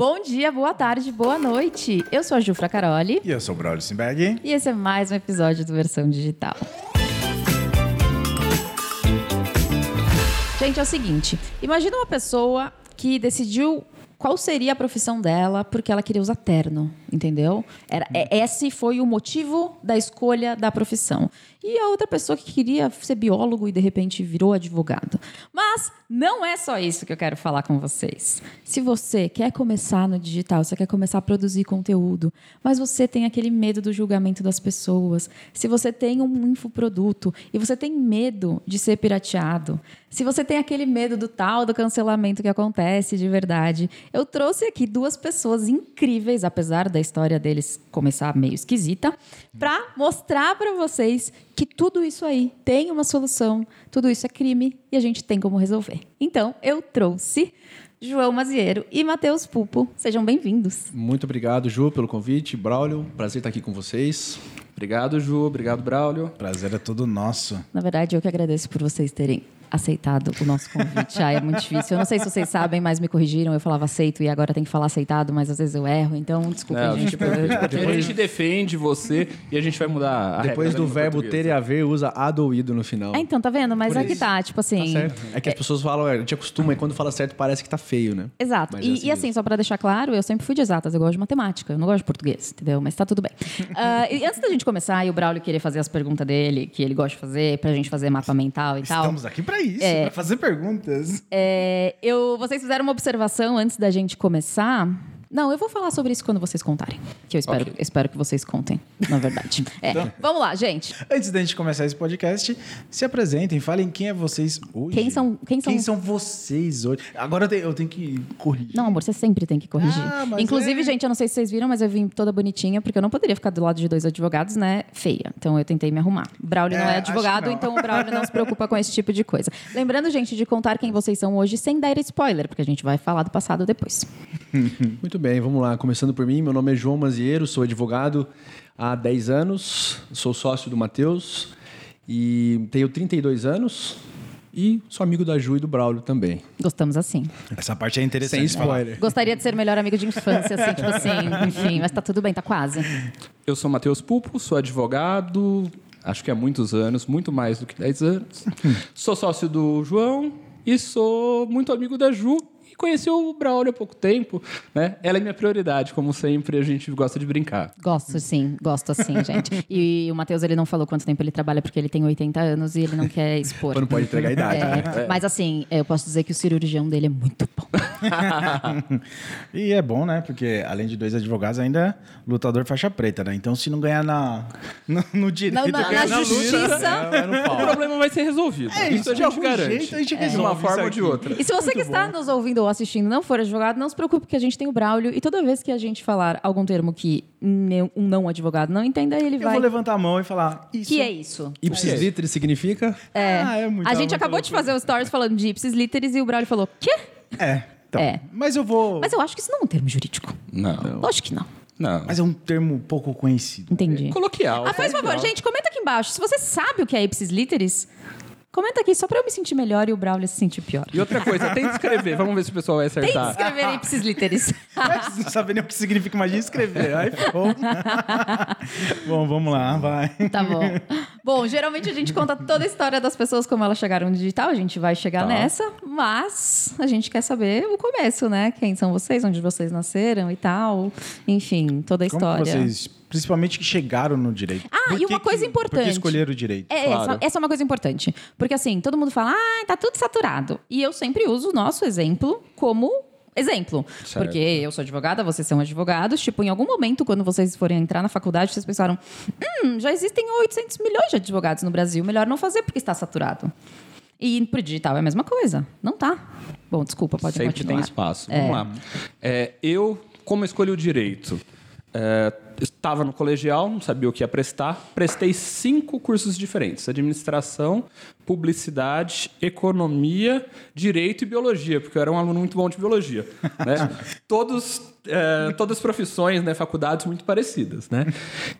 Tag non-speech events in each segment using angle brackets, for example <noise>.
Bom dia, boa tarde, boa noite. Eu sou a Jufra Caroli. E eu sou o Braulio Simberg. E esse é mais um episódio do Versão Digital. Gente, é o seguinte: imagina uma pessoa que decidiu qual seria a profissão dela porque ela queria usar terno, entendeu? Era, é, esse foi o motivo da escolha da profissão. E a outra pessoa que queria ser biólogo e de repente virou advogado. Mas não é só isso que eu quero falar com vocês. Se você quer começar no digital, você quer começar a produzir conteúdo, mas você tem aquele medo do julgamento das pessoas, se você tem um infoproduto e você tem medo de ser pirateado, se você tem aquele medo do tal do cancelamento que acontece de verdade, eu trouxe aqui duas pessoas incríveis, apesar da história deles começar meio esquisita, para mostrar para vocês que tudo isso aí tem uma solução, tudo isso é crime e a gente tem como resolver. Então, eu trouxe João Mazieiro e Matheus Pupo. Sejam bem-vindos. Muito obrigado, Ju, pelo convite. Braulio, prazer estar aqui com vocês. Obrigado, Ju. Obrigado, Braulio. Prazer é todo nosso. Na verdade, eu que agradeço por vocês terem aceitado o nosso convite. Ah, é muito difícil. Eu não sei se vocês sabem, mas me corrigiram. Eu falava aceito e agora tem que falar aceitado, mas às vezes eu erro. Então, desculpa, Não, gente. tipo, por- depois a gente defende você e a gente vai mudar a Depois do verbo ter e haver, usa ado ou ido no final. É, então, tá vendo? Mas Por é que isso. tá, tipo assim. Tá certo. É que as pessoas falam, é, a gente acostuma, e quando fala certo parece que tá feio, né? Exato. Mas é E, assim e assim, só pra deixar claro, eu sempre fui de exatas, eu gosto de matemática, eu não gosto de português, entendeu? Mas tá tudo bem. <laughs> Ah, e antes da gente começar, e o Braulio querer fazer as perguntas dele, que ele gosta de fazer, pra gente fazer mapa mental e tal. Estamos aqui pra isso, É. pra fazer perguntas. É, eu, vocês fizeram uma observação antes da gente começar. Não, eu vou falar sobre isso quando vocês contarem. Que eu espero, Ok. espero que vocês contem, na verdade. <laughs> É. Vamos lá, gente. Antes da gente começar esse podcast, se apresentem, falem quem é vocês hoje. Quem são- quem são- vocês hoje? Agora eu tenho, eu tenho que corrigir. Não, amor, você sempre tem que corrigir. Ah, Inclusive, é. gente, eu não sei se vocês viram, mas eu vim toda bonitinha, porque eu não poderia ficar do lado de dois advogados, né? Feia. Então eu tentei me arrumar. Braulio não É, é advogado, não. então o Braulio não se preocupa com esse tipo de coisa. Lembrando, gente, de contar quem vocês são hoje sem dar spoiler, porque a gente vai falar do passado depois. Muito <laughs> bem, vamos lá. Começando por mim, meu nome é João Mazieiro, sou advogado há 10 anos, sou sócio do Matheus e tenho 32 anos e sou amigo da Ju e do Braulio também. Gostamos assim. Essa parte é interessante. Sem spoiler. Gostaria de ser melhor amigo de infância, assim, tipo assim, <laughs> enfim, mas tá tudo bem, tá quase. Eu sou Matheus Pupo, sou advogado, acho que há muitos anos, muito mais do que 10 anos. <laughs> sou sócio do João e sou muito amigo da Ju. Conheci o Braulio há pouco tempo, né? Ela é minha prioridade, como sempre a gente gosta de brincar. Gosto sim, gosto assim, <laughs> gente. E o Matheus, ele não falou quanto tempo ele trabalha, porque ele tem 80 anos e ele não quer expor. Mas não pode entregar a idade, né? É, Mas assim, eu posso dizer que o cirurgião dele é muito bom. <laughs> E é bom, né? Porque além de dois advogados, ainda é lutador faixa preta, né? Então, se não ganhar na, no, no direito, Não, na- na luta, justiça. é, é no O problema vai ser resolvido. É isso isso, a de gente garante. jeito a gente de uma forma ou de outra. E se você que está nos ouvindo ou assistindo não for advogado, não se preocupe que a gente tem o Braulio e toda vez que a gente falar algum termo que um não advogado não entenda, ele Eu vai... vou levantar a mão e falar isso. Que é isso? Ipsis literis significa? É. Ah, é muito- a gente muito acabou de fazer o stories falando de ipsis literis e o Braulio falou, quê? É. Então, É. Mas eu vou. Mas eu acho que isso não é um termo jurídico. Não, Lógico que não. não. Mas é um termo pouco conhecido. Entendi. Coloquial. Ah, faz favor, coloquial. gente, comenta aqui embaixo. Se você sabe o que é ipsis literis, comenta aqui só pra eu me sentir melhor e o Braulio se sentir pior. E outra coisa, tenta escrever. Vamos ver se o pessoal vai Tem que acertar. escrever ipsis literis. não sabe nem o que significa, imagina escrever. Ai, bom. <laughs> bom, vamos lá, vai. Tá bom. Bom, geralmente a gente conta toda a história das pessoas como elas chegaram no digital. A gente vai chegar Tá. nessa, mas a gente quer saber o começo, né? Quem são vocês, onde vocês nasceram e tal. Enfim, toda a Como história. que vocês, principalmente que chegaram no direito? Ah, Por e uma que coisa que- Por importante. que escolheram o direito? É, Claro. essa, essa é uma coisa importante. Porque assim, todo mundo fala, ah, tá tudo saturado. E eu sempre uso o nosso exemplo como exemplo. Certo. Porque eu sou advogada, vocês são advogados. Tipo, em algum momento, quando vocês forem entrar na faculdade, vocês pensaram, hum, já existem 800 milhões de advogados no Brasil. Melhor não fazer porque está saturado. E pro digital é a mesma coisa. Não tá. Bom, desculpa, pode Sempre continuar. tem espaço. É. Vamos lá. É, eu, como eu escolhi o direito, é, estava no colegial, não sabia o que ia prestar. Prestei cinco cursos diferentes: administração, publicidade, economia, direito e biologia, porque eu era um aluno muito bom de biologia. <laughs> Né? Todos, é, todas as profissões, né, faculdades muito parecidas. Né?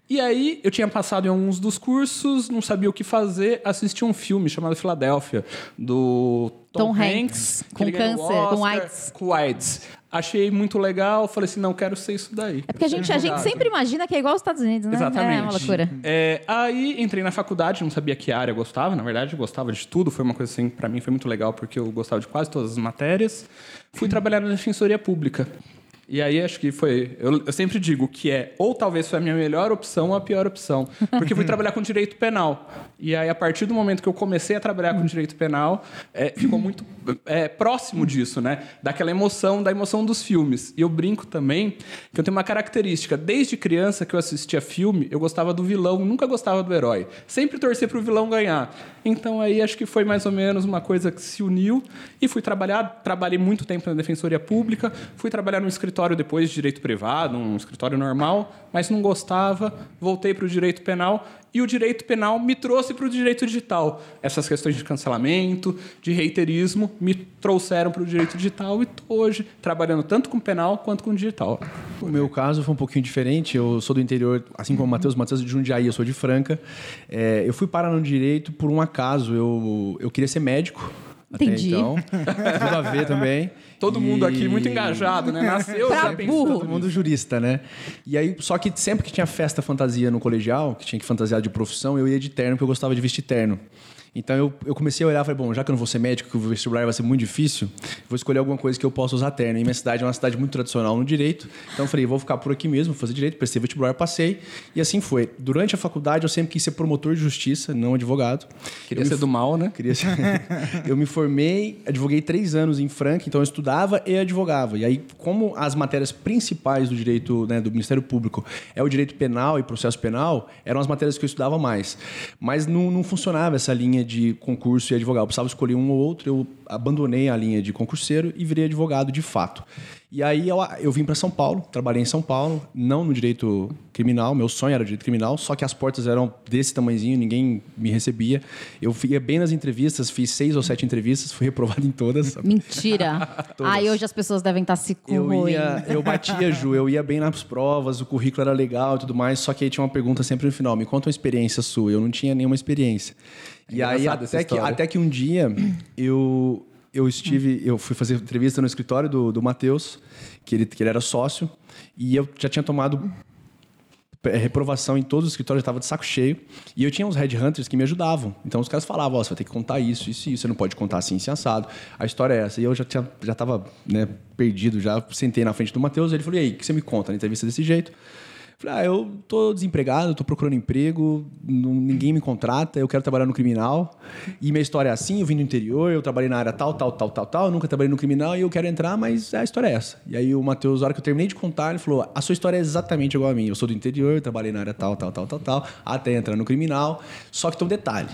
E aí eu tinha passado em alguns dos cursos, não sabia o que fazer, assisti um filme chamado Filadélfia, do Tom Tom, Hanks, Hanks, com câncer, com Oscar, AIDS. com AIDS. Achei muito legal, falei assim, não, quero ser isso daí. É porque a gente, a gente sempre imagina que é igual aos Estados Unidos, né? Exatamente. É uma loucura. É, aí entrei na faculdade, não sabia que área eu gostava, na verdade eu gostava de tudo, foi uma coisa assim, para mim foi muito legal porque eu gostava de quase todas as matérias. Fui trabalhar na defensoria pública. E aí acho que foi. Eu, eu, sempre digo que é ou talvez foi a minha melhor opção ou a pior opção. Porque fui <laughs> trabalhar com direito penal. E aí, a partir do momento que eu comecei a trabalhar com direito penal, é, ficou muito é, próximo disso, né? Daquela emoção, da emoção dos filmes. E eu brinco também que eu tenho uma característica. Desde criança que eu assistia filme, eu gostava do vilão, nunca gostava do herói. Sempre torcer para o vilão ganhar. Então aí acho que foi mais ou menos uma coisa que se uniu e fui trabalhar. Trabalhei muito tempo na Defensoria Pública, fui trabalhar no escritório depois de direito privado, um escritório normal, mas não gostava, voltei para o direito penal e o direito penal me trouxe para o direito digital. Essas questões de cancelamento, de reiterismo, me trouxeram para o direito digital e estou hoje trabalhando tanto com penal quanto com digital. O meu caso foi um pouquinho diferente. Eu sou do interior, assim como o Matheus, Matheus é de Jundiaí, eu sou de Franca. É, eu fui parar no direito por um acaso. Eu, eu queria ser médico. Entendi. Até então, <laughs> tudo a ver também. Todo e... mundo aqui muito engajado, né? Nasceu pra burro. Todo mundo jurista, né? E aí, só que sempre que tinha festa fantasia no colegial, que tinha que fantasiar de profissão, eu ia de terno, porque eu gostava de vestir terno. Então eu, eu comecei a olhar e falei, bom, já que eu não vou ser médico, que o vestibular vai ser muito difícil, vou escolher alguma coisa que eu possa usar terno. E minha cidade é uma cidade muito tradicional no direito, então eu falei, vou ficar por aqui mesmo, vou fazer direito, prestei vestibular, passei, e assim foi. Durante a faculdade eu sempre quis ser promotor de justiça, não advogado. Queria eu ser do mal, né? Queria ser... <laughs> eu me formei, advoguei três anos em Franca, então eu estudava e advogava. E aí, como as matérias principais do direito né, do Ministério Público é o direito penal e processo penal, eram as matérias que eu estudava mais. Mas não, não funcionava essa linha linha de concurso e advogado. Eu precisava escolher um ou outro, eu abandonei a linha de concurseiro e virei advogado de fato. E aí eu, eu vim para São Paulo, trabalhei em São Paulo, não no direito criminal, meu sonho era direito criminal, só que as portas eram desse tamanhozinho, ninguém me recebia. Eu ia bem nas entrevistas, fiz seis ou sete entrevistas, fui <laughs> reprovado em todas. Mentira! <laughs> Aí hoje as pessoas devem estar se eu ia, Eu batia, Ju, eu ia bem nas provas, o currículo era legal e tudo mais, só que aí tinha uma pergunta sempre no final, me conta uma experiência sua. Eu não tinha nenhuma experiência. É e aí até que, até que um dia <clears throat> eu eu estive, eu fui fazer entrevista no escritório do, do Matheus, que ele, que ele era sócio, e eu já tinha tomado reprovação em todos os escritórios, eu estava de saco cheio. E eu tinha uns headhunters que me ajudavam. Então os caras falavam: oh, você vai ter que contar isso, isso e isso, você não pode contar assim, assim, assado. A história é essa. E eu já tinha, já estava né, perdido, já sentei na frente do Matheus, ele falou: e aí, o que você me conta na entrevista desse jeito? Falei, ah, eu tô desempregado, tô procurando emprego, não, ninguém me contrata, eu quero trabalhar no criminal. E minha história é assim, eu vim do interior, eu trabalhei na área tal, tal, tal, tal, tal, nunca trabalhei no criminal e eu quero entrar, mas a história é essa. E aí o Matheus, na hora que eu terminei de contar, ele falou, a sua história é exatamente igual a mim. Eu sou do interior, trabalhei na área tal, tal, tal, tal, tal, até entrar no criminal. Só que tem um detalhe.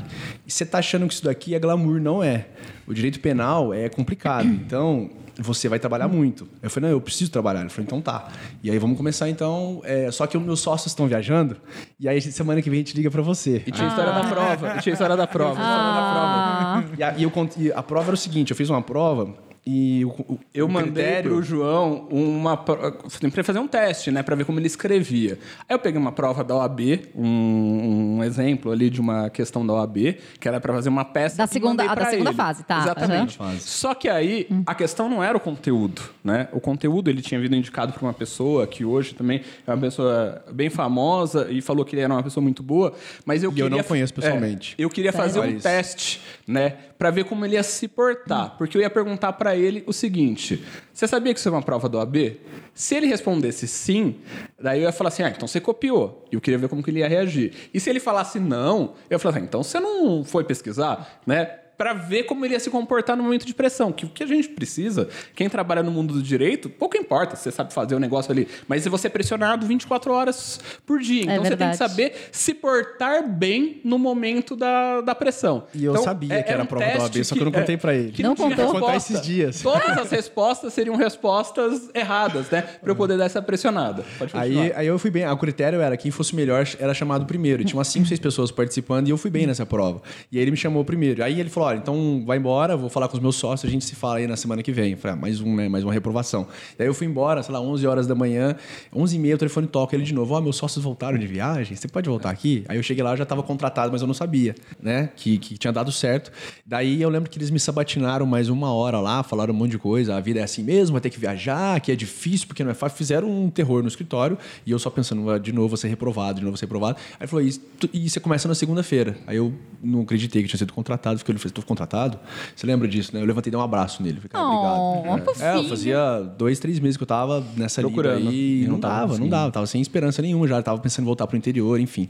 Você tá achando que isso daqui é glamour, não é. O direito penal é complicado. Então, você vai trabalhar muito. Eu falei, não, eu preciso trabalhar. Ele falou, então tá. E aí vamos começar então. É, só que os meus sócios estão viajando, e aí semana que vem a gente liga para você. E tinha a história da ah. prova. E tinha a história da prova. Ah. E, a, e, eu, e a prova era o seguinte: eu fiz uma prova e o, o, eu o mandei critério... pro João uma. Tem que fazer um teste, né? Para ver como ele escrevia. Aí eu peguei uma prova da OAB, um, um exemplo ali de uma questão da OAB, que era para fazer uma peça. Da segunda, a da segunda ele. fase, tá? Exatamente. Uhum. Só que aí a questão não era o conteúdo, né? O conteúdo ele tinha vindo indicado por uma pessoa que hoje também é uma pessoa bem famosa e falou que ele era uma pessoa muito boa, mas eu e queria. eu não conheço pessoalmente. É, eu queria Sério? fazer um teste, né? Para ver como ele ia se portar. Porque eu ia perguntar para ele o seguinte: você sabia que isso é uma prova do AB? Se ele respondesse sim, daí eu ia falar assim: ah, então você copiou. E eu queria ver como que ele ia reagir. E se ele falasse não, eu ia falar assim: então você não foi pesquisar, né? Para ver como ele ia se comportar no momento de pressão. Que o que a gente precisa, quem trabalha no mundo do direito, pouco importa se você sabe fazer o negócio ali, mas se você é pressionado 24 horas por dia. É então é você tem que saber se portar bem no momento da, da pressão. E eu então, sabia é, que era a prova do OAB, só que eu não contei é, para ele. Que não, não contou. contar esses dias. Todas as respostas seriam respostas erradas, né? Para eu poder dar essa pressionada. aí, aí eu fui bem. O critério era quem fosse melhor era chamado primeiro. E tinha umas 5, 6 pessoas participando e eu fui bem nessa prova. E aí ele me chamou primeiro. Aí ele falou: olha, então vai embora, vou falar com os meus sócios, a gente se fala aí na semana que vem. Falei, ah, mais um, né? Mais uma reprovação. E aí eu fui embora, sei lá, 11 horas da manhã, 11 e meia o telefone toca ele de novo. Ó, meus sócios voltaram de viagem, você pode voltar aqui? Aí eu cheguei lá, eu já estava contratado, mas eu não sabia, né? Que, que tinha dado certo. Daí eu lembro que eles me sabatinaram mais uma hora lá, falaram um monte de coisa. A vida é assim mesmo, vai ter que viajar, que é difícil, porque não é fácil. Fizeram um terror no escritório e eu só pensando, "Ah, de novo vou ser reprovado, de novo vou ser reprovado. Aí falou, e, e você começa na segunda-feira. Aí eu não acreditei que tinha sido contratado, porque ele falou, estou contratado? Você lembra disso, né? Eu levantei e dei um abraço nele. Falei, cara, Oh, obrigado. É, eu fofinho. fazia dois, três meses que eu tava nessa Procurando. E e não não tava dava, não conseguindo. dava. Tava sem esperança nenhuma já, tava pensando em voltar pro interior, enfim.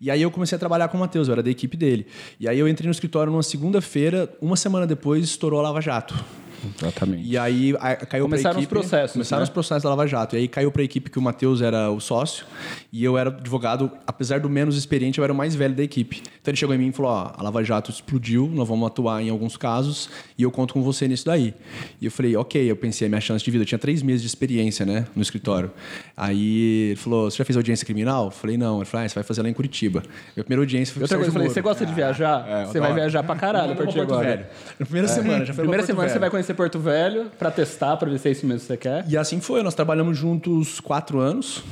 E aí eu comecei a trabalhar com o Matheus, eu era da equipe dele. E aí eu entrei no escritório numa segunda-feira, uma semana depois estourou a Lava Jato. Exatamente. E aí a- caiu Começaram pra os equipe, processos, Começaram né? os processos da Lava Jato. E aí caiu para a equipe que o Matheus era o sócio e eu era advogado, apesar do menos experiente, eu era o mais velho da equipe. Então ele chegou em mim e falou: Ó, a Lava Jato explodiu, nós vamos atuar em alguns casos e eu conto com você nisso daí. E eu falei: Ok, eu pensei, a minha chance de vida. Eu tinha três meses de experiência, né, no escritório. Aí ele falou: Você já fez audiência criminal? Eu falei: Não. Ele falou: ah, Você vai fazer lá em Curitiba. Minha primeira audiência foi outra coisa, eu falei, você gosta de viajar? é, você vai viajar pra caralho a partir de agora. Velho. Na primeira semana, já foi Primeira semana você vai conhecer Porto Velho pra testar, pra ver se é isso mesmo que você quer. E assim foi, nós trabalhamos juntos quatro anos.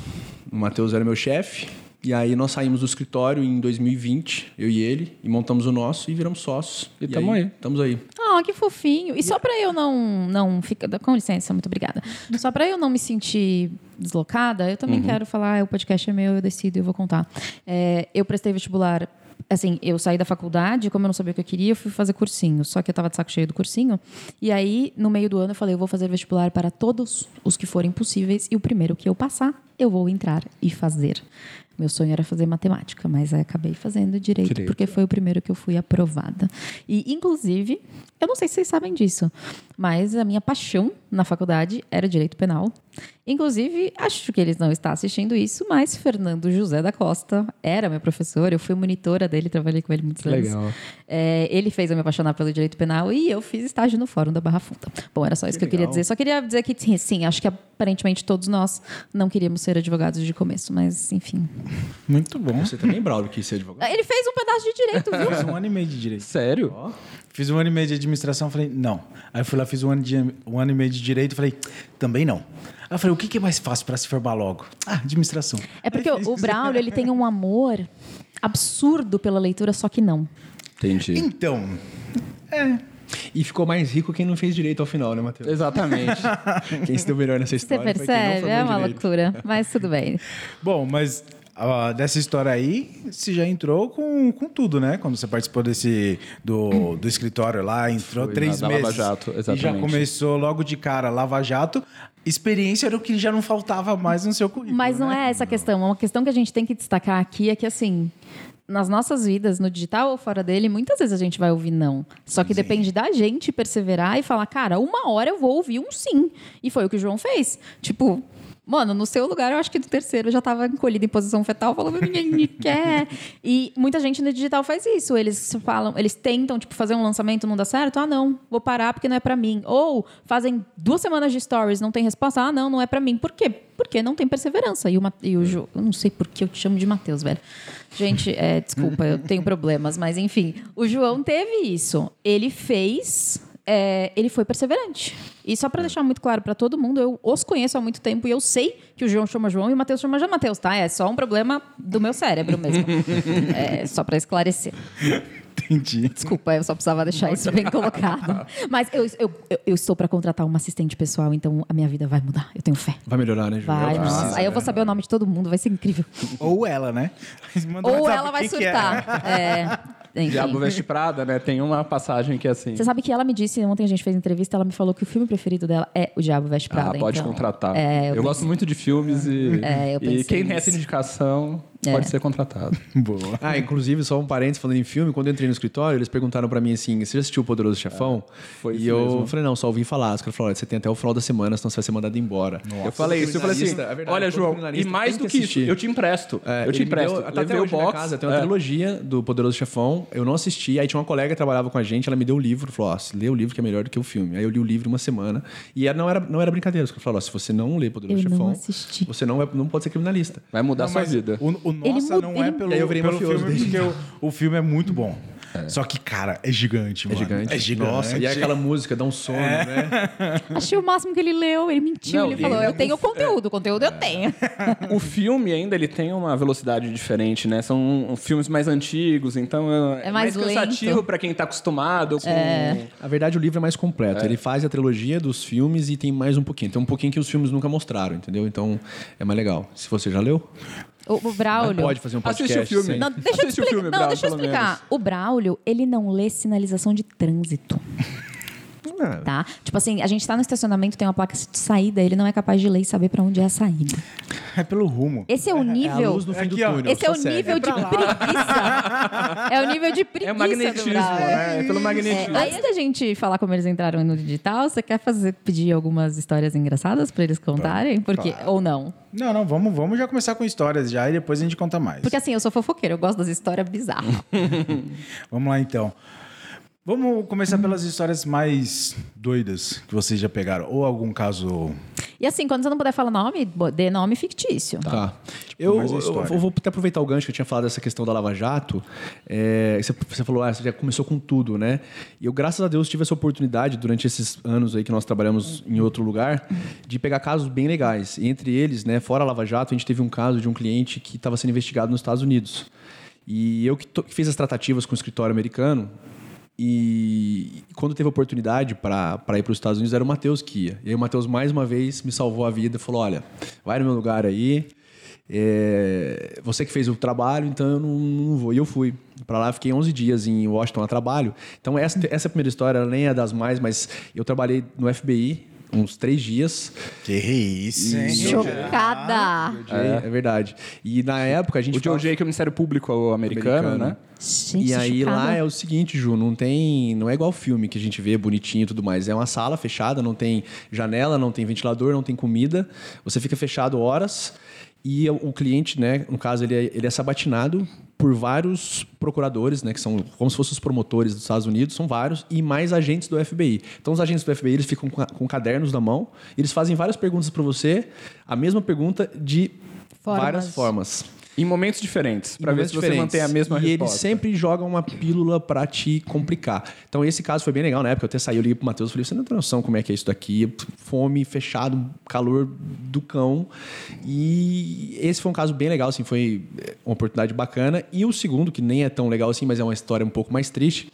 O Matheus era meu chefe. E aí nós saímos do escritório em 2020, eu e ele, e montamos o nosso e viramos sócios. E tamo aí. Estamos aí. Ah, que fofinho. E só pra eu não não ficar, com licença, muito obrigada. Só pra eu não me sentir deslocada, eu também quero falar, "Ah, o podcast é meu, eu decido, eu vou contar. É, eu prestei vestibular Assim, eu saí da faculdade, como eu não sabia o que eu queria, eu fui fazer cursinho. Só que eu tava de saco cheio do cursinho. E aí, no meio do ano, eu falei: eu vou fazer vestibular para todos os que forem possíveis. E o primeiro que eu passar, eu vou entrar e fazer. Meu sonho era fazer matemática, mas acabei fazendo direito, Direito. porque foi o primeiro que eu fui aprovada. E, inclusive, eu não sei se vocês sabem disso, mas a minha paixão na faculdade era direito penal. Inclusive, acho que eles não estão assistindo isso, mas Fernando José da Costa era meu professor, eu fui monitora dele, trabalhei com ele muitos anos. Legal. É, ele fez eu me apaixonar pelo direito penal e eu fiz estágio no Fórum da Barra Funda. Bom, era só isso que, eu queria dizer. Só queria dizer que, sim, acho que aparentemente todos nós não queríamos ser advogados de começo, mas enfim. Muito bom. Você também, Braulio, quis ser advogado? Ele fez um pedaço de direito, viu? Fiz um ano e meio de direito. Sério? Fiz um ano e meio de administração, falei, não. Aí fui lá, fiz um ano, de, um ano e meio de direito, falei, também não. Aí eu falei, o que que é mais fácil para se formar logo? Ah, administração. É porque o, o Braulio, ele tem um amor absurdo pela leitura, só que não. Entendi. Então, E ficou mais rico quem não fez direito ao final, né, Matheus? Exatamente. <laughs> Quem se deu melhor nessa Você história foi quem não percebe? É uma direito. loucura, mas tudo bem. bom, mas ah, dessa história aí, você já entrou com, com tudo, né? Quando você participou desse do, do escritório lá, entrou Foi, três meses. Lava Jato, E já exatamente. começou logo de cara Lava Jato. Experiência era o que já não faltava mais no seu currículo. Mas não né? é essa a questão. Uma questão que a gente tem que destacar aqui é que, assim, nas nossas vidas, no digital ou fora dele, muitas vezes a gente vai ouvir não. Só que depende da gente perseverar e falar, cara, uma hora eu vou ouvir um sim. E foi o que o João fez. Tipo. Mano, no seu lugar, eu acho que do terceiro eu já tava encolhida em posição fetal, falando, ninguém me quer. E muita gente no digital faz isso. Eles falam, eles tentam, tipo, fazer um lançamento, não dá certo. Ah, não, vou parar porque não é pra mim. Ou fazem duas semanas de stories, não tem resposta. Ah, não, não é pra mim. Por quê? Porque não tem perseverança. E o, e o eu não sei por que eu te chamo de Matheus, velho. Gente, é, desculpa, eu tenho problemas, mas enfim. O João teve isso. Ele fez. É, ele foi perseverante. E só pra deixar muito claro pra todo mundo, eu os conheço há muito tempo e eu sei que o João chama João e o Matheus chama já Matheus, tá? É só um problema do meu cérebro mesmo. <laughs> é, só pra esclarecer. Entendi. Desculpa, eu só precisava deixar isso bem colocado. Mas eu, eu, eu, eu estou pra contratar uma assistente pessoal, então a minha vida vai mudar. Eu tenho fé. Vai melhorar, né, Ju? Vai, É nossa. Aí eu né? vou saber o nome de todo mundo, vai ser incrível. Ou ela, né? <laughs> Ou ela vai é? surtar. É, enfim. Diabo Veste Prada, né? Tem uma passagem que é assim. Você sabe que ela me disse, ontem a gente fez entrevista, ela me falou que o filme preferido dela é O Diabo Veste Prada. Ah, pode então, contratar. É, eu eu, gosto muito de filmes e, É, eu e quem nessa indicação. Pode ser contratado. <laughs> Boa. Ah, inclusive, só um parênteses falando em filme, quando eu entrei no escritório, eles perguntaram pra mim assim: você já assistiu o Poderoso Chefão? foi e isso eu mesmo. falei, não, só ouvi falar. Os caras falaram, olha, você tem até o final da semana, senão você vai ser mandado embora. Eu falei isso, eu falei assim, é verdade, olha, João, e mais do que que isso, eu te empresto. É, eu te empresto. deu- até Levei o box. casa, tem uma é. trilogia do Poderoso Chefão. Eu não assisti, aí tinha uma colega que trabalhava com a gente, ela me deu o livro, falou: ó, lê o livro que é melhor do que o filme. Aí eu li o livro uma semana. E era- não era, não era brincadeira. Os caras falaram: ó, se você não lê Poderoso Eu não Chefão, assisti. você não, é, não pode ser criminalista. Vai mudar a Não, sua vida. O, o nossa muda- não é ele- pelo, eu virei pelo mafioso filme, desde porque o, o filme é muito bom. Só que, cara, é gigante, É mano. gigante. É gigante. Nossa, e é aquela música dá um sono, né? <laughs> Achei o máximo que ele leu, ele mentiu, Não, ele falou, e- eu tenho conteúdo, conteúdo eu tenho. <laughs> O filme ainda ele tem uma velocidade diferente, né? São filmes mais antigos, então é, É mais cansativo lento. para quem tá acostumado com Na verdade, o livro é mais completo. Ele faz a trilogia dos filmes e tem mais um pouquinho. Tem um pouquinho que os filmes nunca mostraram, entendeu? Então é mais legal. Se você já leu, O, o Braulio... pode fazer um podcast. Assiste o filme. sem- Não, deixa eu Assiste o explicar. filme, não, Braulio, deixa eu pelo explicar. menos. O Braulio, ele não lê sinalização de trânsito, Tá? Tipo assim, a gente tá no estacionamento, tem uma placa de saída, ele não é capaz de ler e saber pra onde é a saída. É pelo rumo. Esse é o É a nível... luz no fim do Aqui, ó. túnel. Esse é o só segue. nível de preguiça. <laughs> É o nível de preguiça É o do magnetismo, né? É pelo É, magnetismo. antes da gente falar como eles entraram no digital, você quer fazer, pedir algumas histórias engraçadas pra eles contarem? Porque, Ou não? Não, não, vamos, vamos já começar com histórias já e depois a gente conta mais. Porque assim, eu sou fofoqueira, eu gosto das histórias bizarras. <laughs> Vamos lá então. Vamos começar pelas histórias mais doidas que vocês já pegaram. Ou algum caso. E assim, quando você não puder falar nome, dê nome fictício. Tá. Eu, mais a eu- história. eu vou até aproveitar o gancho que eu tinha falado dessa questão da Lava Jato. É, você, você falou, ah, você já começou com tudo, né? E eu, graças a Deus, tive essa oportunidade durante esses anos aí que nós trabalhamos em outro lugar, de pegar casos bem legais. E entre eles, né, fora a Lava Jato, a gente teve um caso de um cliente que estava sendo investigado nos Estados Unidos. E eu que, to- que fiz as tratativas com o escritório americano, e quando teve oportunidade para ir para os Estados Unidos, era o Matheus que ia. E aí o Matheus, mais uma vez, me salvou a vida falou: olha, vai no meu lugar aí. é, você que fez o trabalho, então eu não, não vou. E eu fui. Para lá, fiquei 11 dias em Washington a trabalho. Então, essa, essa primeira história ela nem é das mais, mas eu trabalhei no FBI uns três dias. Que isso, hein? Chocada! É, verdade. E na época a gente. O DOJ, que é o Ministério Público americano, Americano. né? Gente, E aí chocada. lá é o seguinte, Ju, não tem, não é igual filme que a gente vê bonitinho e tudo mais. É uma sala fechada, não tem janela, não tem ventilador, não tem comida. Você fica fechado horas e o, cliente, né, no caso ele é, ele é sabatinado por vários procuradores, né, que são como se fossem os promotores dos Estados Unidos, são vários e mais agentes do FBI. Então os agentes do FBI eles ficam com, com cadernos na mão, e eles fazem várias perguntas para você, a mesma pergunta de Formas. várias formas. Em momentos diferentes, para ver se você diferentes. mantém a mesma e resposta. eles sempre jogam uma pílula pra te complicar. Então esse caso foi bem legal na época. Eu até saí, eu liguei pro Matheus e falei: você não tem noção como é que é isso daqui? Fome, fechado, calor do cão. E esse foi um caso bem legal, assim, foi uma oportunidade bacana. E o segundo, que nem é tão legal assim, mas é uma história um pouco mais triste.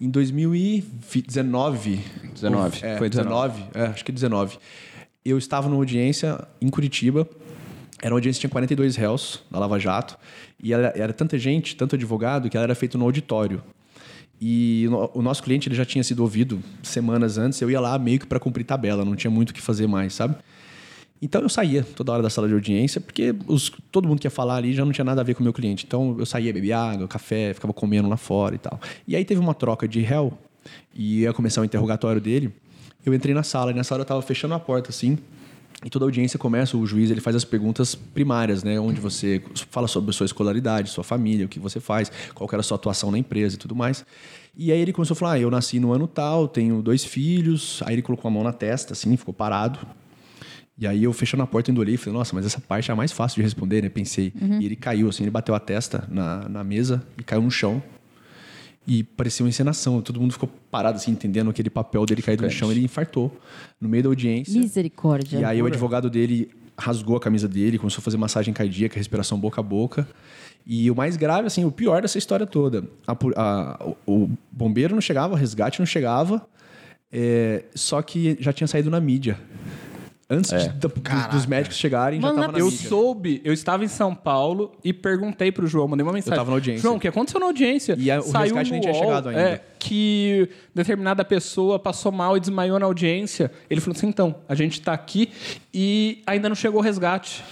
Em 2019. 19, É, foi 19. É, acho que 19. Eu estava numa audiência em Curitiba. Era uma audiência que tinha 42 réus na Lava Jato. E ela- era tanta gente, tanto advogado, que ela era feita no auditório. E o nosso cliente ele já tinha sido ouvido semanas antes. Eu ia lá meio que para cumprir tabela, não tinha muito o que fazer mais, sabe? Então eu saía toda hora da sala de audiência, porque os- todo mundo que ia falar ali já não tinha nada a ver com o meu cliente. Então eu saía, bebia água, café, ficava comendo lá fora e tal. E aí teve uma troca de réu e ia começar o interrogatório dele. Eu entrei na sala e nessa hora eu tava fechando a porta assim. E toda audiência começa, o juiz ele faz as perguntas primárias, né? Onde você fala sobre sua escolaridade, sua família, o que você faz, qual era a sua atuação na empresa e tudo mais. E aí ele começou a falar: ah, eu nasci no ano tal, tenho dois filhos. Aí ele colocou a mão na testa, assim, ficou parado. E aí eu fechando a porta, indo olhei e falei, nossa, mas essa parte é a mais fácil de responder, né? Pensei. E ele caiu, assim, ele bateu a testa na, na mesa e caiu no chão. E parecia uma encenação. Todo mundo ficou parado, assim, entendendo aquele papel dele caído no chão. Ele infartou no meio da audiência. Misericórdia. E aí o advogado dele rasgou a camisa dele, começou a fazer massagem cardíaca, respiração boca a boca. E o mais grave, assim, o pior dessa história toda. a a- o, o bombeiro não chegava, o resgate não chegava, é, só que já tinha saído na mídia. Antes de- da- do- dos médicos chegarem, Mano, já tava é na Eu mídia. soube, eu estava em São Paulo e perguntei pro João, mandei uma mensagem. tava na audiência. João, o que aconteceu na audiência? E a- o resgate nem tinha chegado ainda. É, que determinada pessoa passou mal e desmaiou na audiência. Ele falou assim: então, a gente tá aqui e ainda não chegou o resgate.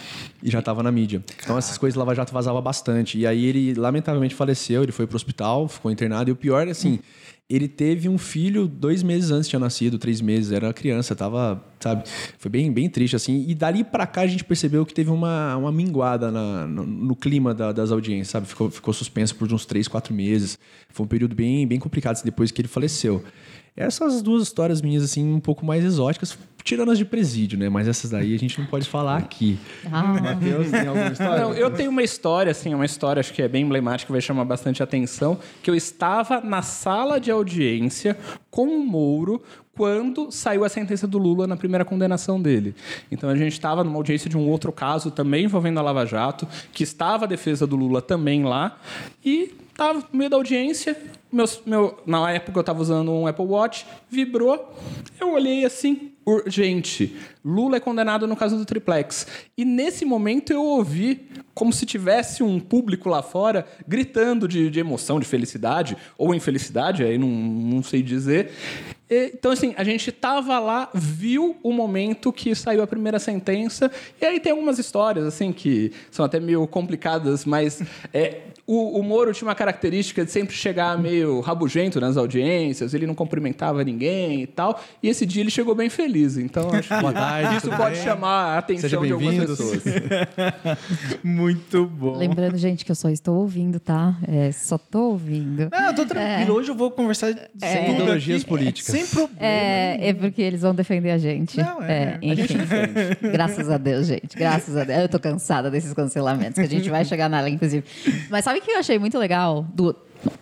E já estava na mídia. Então essas coisas Lava Jato vazava bastante. E aí ele, lamentavelmente, faleceu, ele foi pro hospital, ficou internado. E o pior é assim, ele teve um filho dois meses antes, tinha nascido, três meses, era criança, tava, sabe? Foi bem, bem triste, assim. E dali pra cá a gente percebeu que teve uma, uma minguada na- no, no clima da- das audiências, sabe? Ficou, ficou suspenso por uns três, quatro meses. Foi um período bem, bem complicado assim, depois que ele faleceu. Essas duas histórias minhas, assim, um pouco mais exóticas, tirando as de presídio, né? Mas essas daí a gente não pode falar aqui. Ah, <laughs> Matheus, tem alguma história? Não, eu tenho uma história, assim, uma história acho que é bem emblemática, vai chamar bastante atenção, que eu estava na sala de audiência com o Mouro quando saiu a sentença do Lula na primeira condenação dele. Então a gente estava numa audiência de um outro caso também envolvendo a Lava Jato, que estava a defesa do Lula também lá, e estava no meio da audiência, meus, meu, na época eu estava usando um Apple Watch, vibrou, eu olhei assim, urgente, Lula é condenado no caso do triplex. E nesse momento eu ouvi como se tivesse um público lá fora gritando de, de emoção, de felicidade ou infelicidade, aí não, não sei dizer. Então, assim, a gente tava lá, viu o momento que saiu a primeira sentença, e aí tem algumas histórias, assim, que são até meio complicadas, mas é, o, o Moro tinha uma característica de sempre chegar meio rabugento nas audiências, ele não cumprimentava ninguém e tal, e esse dia ele chegou bem feliz, então acho <laughs> que tarde, isso pode bem? chamar a atenção Seja de algumas pessoas. <laughs> Muito bom. Lembrando, gente, que eu só estou ouvindo, tá? É, só tô ouvindo. Não, eu tô tranquilo. Hoje eu vou conversar sem É. Ideologias políticas. Sem problema. É, é porque eles vão defender a gente. Não, é. A enfim. Graças a Deus, gente. Graças a Deus. Eu tô cansada desses cancelamentos, que a gente vai chegar nela, inclusive. Mas sabe o que eu achei muito legal? Do...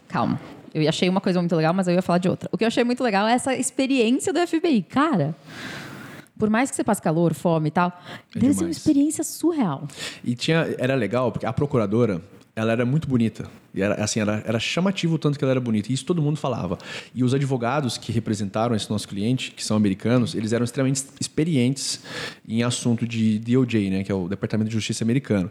Calma. Eu achei uma coisa muito legal, mas eu ia falar de outra. O que eu achei muito legal é essa experiência do FBI. Cara, por mais que você passe calor, fome e tal, deve ser uma demais. experiência surreal. E tinha, era legal, porque a procuradora, ela era muito bonita. E era, assim, era, era chamativo o tanto que ela era bonita. E isso todo mundo falava. E os advogados que representaram esse nosso cliente, que são americanos, eles eram extremamente experientes em assunto de DOJ, né? Que é o Departamento de Justiça americano.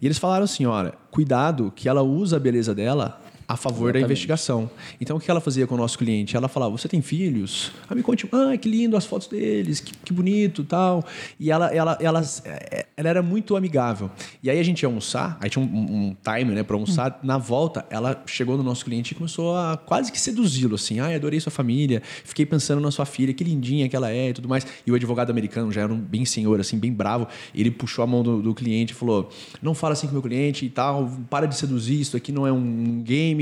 E eles falaram assim, olha, cuidado que ela usa a beleza dela a favor da investigação. Então, o que ela fazia com o nosso cliente? Ela falava, você tem filhos? Ah, me conte, ah, que lindo as fotos deles, que, que bonito tal. E ela, ela, ela, eh, ela era muito amigável. E aí a gente ia almoçar, aí tinha um, um time né, para almoçar. Na volta, ela chegou no nosso cliente e começou a quase que seduzi-lo, assim. Ah, adorei sua família, fiquei pensando na sua filha, que lindinha que ela é e tudo mais. E o advogado americano já era um bem senhor, assim, bem bravo. Ele puxou a mão do, do cliente e falou, não fala assim com meu cliente e tal, para de seduzir, isso aqui não é um game.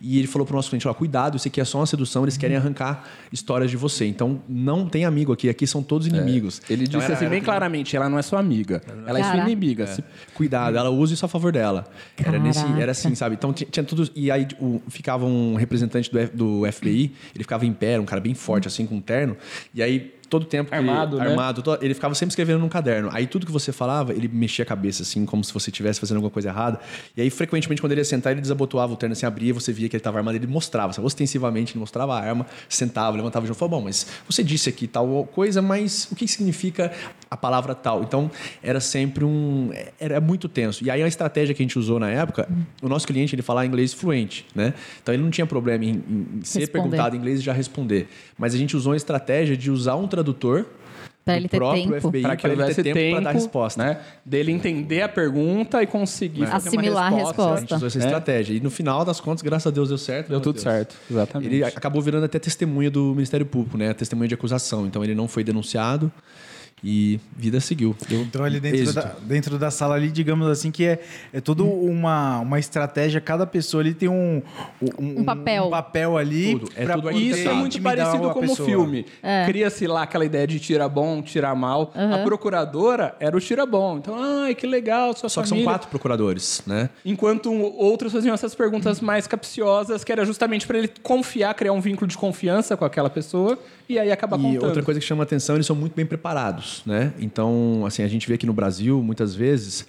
E ele falou pro nosso cliente, ó, cuidado, isso aqui é só uma sedução, eles querem arrancar histórias de você. Então, não tem amigo aqui, aqui são todos inimigos. Ele Então, disse era- assim era- bem claramente, ela não é sua amiga, ela é sua Caraca. inimiga. Se- Cuidado, ela usa isso a favor dela. Era, nesse, Caraca. era assim, sabe? Então tinha, tinha tudo. E aí o, ficava um representante do, F- do FBI, ele ficava em pé, um cara bem forte, assim, com um terno. E aí, todo tempo. Armado, né? Armado. ele ficava sempre escrevendo num caderno. Aí tudo que você falava, ele mexia a cabeça, assim, como se você estivesse fazendo alguma coisa errada. E aí, frequentemente, quando ele ia sentar, ele desabotoava o terno, assim, abria, você via que ele estava armado, ele mostrava, assim, ostensivamente, ele mostrava a arma, sentava, levantava novo. Falava, bom, mas você disse aqui tal coisa, mas o que significa a palavra tal? Então, era sempre um. Era muito tenso. E aí, a estratégia que a gente usou na época, o nosso cliente, ele falava inglês fluente, né? Então, ele não tinha problema em, em ser Responder. perguntado em inglês e já responder. Mas a gente usou a estratégia de usar um tradutor. Do ele ter próprio tempo. FBI, Para que ele houvesse ter tempo, para dar resposta. né? Dele entender a pergunta e conseguir fazer uma Assimilar a A resposta. gente usou essa É. estratégia. E no final das contas, graças a Deus, deu certo. Deu tudo Deus. certo, exatamente. Ele acabou virando até testemunha do Ministério Público, né? Testemunha de acusação. Então ele não foi denunciado e vida seguiu. Deu Entrou ali dentro da, dentro da sala ali, digamos assim, que é, é toda uma, uma estratégia. Cada pessoa ali tem um, Um papel. um papel ali. Tudo, é pra tudo E isso é muito parecido a com o filme. Cria-se lá aquela ideia de tira bom, tira mal. A procuradora era o tira bom. Então, ai, que legal, sua Só que são família. quatro procuradores, né? Enquanto outros faziam essas perguntas mais capciosas, que era justamente para ele confiar, criar um vínculo de confiança com aquela pessoa e aí acabar E contando. outra coisa que chama atenção, eles são muito bem preparados, né? Então, assim, a gente vê aqui no Brasil, muitas vezes,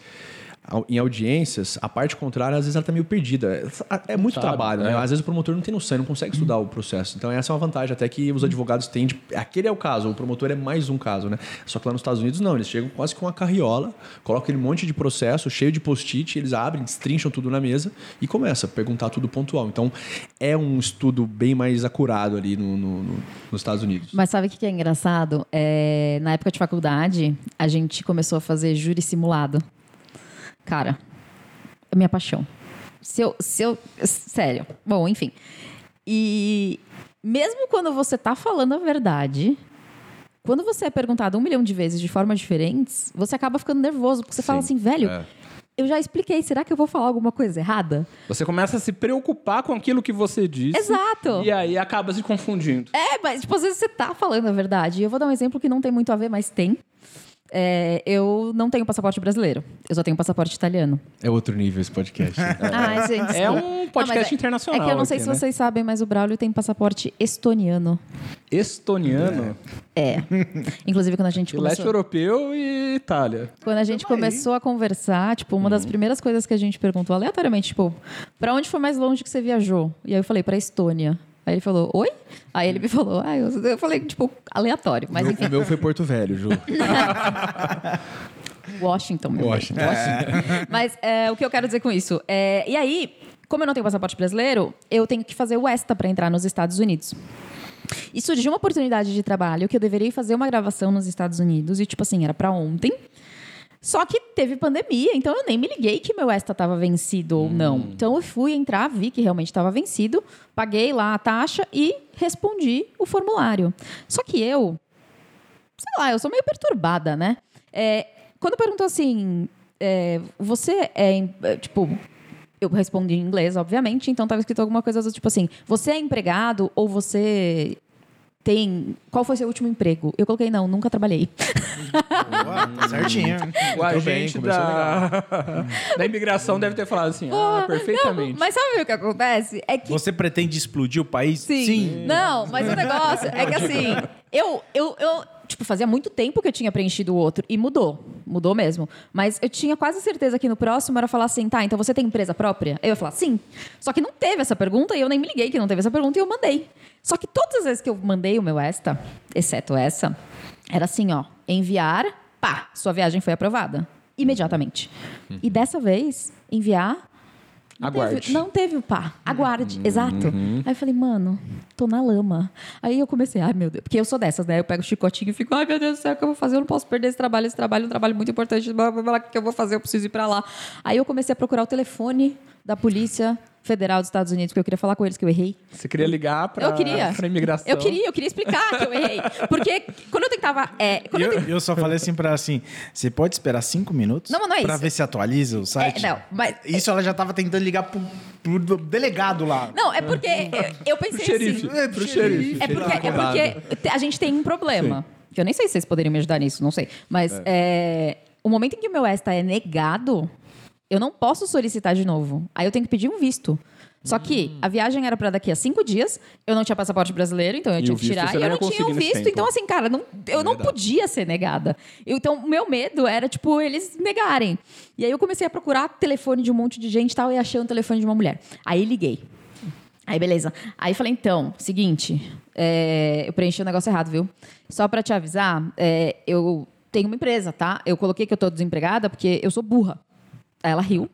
em audiências, a parte contrária, às vezes, ela tá meio perdida. É muito sabe, trabalho, né? é. Às vezes o promotor não tem noção, não consegue estudar o processo. Então, essa é uma vantagem até que os advogados têm. De... Aquele é o caso, o promotor é mais um caso, né? Só que lá nos Estados Unidos, não. Eles chegam quase com uma carriola, colocam aquele monte de processo cheio de post-it, eles abrem, destrincham tudo na mesa e começa a perguntar tudo pontual. Então, é um estudo bem mais acurado ali no- no- no- nos Estados Unidos. Mas sabe o que que é engraçado? É, na época de faculdade, a gente começou a fazer júri simulado. Cara, é minha paixão. Se eu, se eu, sério. Bom, enfim. E mesmo quando você tá falando a verdade, quando você é perguntado um milhão de vezes de formas diferentes, você acaba ficando nervoso, porque você fala Sim, assim, velho, é. eu já expliquei, será que eu vou falar alguma coisa errada? Você começa a se preocupar com aquilo que você disse. Exato. E aí acaba se confundindo. É, mas tipo, às vezes você tá falando a verdade. Eu vou dar um exemplo que não tem muito a ver, mas tem. É, eu não tenho passaporte brasileiro. Eu só tenho passaporte italiano. É outro nível esse podcast. Ai, <laughs> gente. É um podcast é- internacional É que eu não sei aqui, se né? vocês sabem, mas o Braulio tem passaporte estoniano. Estoniano, É. Inclusive, quando a gente e leste começou, europeu e Itália. quando a gente começou a conversar, tipo, uma das primeiras coisas que a gente perguntou aleatoriamente, tipo, pra onde foi mais longe que você viajou? E aí eu falei, pra Estônia. Aí ele falou, oi? Aí ele me falou, ah, eu, eu falei, tipo, aleatório. Mas Meu- enfim, O meu foi Porto Velho, Ju. <laughs> Washington. meu bem. Washington. Mas é, o que eu quero dizer com isso? É, e aí, como eu não tenho passaporte brasileiro, eu tenho que fazer o ESTA para entrar nos Estados Unidos. E surgiu uma oportunidade de trabalho que eu deveria fazer uma gravação nos Estados Unidos e, tipo assim, era para ontem. Só que teve pandemia, então eu nem me liguei que meu ESTA estava vencido ou não. Então eu fui entrar, vi que realmente estava vencido, paguei lá a taxa e respondi o formulário. Só que eu, sei lá, eu sou meio perturbada, né? É, quando perguntou assim, é, você é, é, tipo, eu respondi em inglês, obviamente, então tava escrito alguma coisa tipo assim, você é empregado ou você tem, qual foi seu último emprego? Eu coloquei não, nunca trabalhei. Boa, tá certinho. O agente começou da... <laughs> da imigração deve ter falado assim, ah, perfeitamente. Não, mas sabe o que acontece? É que Você pretende explodir o país? Sim. Não, mas o negócio é que assim, eu, eu, eu, tipo, fazia muito tempo que eu tinha preenchido o outro e mudou. Mudou mesmo. Mas eu tinha quase certeza que no próximo era falar assim, tá, então você tem empresa própria? Eu ia falar, sim. Só que não teve essa pergunta e eu nem me liguei que não teve essa pergunta e eu mandei. Só que todas as vezes que eu mandei o meu esta, exceto essa, era assim, ó, enviar, pá, sua viagem foi aprovada. Imediatamente. E dessa vez, enviar, não Aguarde. Teve, não teve o pá. Aguarde, exato. Aí eu falei, mano, tô na lama. Aí eu comecei, ai meu Deus, porque eu sou dessas, né? Eu pego o chicotinho e fico, ai meu Deus do céu, o que eu vou fazer? Eu não posso perder esse trabalho, esse trabalho é um trabalho muito importante, o que eu vou fazer? Eu preciso ir pra lá. Aí eu comecei a procurar o telefone da Polícia Federal dos Estados Unidos, porque eu queria falar com eles que eu errei. Você queria ligar pra, eu queria. pra imigração. Eu queria, eu queria explicar que eu errei. Porque quando eu tentava. É, quando eu Eu, eu só falei assim pra ela assim: você pode esperar cinco minutos Não, mas não é pra isso. ver se atualiza o site? É, não, mas- Isso ela já tava tentando ligar pro, pro delegado lá. Não, é porque eu, eu pensei Pro xerife. assim. É, Pro xerife. É porque, é porque a gente tem um problema. Que eu nem sei se vocês poderiam me ajudar nisso, não sei. Mas é, o momento em que o meu ESTA é negado, eu não posso solicitar de novo. Aí eu tenho que pedir um visto. Só que a viagem era para daqui a cinco dias, eu não tinha passaporte brasileiro, então eu E tinha que visto tirar. E eu não tinha o nesse visto, então assim, cara, não- eu não podia ser negada. Então o meu medo era, tipo, eles negarem. E aí eu comecei a procurar telefone de um monte de gente e tal, e achei um telefone de uma mulher. Aí liguei. Aí, beleza. Aí falei, então, seguinte, é, eu preenchi o negócio errado, viu? Só pra te avisar, é, eu tenho uma empresa, tá? Eu coloquei que eu tô desempregada porque eu sou burra. Aí ela riu.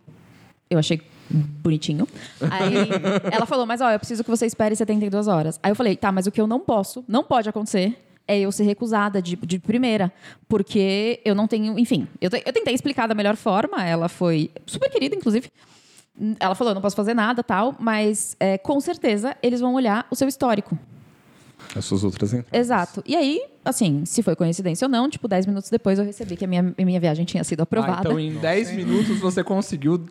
Eu achei bonitinho. Aí ela falou, mas ó, eu preciso que você espere 72 horas. Aí eu falei, tá, mas o que eu não posso, não pode acontecer, é eu ser recusada de, de primeira. Porque eu não tenho, enfim, eu, eu tentei explicar da melhor forma, ela foi super querida, inclusive. Ela falou, eu não posso fazer nada, tal, mas é, com certeza eles vão olhar o seu histórico. As suas outras entradas. Exato. E aí, assim, se foi coincidência ou não, tipo, 10 minutos depois eu recebi que a minha, a minha viagem tinha sido Ah, aprovada. então, em 10 minutos, você conseguiu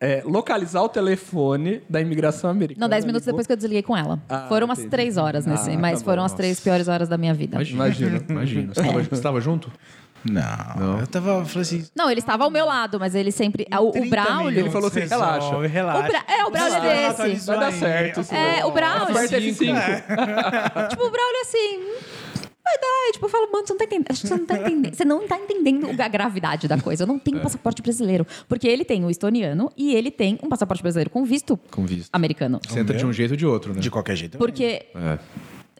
é, localizar o telefone da imigração americana. Não, 10 minutos depois que eu desliguei com ela. Ah, foram umas entendi. três horas nesse, Ah, mas tá foram bom, as três piores horas da minha vida. Imagina. Imagina. Você tava, você tava junto? Não, Eu tava, eu falei assim. Não, ele estava ao meu lado, mas ele sempre. O, o 30 Braulio. Ele falou assim, resolve, relaxa. relaxa. O Bra- é, o Braulio é desse. Vai dar certo. É, o Braulio. Aperta F5. <laughs> Tipo, o Braulio assim. Vai dar. E, tipo, eu falo, mano, você não tá entendendo. Acho que você não tá entendendo. Você não tá entendendo a gravidade da coisa. Eu não tenho passaporte brasileiro. Porque ele tem o estoniano e ele tem um passaporte brasileiro com visto Com visto. americano. Você entra de um jeito ou de outro, né? De qualquer jeito. Porque É.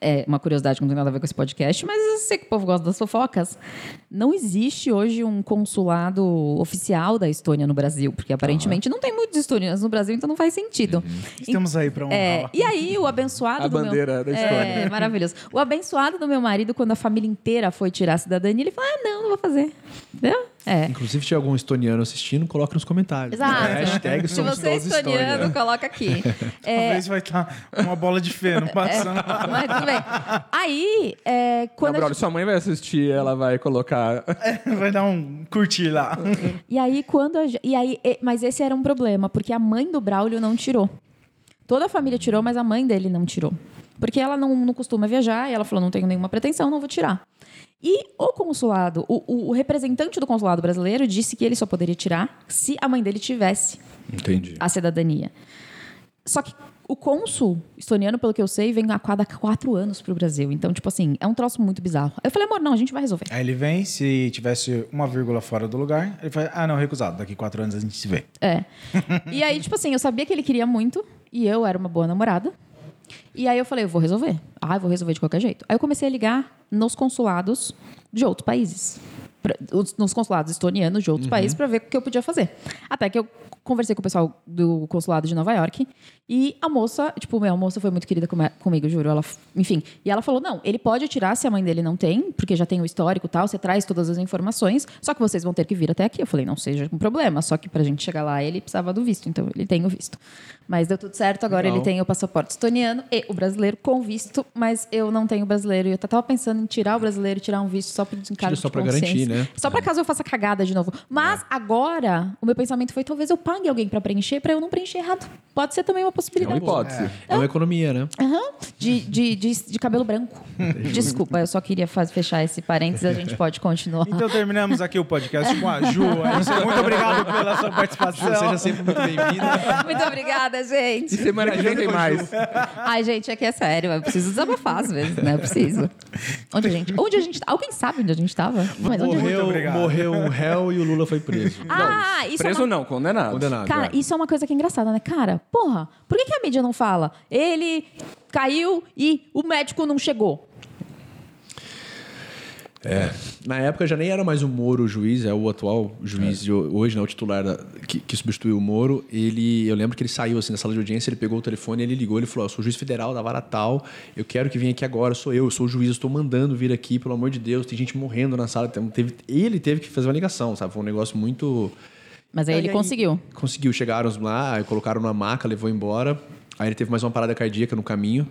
é uma curiosidade que não tem nada a ver com esse podcast, mas eu sei que o povo gosta das fofocas. Não existe hoje um consulado oficial da Estônia no Brasil, porque aparentemente não tem muitos estonianos no Brasil, então não faz sentido. Estamos aí pra um. É, e aí, o abençoado A do bandeira meu... da Estônia. É, <laughs> maravilhoso. O abençoado do meu marido, quando a família inteira foi tirar a cidadania, ele falou: ah, não, não vou fazer. Entendeu? É. Inclusive, se tiver algum estoniano assistindo, coloca nos comentários. Exato. Hashtag Se você é estoniano, coloca aqui. <laughs> É, Talvez vai estar uma bola de feno passando. <laughs> mas tudo bem. Aí, é, quando Não, a brother, sua mãe vai assistir, ela vai colocar. Vai dar um curtir lá. <laughs> E aí, quando. a e aí, e- mas esse era um problema, porque a mãe do Braulio não tirou. Toda a família tirou, mas a mãe dele não tirou. Porque ela não, não costuma viajar e ela falou: não tenho nenhuma pretensão, não vou tirar. E o consulado, o, o- o representante do consulado brasileiro disse que ele só poderia tirar se a mãe dele tivesse Entendi. a cidadania. Só que o cônsul estoniano, pelo que eu sei, vem a cada quatro anos pro Brasil. Então, tipo assim, é um troço muito bizarro. Aí eu falei, amor, não, a gente vai resolver. Aí ele vem, se tivesse uma vírgula fora do lugar, ele fala, ah, não, recusado, daqui quatro anos a gente se vê. É. E aí, tipo assim, eu sabia que ele queria muito e eu era uma boa namorada. E aí eu falei, eu vou resolver. Ah, eu vou resolver de qualquer jeito. Aí eu comecei a ligar nos consulados de outros países. Pra- os- Nos consulados estonianos de outros países para ver o que eu podia fazer. Até que eu conversei com o pessoal do consulado de Nova York e a moça, tipo, meu, a moça foi muito querida come- comigo, juro. Ela, enfim, e ela falou: não, ele pode tirar se a mãe dele não tem, porque já tem o histórico e tal, você traz todas as informações, só que vocês vão ter que vir até aqui. Eu falei: não seja um problema, só que pra gente chegar lá ele precisava do visto, então ele tem o visto. Mas deu tudo certo, agora Legal. ele tem o passaporte estoniano e o brasileiro com visto, mas eu não tenho o brasileiro. E eu tava pensando em tirar o brasileiro, tirar um visto só por desencargo só de pra garantir, né? Só pra caso eu faça cagada de novo. Mas agora, o meu pensamento foi: talvez eu pague alguém pra preencher, pra eu não preencher errado. Pode ser também uma É possibilidade. uma hipótese. É uma economia, né? Aham. De, de, de, de cabelo branco. Desculpa, eu só queria faz- fechar esse parênteses, a gente pode continuar. Então terminamos aqui o podcast com a Ju. É Muito obrigado pela sua participação. Seja sempre muito bem-vinda. Muito obrigada, gente. Semana que vem tem mais. Ai, gente, é que é sério. Eu preciso desabafar às vezes, né? Eu preciso. Onde a gente, onde a gente Alguém sabe onde a gente tava? Mas onde a gente... Morreu, morreu um réu e o Lula foi preso. Ah, isso é Preso uma... não, condenado. Condenado. Cara, é. isso é uma coisa que é engraçada, né? Cara, porra, por que, que a mídia não fala? Ele caiu e o médico não chegou. Na época já nem era mais o Moro o juiz, é o atual juiz de ho- hoje, né, o titular da- que, que substituiu o Moro. Ele, eu lembro que ele saiu assim na sala de audiência, ele pegou o telefone, ele ligou, ele falou: "Ó, "Eu sou juiz federal da vara tal, eu quero que venha aqui agora, sou eu, eu sou o juiz, eu estou mandando vir aqui, pelo amor de Deus, tem gente morrendo na sala". Então, teve, ele teve que fazer uma ligação, sabe? Foi um negócio muito Mas aí E ele conseguiu. Conseguiu, chegaram lá, aí colocaram na maca, levou embora. Aí ele teve mais uma parada cardíaca no caminho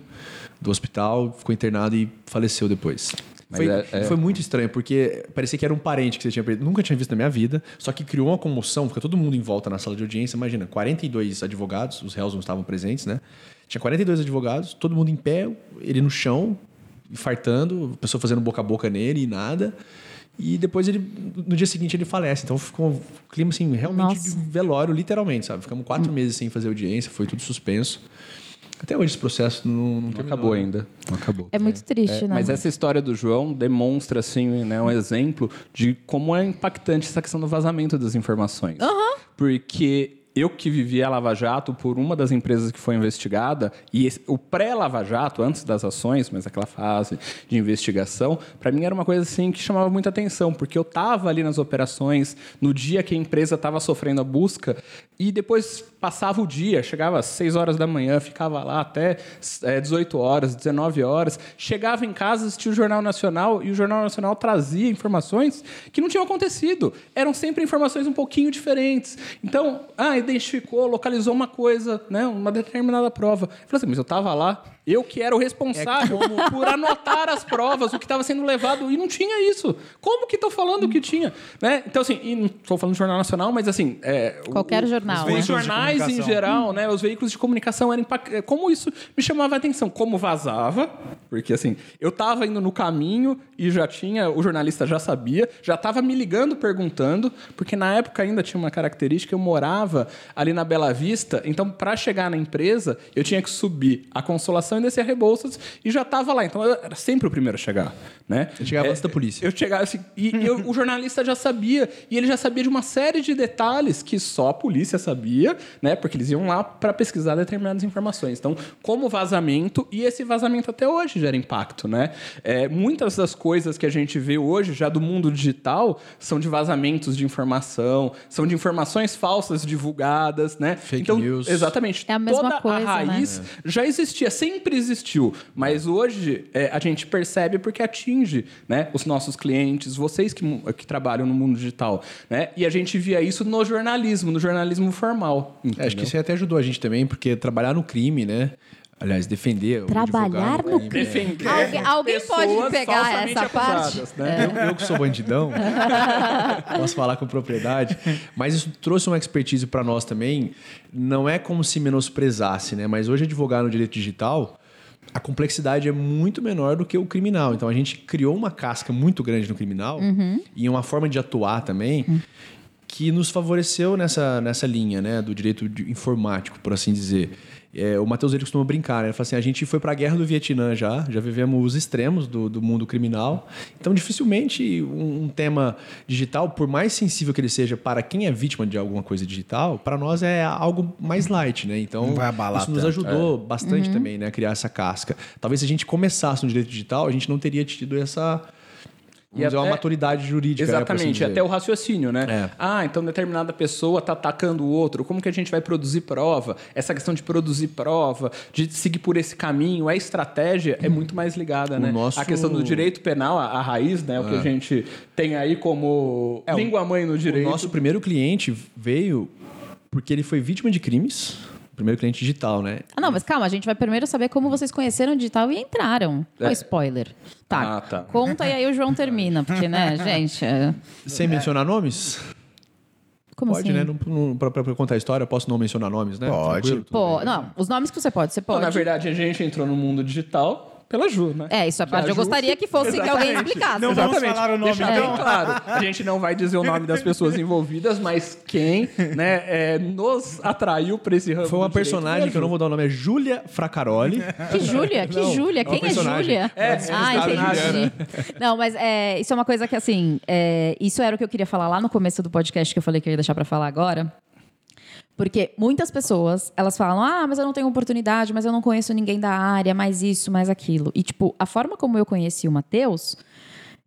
do hospital, ficou internado e faleceu depois. Foi, é- é- foi muito estranho, porque parecia que era um parente que você tinha perdido. Nunca tinha visto na minha vida, só que criou uma comoção, fica todo mundo em volta na sala de audiência. Imagina, 42 advogados, os réus não estavam presentes, né? Tinha 42 advogados, todo mundo em pé, ele no chão, infartando, a pessoa fazendo boca a boca nele e nada. E depois ele, no dia seguinte, ele falece. Então ficou um clima assim, realmente Nossa. de velório, literalmente, sabe? Ficamos quatro meses sem fazer audiência, foi tudo suspenso. Até hoje esse processo não, não Não acabou ainda. Não acabou. É muito triste, É, né? Mas essa história do João demonstra assim, né, um exemplo de como é impactante essa questão do vazamento das informações. Porque eu que vivi a Lava Jato por uma das empresas que foi investigada, e esse- o pré-Lava Jato, antes das ações, mas aquela fase de investigação, para mim era uma coisa assim que chamava muita atenção, porque eu estava ali nas operações, no dia que a empresa estava sofrendo a busca, e depois passava o dia, chegava às 6 horas da manhã, ficava lá até é, 18 horas, 19 horas, chegava em casa, assistia o Jornal Nacional, e o Jornal Nacional trazia informações que não tinham acontecido. Eram sempre informações um pouquinho diferentes. Então, ah, identificou, localizou uma coisa, né, uma determinada prova. Eu falei assim, mas eu estava lá, eu que era o responsável por anotar as provas, o que estava sendo levado, e não tinha isso. Como que estou falando que tinha? Né? Então, assim, e não estou falando de Jornal Nacional, mas assim... é, Qualquer o- jornal, Os né? Jornais em geral, né? Os veículos de comunicação eram impact... Como isso me chamava a atenção? Como vazava, porque assim, eu estava indo no caminho e já tinha, o jornalista já sabia, já estava me ligando perguntando, porque na época ainda tinha uma característica, eu morava ali na Bela Vista, então para chegar na empresa, eu tinha que subir a Consolação e descer a Rebouças e já estava lá, então eu era sempre o primeiro a chegar, né? Eu chegava antes da polícia. Eu chegava assim, e eu- <laughs> o jornalista já sabia, e ele já sabia de uma série de detalhes que só a polícia sabia, né? Porque eles iam lá para pesquisar determinadas informações. Então, como vazamento, e esse vazamento até hoje gera impacto, né? É, muitas das coisas que a gente vê hoje, já do mundo digital, são de vazamentos de informação, são de informações falsas divulgadas, né? Fake então, news. Exatamente. É a mesma Toda coisa, a né? raiz já existia sem sempre existiu, mas hoje é, a gente percebe porque atinge né, os nossos clientes, vocês que, que trabalham no mundo digital. Né? E a gente via isso no jornalismo, no jornalismo formal. É, acho que isso até ajudou a gente também, porque trabalhar no crime, né? Aliás, defender. o Trabalhar advogado no crime, Defender Alguém- alguém pode pegar essa parte? Né? Eu, eu que sou bandidão, <laughs> posso falar com propriedade. Mas isso trouxe uma expertise para nós também. Não é como se menosprezasse, né? Mas hoje advogar no direito digital, a complexidade é muito menor do que o criminal. Então a gente criou uma casca muito grande no criminal e uma forma de atuar também. Que nos favoreceu nessa, nessa linha né, do direito de- informático, por assim dizer. É, o Matheus ele costuma brincar, né? Ele fala assim: a gente foi para a guerra do Vietnã já, já vivemos os extremos do, do mundo criminal. Então, dificilmente um, um tema digital, por mais sensível que ele seja para quem é vítima de alguma coisa digital, para nós é algo mais light, né? Então, Não vai abalar isso nos tanto. ajudou bastante também, né? A criar essa casca. Talvez se a gente começasse no direito digital, a gente não teria tido essa. E Vamos dizer, uma até- maturidade jurídica. né, assim Exatamente, dizer. até o raciocínio, né? É. Ah, então determinada pessoa está atacando o outro. Como que a gente vai produzir prova? Essa questão de produzir prova, de seguir por esse caminho, a estratégia é muito mais ligada, O né? nosso- A questão do direito penal, a, a raiz, né? O que a gente tem aí como É, língua mãe no direito. O nosso primeiro cliente veio porque ele foi vítima de crimes. Primeiro cliente digital, né? Ah, não, mas calma, a gente vai primeiro saber como vocês conheceram o digital e entraram. É. spoiler. Tá, Ah, tá. conta e aí o João termina, porque, né, <laughs> gente... é- Sem mencionar nomes? Como pode, assim? né? Não, não, pra, pra contar a história, eu posso não mencionar nomes, né? Pode. Tranquilo, Pô, bem. não, os nomes que você pode, você Então, pode. na verdade, a gente entrou no mundo digital pela Ju, né? É, isso é parte. Eu Ju- gostaria que fosse que alguém Exatamente. explicasse. Não vamos Exatamente. falar o nome, Deixar então. bem claro. A gente não vai dizer o nome das pessoas envolvidas, mas quem né, é, nos atraiu para esse ramo Foi uma personagem que eu não vou dar o nome, é Júlia Fracaroli. Que Júlia? Que Júlia? é Quem é. Júlia? É, ah, personagem. entendi. Não, mas é, isso é uma coisa que, assim, é, isso era o que eu queria falar lá no começo do podcast que eu falei que eu ia deixar pra falar agora. Porque muitas pessoas, elas falam, ah, mas eu não tenho oportunidade, mas eu não conheço ninguém da área, mais isso, mais aquilo. E, tipo, a forma como eu conheci o Matheus,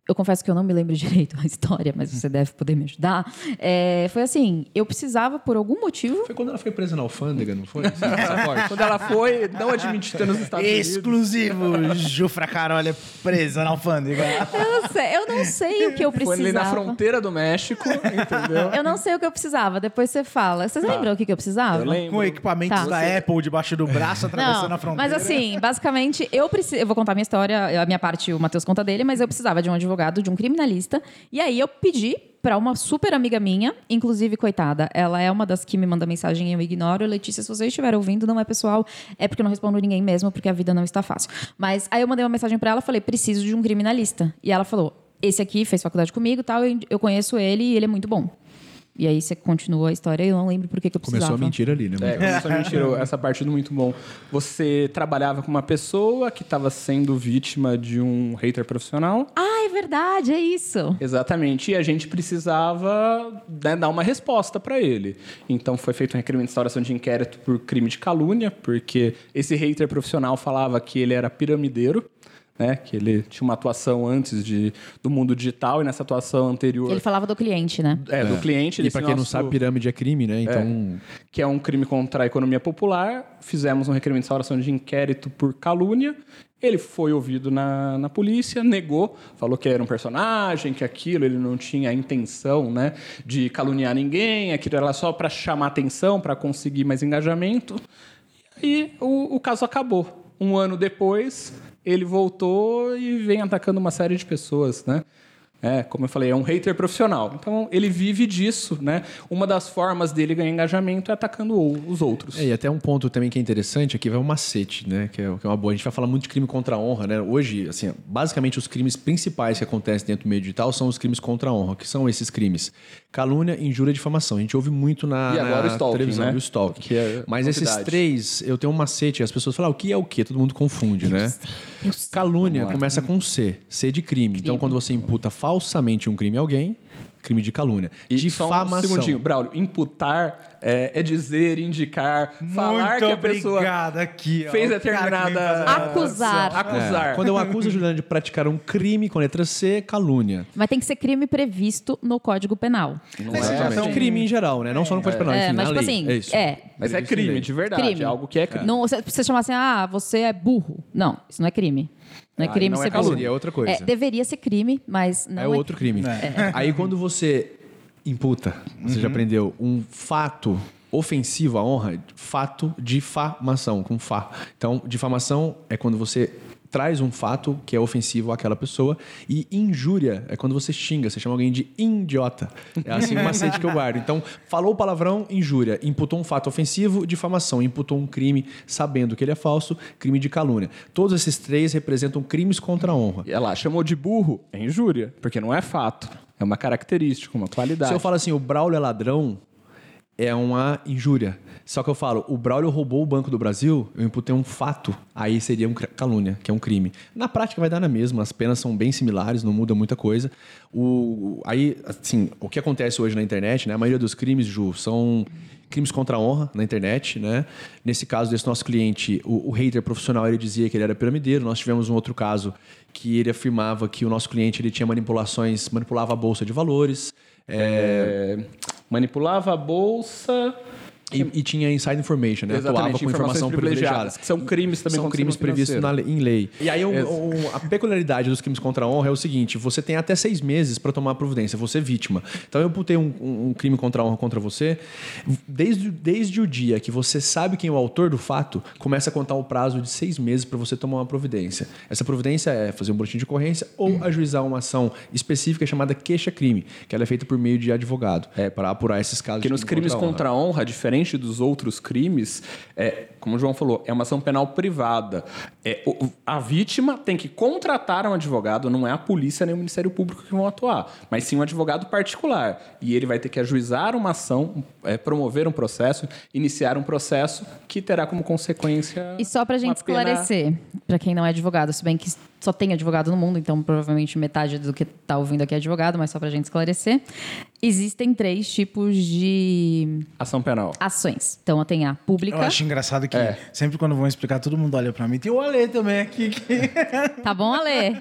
eu confesso que eu não me lembro <laughs> direito a história, mas você deve poder me ajudar. É, foi assim, eu precisava, por algum motivo, Foi quando ela foi presa na alfândega, não foi? <laughs> Quando ela foi não admitida nos Estados Unidos. Exclusivo, Ju Fracaroli é presa na alfândega. eu não sei, eu não sei o que eu Foi precisava. ali na fronteira do México, entendeu? Eu não sei o que eu precisava, depois você fala. Vocês lembram o que, que eu precisava? Eu lembro. Com equipamentos Tá. da Apple debaixo do braço, atravessando Não, a fronteira. mas assim, basicamente, eu preciso. Eu vou contar a minha história, a minha parte, o Matheus conta dele, mas eu precisava de um advogado, de um criminalista. E aí eu pedi pra uma super amiga minha, inclusive, coitada, ela é uma das que me manda mensagem e eu ignoro. Letícia, se você estiver ouvindo, não é pessoal, é porque eu não respondo ninguém mesmo, porque a vida não está fácil. Mas aí eu mandei uma mensagem pra ela, falei, preciso de um criminalista. E ela falou, esse aqui fez faculdade comigo tal, eu conheço ele e ele é muito bom. E aí você continua a história e eu não lembro por que, que eu precisava. Começou a mentira ali, né? É, começou a mentira, essa parte do muito bom. Você trabalhava com uma pessoa que estava sendo vítima de um hater profissional. Ah, é verdade, é isso. Exatamente. E a gente precisava né, dar uma resposta para ele. Então foi feito um requerimento de instauração de inquérito por crime de calúnia, porque esse hater profissional falava que ele era piramideiro. Né, que ele tinha uma atuação antes de, do mundo digital e nessa atuação anterior Ele falava do cliente, né? é, do cliente. E pra quem não nosso- sabe, pirâmide é crime, né? Então, que é um crime contra a economia popular. Fizemos um requerimento de instauração de inquérito por calúnia. Ele foi ouvido na, na polícia, negou, falou que era um personagem, que aquilo ele não tinha a intenção né, de caluniar ninguém, aquilo era só para chamar atenção, para conseguir mais engajamento. E o, o caso acabou. Um ano depois, ele voltou e vem atacando uma série de pessoas, né? É, como eu falei, é um hater profissional. Então, ele vive disso, né? Uma das formas dele ganhar engajamento é atacando o- os outros. É, e até um ponto também que é interessante aqui vai um macete, né? Que é, que é uma boa. A gente vai falar muito de crime contra a honra, né? Hoje, assim, basicamente os crimes principais que acontecem dentro do meio digital são os crimes contra a honra. que são esses crimes? Calúnia, injúria e difamação. A gente ouve muito na, E agora na o stalking, televisão né? e o stalking. Que é Mas esses novidade. três, eu tenho um macete. As pessoas falam, ah, o que é o quê? Todo mundo confunde, né? Calúnia começa com C, C de crime. Então, quando você imputa falsamente um crime a alguém, crime de calúnia. E só um Difamação. segundinho, Braulio. Imputar é, é dizer, indicar, falar Muito que a pessoa aqui. ó. fez determinada... Acusar. Acusar. É, Quando eu acuso a Juliana de praticar um crime com letra C, calúnia. Mas tem que ser crime previsto no Código Penal. Não é, Exatamente. são- crime em geral, né? Não só no Código Penal, É, enfim, mas na tipo lei. assim, é isso. é. Mas é em crime, de verdade. Crime. É algo que é crime. Não, você, você chama assim, ah, você é burro. Não, isso não é crime. Não é crime não é ser calúnia, burro. é outra coisa. É, deveria ser crime, mas não é é. outro crime. Aí quando você imputa, você já aprendeu, um fato ofensivo à honra, fato difamação, com fá. Então, difamação é quando você traz um fato que é ofensivo àquela pessoa e injúria é quando você xinga, você chama alguém de idiota. É assim o macete que eu guardo. Então, falou palavrão, injúria. Imputou um fato ofensivo, difamação. Imputou um crime sabendo que ele é falso, crime de calúnia. Todos esses três representam crimes contra a honra. E ela chamou de burro, é injúria, porque não é fato. É uma característica, uma qualidade. Se eu falo assim, o Braulio é ladrão, é uma injúria. Só que eu falo, o Braulio roubou o Banco do Brasil, eu imputei um fato, aí seria um calúnia, que é um crime. Na prática vai dar na mesma, as penas são bem similares, não muda muita coisa. O, aí, assim, o que acontece hoje na internet, né? A maioria dos crimes, Ju, são crimes contra a honra na internet, né? Nesse caso desse nosso cliente, o, o hater profissional, ele dizia que ele era piramideiro. Nós tivemos um outro caso que ele afirmava que o nosso cliente ele tinha manipulações, manipulava a bolsa de valores. É, É, manipulava a bolsa. E, e tinha inside information, né? Atuava Exatamente, com informação privilegiada. que são crimes também São contra crimes previstos na em lei. E aí, um- um- a peculiaridade dos crimes contra a honra é o seguinte: você tem até seis meses para tomar providência, você é vítima. Então, eu putei um, um- crime contra a honra contra você. Desde, desde o dia que você sabe quem é o autor do fato, começa a contar o prazo de seis meses para você tomar uma providência. Essa providência é fazer um boletim de ocorrência ou ajuizar uma ação específica chamada queixa-crime, que ela é feita por meio de advogado, é, para apurar esses casos. De nos crime crimes a honra. contra a honra, diferente dos outros crimes, é, como o João falou, é uma ação penal privada. É, a vítima tem que contratar um advogado, não é a polícia nem o Ministério Público que vão atuar, mas sim um advogado particular. E ele vai ter que ajuizar uma ação, é, promover um processo, iniciar um processo que terá como consequência. E só pra uma gente pena- esclarecer, pra quem não é advogado, se bem que só tem advogado no mundo, então provavelmente metade do que tá ouvindo aqui é advogado, mas só pra gente esclarecer, existem três tipos de Ação penal. ações. Então tem a Eu pública, acho engraçado que É. sempre quando vão explicar, todo mundo olha pra mim. Tem o Ale também aqui. Que, <laughs> tá bom, Ale?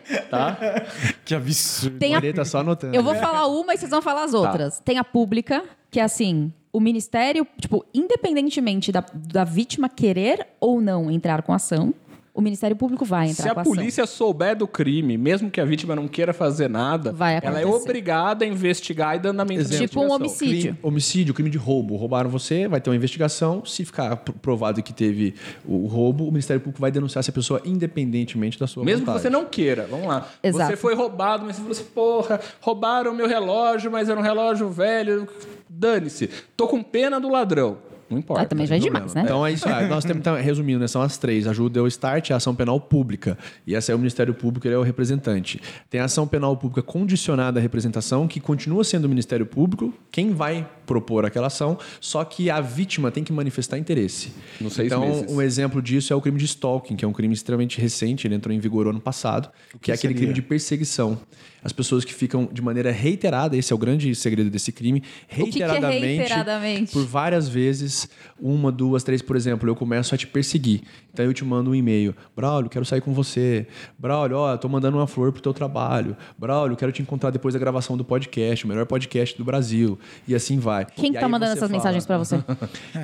que absurdo. Tem a Ele tá só anotando. Eu vou falar uma e vocês vão falar as outras. Tem a pública, que é assim, o ministério, tipo, independentemente da, da vítima querer ou não entrar com ação, o Ministério Público vai entrar Se a ação. polícia souber do crime, mesmo que a vítima não queira fazer nada, Vai ela é obrigada a investigar e dar andamento da Tipo um homicídio. Crime, homicídio, crime de roubo. Roubaram você, vai ter uma investigação. Se ficar pr- provado que teve o roubo, o Ministério Público vai denunciar essa pessoa independentemente da sua Mesmo que vontade. você não queira, vamos lá. Exato. Você foi roubado, mas você falou assim, porra, roubaram o meu relógio, mas era um relógio velho. Dane-se. Tô com pena do ladrão. Não importa. Ah, também já é demais, né? Então é isso. aí. nós temos, então, resumindo, né, são as três. A ajuda é o start, a ação penal pública. E essa é o Ministério Público, ele é o representante. Tem a ação penal pública condicionada à representação, que continua sendo o Ministério Público, quem vai propor aquela ação, só que a vítima tem que manifestar interesse. Nos seis então, meses. um exemplo disso é o crime de stalking, que é um crime extremamente recente, ele entrou em vigor ano passado, que, é aquele seria? crime de perseguição. As pessoas que ficam de maneira reiterada, esse é o grande segredo desse crime, que que é reiteradamente, reiteradamente? por várias vezes, uma, duas, três, por exemplo, eu começo a te perseguir. Então eu te mando um e-mail. Braulio, quero sair com você. Braulio, ó, tô mandando uma flor pro teu trabalho. Braulio, quero te encontrar depois da gravação do podcast, o melhor podcast do Brasil. E assim vai. Quem que tá mandando essas fala, mensagens pra <laughs> você?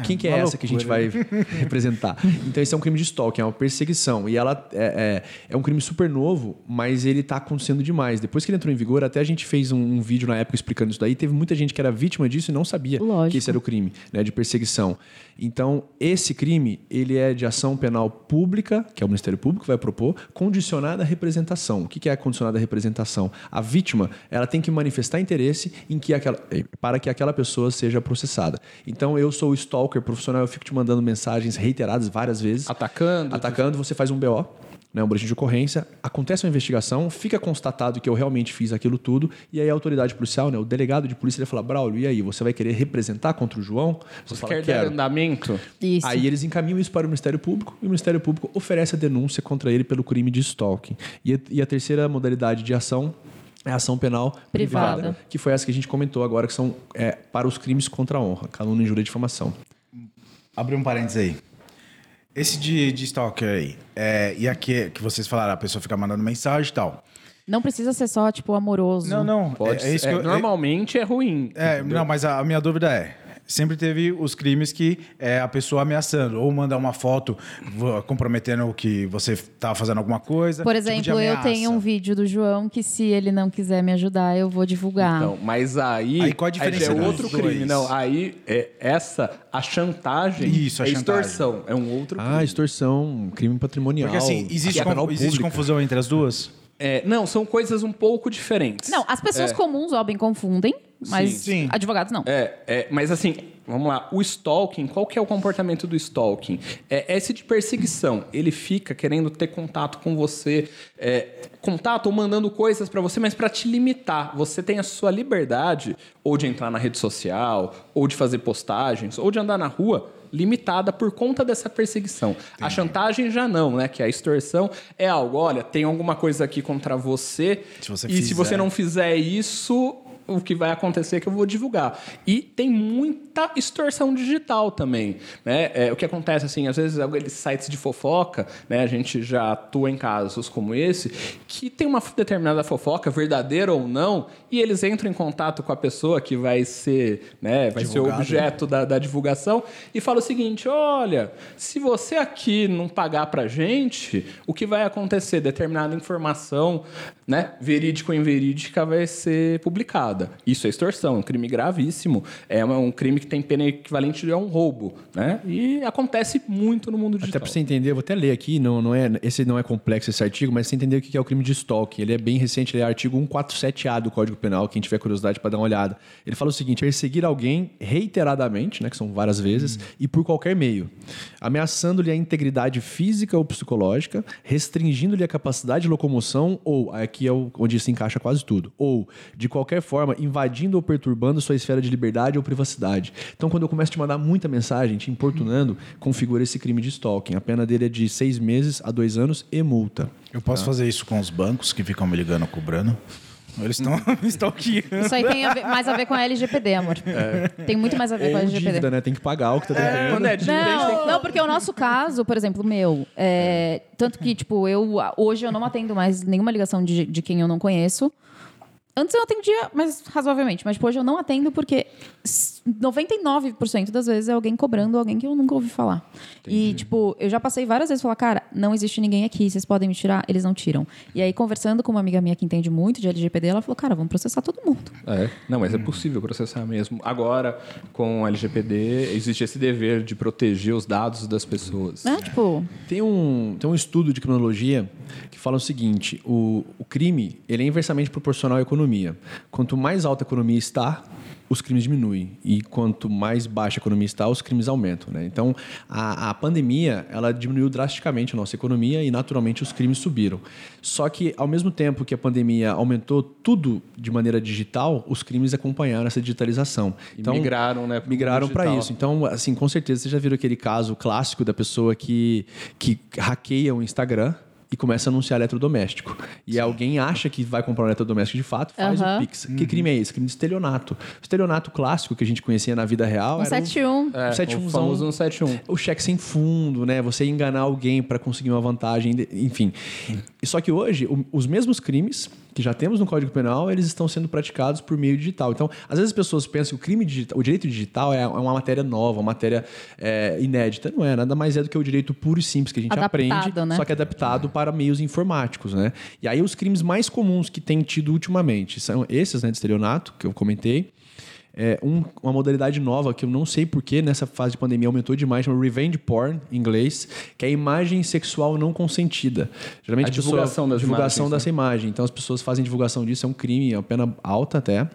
Quem que é uma essa que a gente vai representar? Então, esse é um crime de stalking, é uma perseguição. E ela é, é, é um crime super novo, mas ele está acontecendo demais. Depois que ele entrou em vigor, até a gente fez um, um vídeo na época explicando isso daí. Teve muita gente que era vítima disso e não sabia Lógico. que esse era o crime né, de perseguição. Então, esse crime, ele é de ação penal pública, que é o Ministério Público que vai propor, condicionada à representação. O que que é condicionada à representação? A vítima, ela tem que manifestar interesse em que aquela, eh, para que aquela pessoa seja processada. Então, eu sou o stalker profissional, eu fico te mandando mensagens reiteradas várias vezes. Atacando. Atacando, você faz um BO, né, um boletim de ocorrência, acontece uma investigação, fica constatado que eu realmente fiz aquilo tudo, e aí a autoridade policial, né, o delegado de polícia, ele fala, Braulio, e aí, você vai querer representar contra o João? Você fala, quer dar "Quero." andamento? Isso. Aí eles encaminham isso para o Ministério Público e o Ministério Público oferece a denúncia contra ele pelo crime de stalking. E a, e a terceira modalidade de ação é a ação penal Privada. privada. que foi essa que a gente comentou agora, que são é, para os crimes contra a honra, calúnia, injúria e difamação. Abrir um parênteses aí. Esse de, de stalker aí, é, e aqui que vocês falaram, a pessoa fica mandando mensagem e tal. Não precisa ser só, tipo, amoroso. Não, não. Pode é, é isso que É, eu, normalmente é ruim. É, entendeu? não, mas a, a minha dúvida é. Sempre teve os crimes que é a pessoa ameaçando, ou mandar uma foto comprometendo que você estava fazendo alguma coisa. Por tipo exemplo, eu ameaça. tenho um vídeo do João que se ele não quiser me ajudar, eu vou divulgar. Então, mas aí, Aí qual a diferença é dos outro dois? crime. Não, aí é essa, a chantagem Isso, a é chantagem. extorsão. É um outro crime. Ah, extorsão, crime patrimonial. Porque assim, existe, é existe confusão entre as duas? É, não, são coisas um pouco diferentes. Não, as pessoas comuns, óbvio, confundem, mas Sim. Advogados não. É, é, mas assim, vamos lá. O stalking, qual que é o comportamento do stalking? É esse de perseguição. Ele fica querendo ter contato com você, é, contato ou mandando coisas pra você, mas pra te limitar. Você tem a sua liberdade ou de entrar na rede social, ou de fazer postagens, ou de andar na rua limitada por conta dessa perseguição. A chantagem já não, né? Que a extorsão é algo, olha, tem alguma coisa aqui contra você, Se você e se fizer. você não fizer isso, o que vai acontecer é que eu vou divulgar. E tem muita extorsão digital também, né? É, o que acontece, assim, às vezes aqueles sites de fofoca, né? A gente já atua em casos como esse, que tem uma determinada fofoca, verdadeira ou não, e eles entram em contato com a pessoa que vai ser, né? Vai ser o Divulgado. objeto da, da divulgação e fala o seguinte, olha, se você aqui não pagar pra gente, o que vai acontecer? Determinada informação, né? Verídica ou inverídica vai ser publicada. Isso é extorsão, é um crime gravíssimo. É um crime que tem pena equivalente a um roubo, né? E acontece muito no mundo Até digital. pra você entender, vou até ler aqui, não, não é, esse não é complexo esse artigo, mas você entender o que é o crime de stalking. Ele é bem recente, ele é artigo 147A do Código Penal, quem tiver curiosidade para dar uma olhada. Ele fala o seguinte: perseguir alguém reiteradamente, né, que são várias vezes, e por qualquer meio, ameaçando-lhe a integridade física ou psicológica, restringindo-lhe a capacidade de locomoção, ou, aqui é onde se encaixa quase tudo, ou, de qualquer forma, invadindo ou perturbando sua esfera de liberdade ou privacidade. Então, quando eu começo a te mandar muita mensagem, te importunando, configura esse crime de stalking. A pena dele é de seis meses a dois anos e multa. Eu posso fazer isso com os bancos que ficam me ligando, cobrando? Eles estão <laughs> stalkeando. Isso aí tem a ver- mais a ver com a LGPD, amor. Tem muito mais a ver com a Ou LGPD. dívida, né? Tem que pagar o que tá devendo. Quando é dívida, Não, não, porque o nosso caso, por exemplo, o meu, é, tanto que, tipo, eu hoje eu não atendo mais nenhuma ligação de, de quem eu não conheço. Antes eu atendia, mas razoavelmente. Mas hoje eu não atendo porque 99% das vezes é alguém cobrando alguém que eu nunca ouvi falar. E, tipo, eu já passei várias vezes falar, cara, não existe ninguém aqui, vocês podem me tirar? Eles não tiram. E aí, conversando com uma amiga minha que entende muito de LGPD, ela falou, cara, vamos processar todo mundo. É. Não, mas é possível processar mesmo. Agora, com o LGPD, existe esse dever de proteger os dados das pessoas. Né? Tipo, Tem um, tem um estudo de criminologia que fala o seguinte: o, o crime ele é inversamente proporcional à economia. Quanto mais alta a economia está, os crimes diminuem. E quanto mais baixa a economia está, os crimes aumentam. Né? Então, a, a pandemia ela diminuiu drasticamente a nossa economia e, naturalmente, os crimes subiram. Só que, ao mesmo tempo que a pandemia aumentou tudo de maneira digital, os crimes acompanharam essa digitalização. E migraram, né, Migraram para isso. Então, assim, com certeza, você já viram aquele caso clássico da pessoa que, que hackeia o Instagram e começa a anunciar eletrodoméstico. E alguém acha que vai comprar um eletrodoméstico de fato, faz Aham. o Pix. Que crime é esse? Crime de estelionato. O estelionato clássico que a gente conhecia na vida real um era o- 71. É, o 71 o famoso 171. o cheque sem fundo, né? Você enganar alguém para conseguir uma vantagem, enfim. E Só que hoje, os mesmos crimes que já temos no Código Penal, eles estão sendo praticados por meio digital. Então, às vezes as pessoas pensam que o crime digital, o direito digital é é uma matéria nova, uma matéria é, inédita. Não é, nada mais é do que o direito puro e simples que a gente Adaptado, aprende, né? só que adaptado para meios informáticos, né? E aí os crimes mais comuns que tem tido ultimamente são esses, né, de estelionato, que eu comentei. É um- uma modalidade nova que eu não sei porquê nessa fase de pandemia aumentou demais, chama revenge porn, em inglês, que é a imagem sexual não consentida. Geralmente A pessoa- divulgação das divulgação imagens, né? dessa imagem. Então as pessoas fazem divulgação disso, é um crime, é uma pena alta até.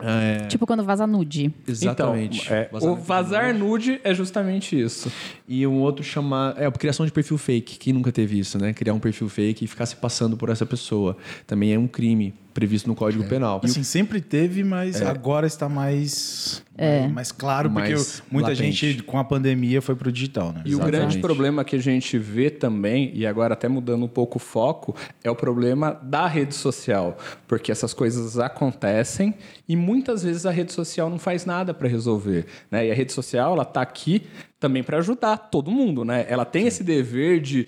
É, Tipo quando vaza nude. exatamente. Então, é, o vazar nude é justamente isso. E um outro chama. É, a criação de perfil fake. Quem nunca teve isso, né? Criar um perfil fake e ficar se passando por essa pessoa. Também é um crime. Previsto no Código Penal. Assim, sempre teve, mas agora está mais, mais, mais claro, porque Mais muita latente. gente, com a pandemia, foi pro digital, né? E o Exatamente. grande problema que a gente vê também, e agora até mudando um pouco o foco, é o problema da rede social. Porque essas coisas acontecem e muitas vezes a rede social não faz nada para resolver. Né? E a rede social ela está aqui também para ajudar todo mundo. Né? Ela tem esse dever de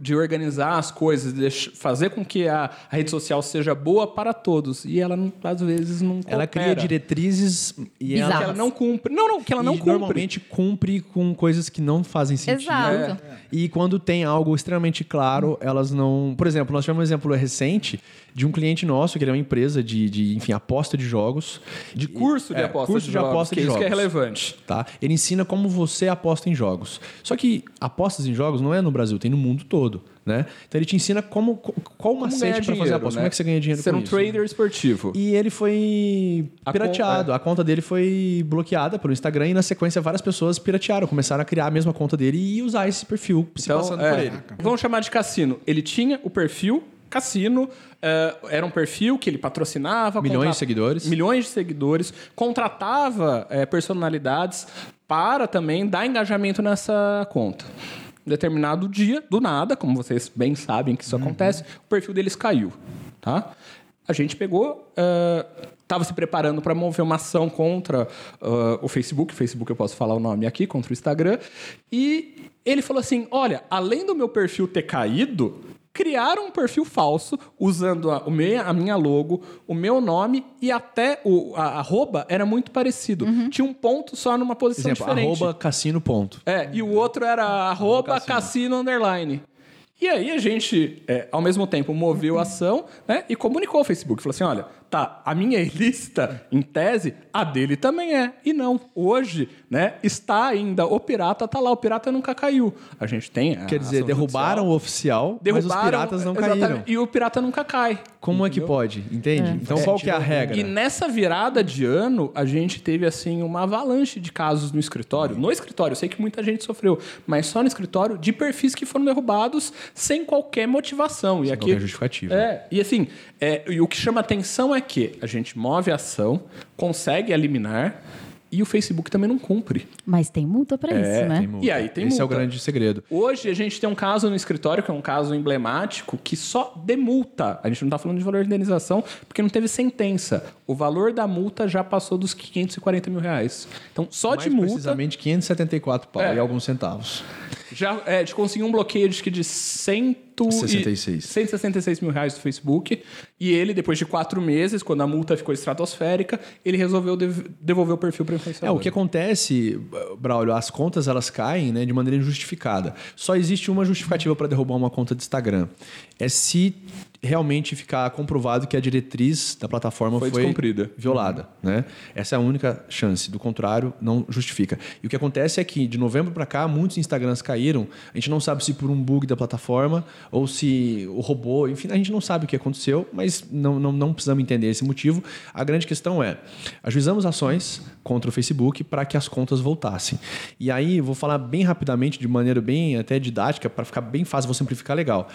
de organizar as coisas, de fazer com que a, a rede social seja boa para todos. E ela, não- às vezes, não Ela cria coopera. diretrizes e ela, Que ela não cumpre. Não, não, que ela não e cumpre. normalmente cumpre com coisas que não fazem sentido. Exato. E quando tem algo extremamente claro, elas não. Por exemplo, nós tivemos um exemplo recente de um cliente nosso, que ele é uma empresa de, de enfim, aposta de jogos. De curso de É, aposta curso de, de jogos, aposta que de isso que é jogos. relevante. Tá? Ele ensina como você aposta em jogos. Só que apostas em jogos não é no Brasil, tem no mundo todo. Né? Então ele te ensina como, qual o Como macete para fazer dinheiro, aposta. né? Como é que você ganha dinheiro Ser com um isso? trader esportivo. E ele foi A pirateado. con- é. A conta dele foi bloqueada pelo Instagram e, na sequência, várias pessoas piratearam, começaram a criar a mesma conta dele e usar esse perfil se passando é, por ele. Vamos chamar de cassino. Ele tinha o perfil cassino, eh, era um perfil que ele patrocinava. Milhões de seguidores. Milhões de seguidores. Contratava eh, personalidades para também dar engajamento nessa conta. Em determinado dia, do nada, como vocês bem sabem que isso acontece, o perfil deles caiu. Tá? A gente pegou, estava se preparando para mover uma ação contra ah, o Facebook, Facebook eu posso falar o nome aqui, contra o Instagram, e ele falou assim: olha, além do meu perfil ter caído, criaram um perfil falso usando a, o meu- a minha logo, o meu nome e até o a, arroba era muito parecido. Tinha um ponto só numa posição Exemplo, diferente. arroba cassino ponto. É, e o outro era arroba cassino underline. E aí a gente, é, ao mesmo tempo, moveu a ação né, e comunicou ao Facebook. Falou assim: olha, tá, a minha <laughs> lista, em tese, a dele também é. E não, hoje, né, está ainda, o pirata tá lá, o pirata nunca caiu. A gente tem. a Quer dizer, derrubaram judicial. o oficial, mas os piratas não caíram. E o pirata nunca cai. Como é que pode? Entende? Então qual que é a regra? E nessa virada de ano, a gente teve assim uma avalanche de casos no escritório. No escritório, eu sei que muita gente sofreu, mas só no escritório de perfis que foram derrubados sem qualquer motivação. e aqui qualquer justificativa. É, e assim, é, e o que chama atenção é que a gente move a ação, consegue eliminar e o Facebook também não cumpre. Mas tem multa pra isso, né? Tem multa. E aí tem Esse é o multa. grande segredo. Hoje a gente tem um caso no escritório, que é um caso emblemático, que só demulta. A gente não está falando de valor de indenização, porque não teve sentença. O valor da multa já passou dos 540 mil reais. Então, só Mais de multa. precisamente 574 pau É. e alguns centavos. Já é, de conseguir um bloqueio de, que de 100 e- 66. 166 mil reais do Facebook. E ele, depois de quatro meses, quando a multa ficou estratosférica, ele resolveu dev- devolver o perfil para É, influenciador. o que acontece, Braulio, as contas elas caem né, de maneira injustificada. Só existe uma justificativa para derrubar uma conta de Instagram. É se realmente ficar comprovado que a diretriz da plataforma Foi foi, violada. Né? Essa é a única chance. Do contrário, não justifica. E o que acontece é que, de novembro para cá, muitos Instagrams caíram. A gente não sabe se por um bug da plataforma ou se o robô, enfim, a gente não sabe o que aconteceu, mas não, não, não precisamos entender esse motivo. A grande questão é: ajuizamos ações contra o Facebook para que as contas voltassem. E aí, vou falar bem rapidamente, de maneira bem até didática, para ficar bem fácil, vou simplificar legal.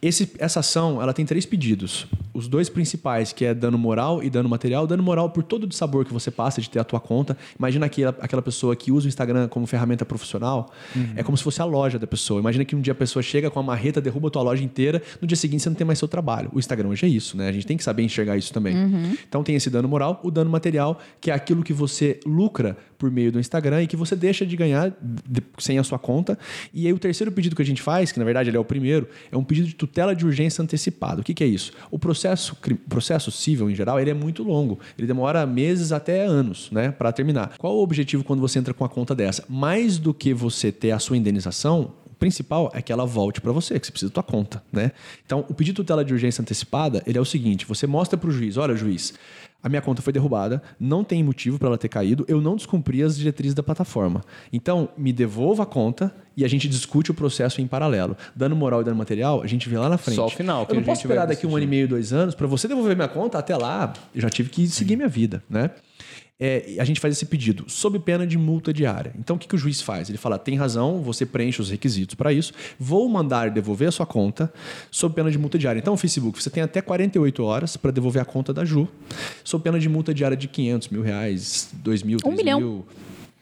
Esse, essa ação ela tem três pedidos. Os dois principais, que é dano moral e dano material. Dano moral por todo o sabor que você passa de ter a tua conta. Imagina aquela, aquela pessoa que usa o Instagram como ferramenta profissional. É como se fosse a loja da pessoa. Imagina que um dia a pessoa chega com a marreta, derruba a tua loja inteira. No dia seguinte você não tem mais seu trabalho. O Instagram hoje é isso, né? A gente tem que saber enxergar isso também. Então tem esse dano moral, o dano material, que é aquilo que você lucra por meio do Instagram e que você deixa de ganhar sem a sua conta. E aí o terceiro pedido que a gente faz, que na verdade ele é o primeiro, é um pedido de tutela de urgência antecipada. O que, que é isso? O processo, processo civil em geral, ele é muito longo. Ele demora meses até anos, né, para terminar. Qual o objetivo quando você entra com a conta dessa? Mais do que você ter a sua indenização, principal é que ela volte para você, que você precisa da tua conta, né? Então, o pedido de tutela de urgência antecipada, ele é o seguinte, você mostra para o juiz, olha, juiz, a minha conta foi derrubada, não tem motivo para ela ter caído, eu não descumpri as diretrizes da plataforma. Então, me devolva a conta e a gente discute o processo em paralelo. Dano moral e dano material, a gente vê lá na frente. Só o final, que Eu não a posso esperar daqui um ano e meio, dois anos, para você devolver minha conta, até lá, eu já tive que seguir minha vida, né? É, a gente faz esse pedido sob pena de multa diária. Então, o que, que o juiz faz? Ele fala: tem razão, você preenche os requisitos para isso, vou mandar devolver a sua conta sob pena de multa diária. Então, o Facebook, você tem até 48 horas para devolver a conta da Ju, sob pena de multa diária de 500 mil reais, 2 mil, 3 milhão. mil.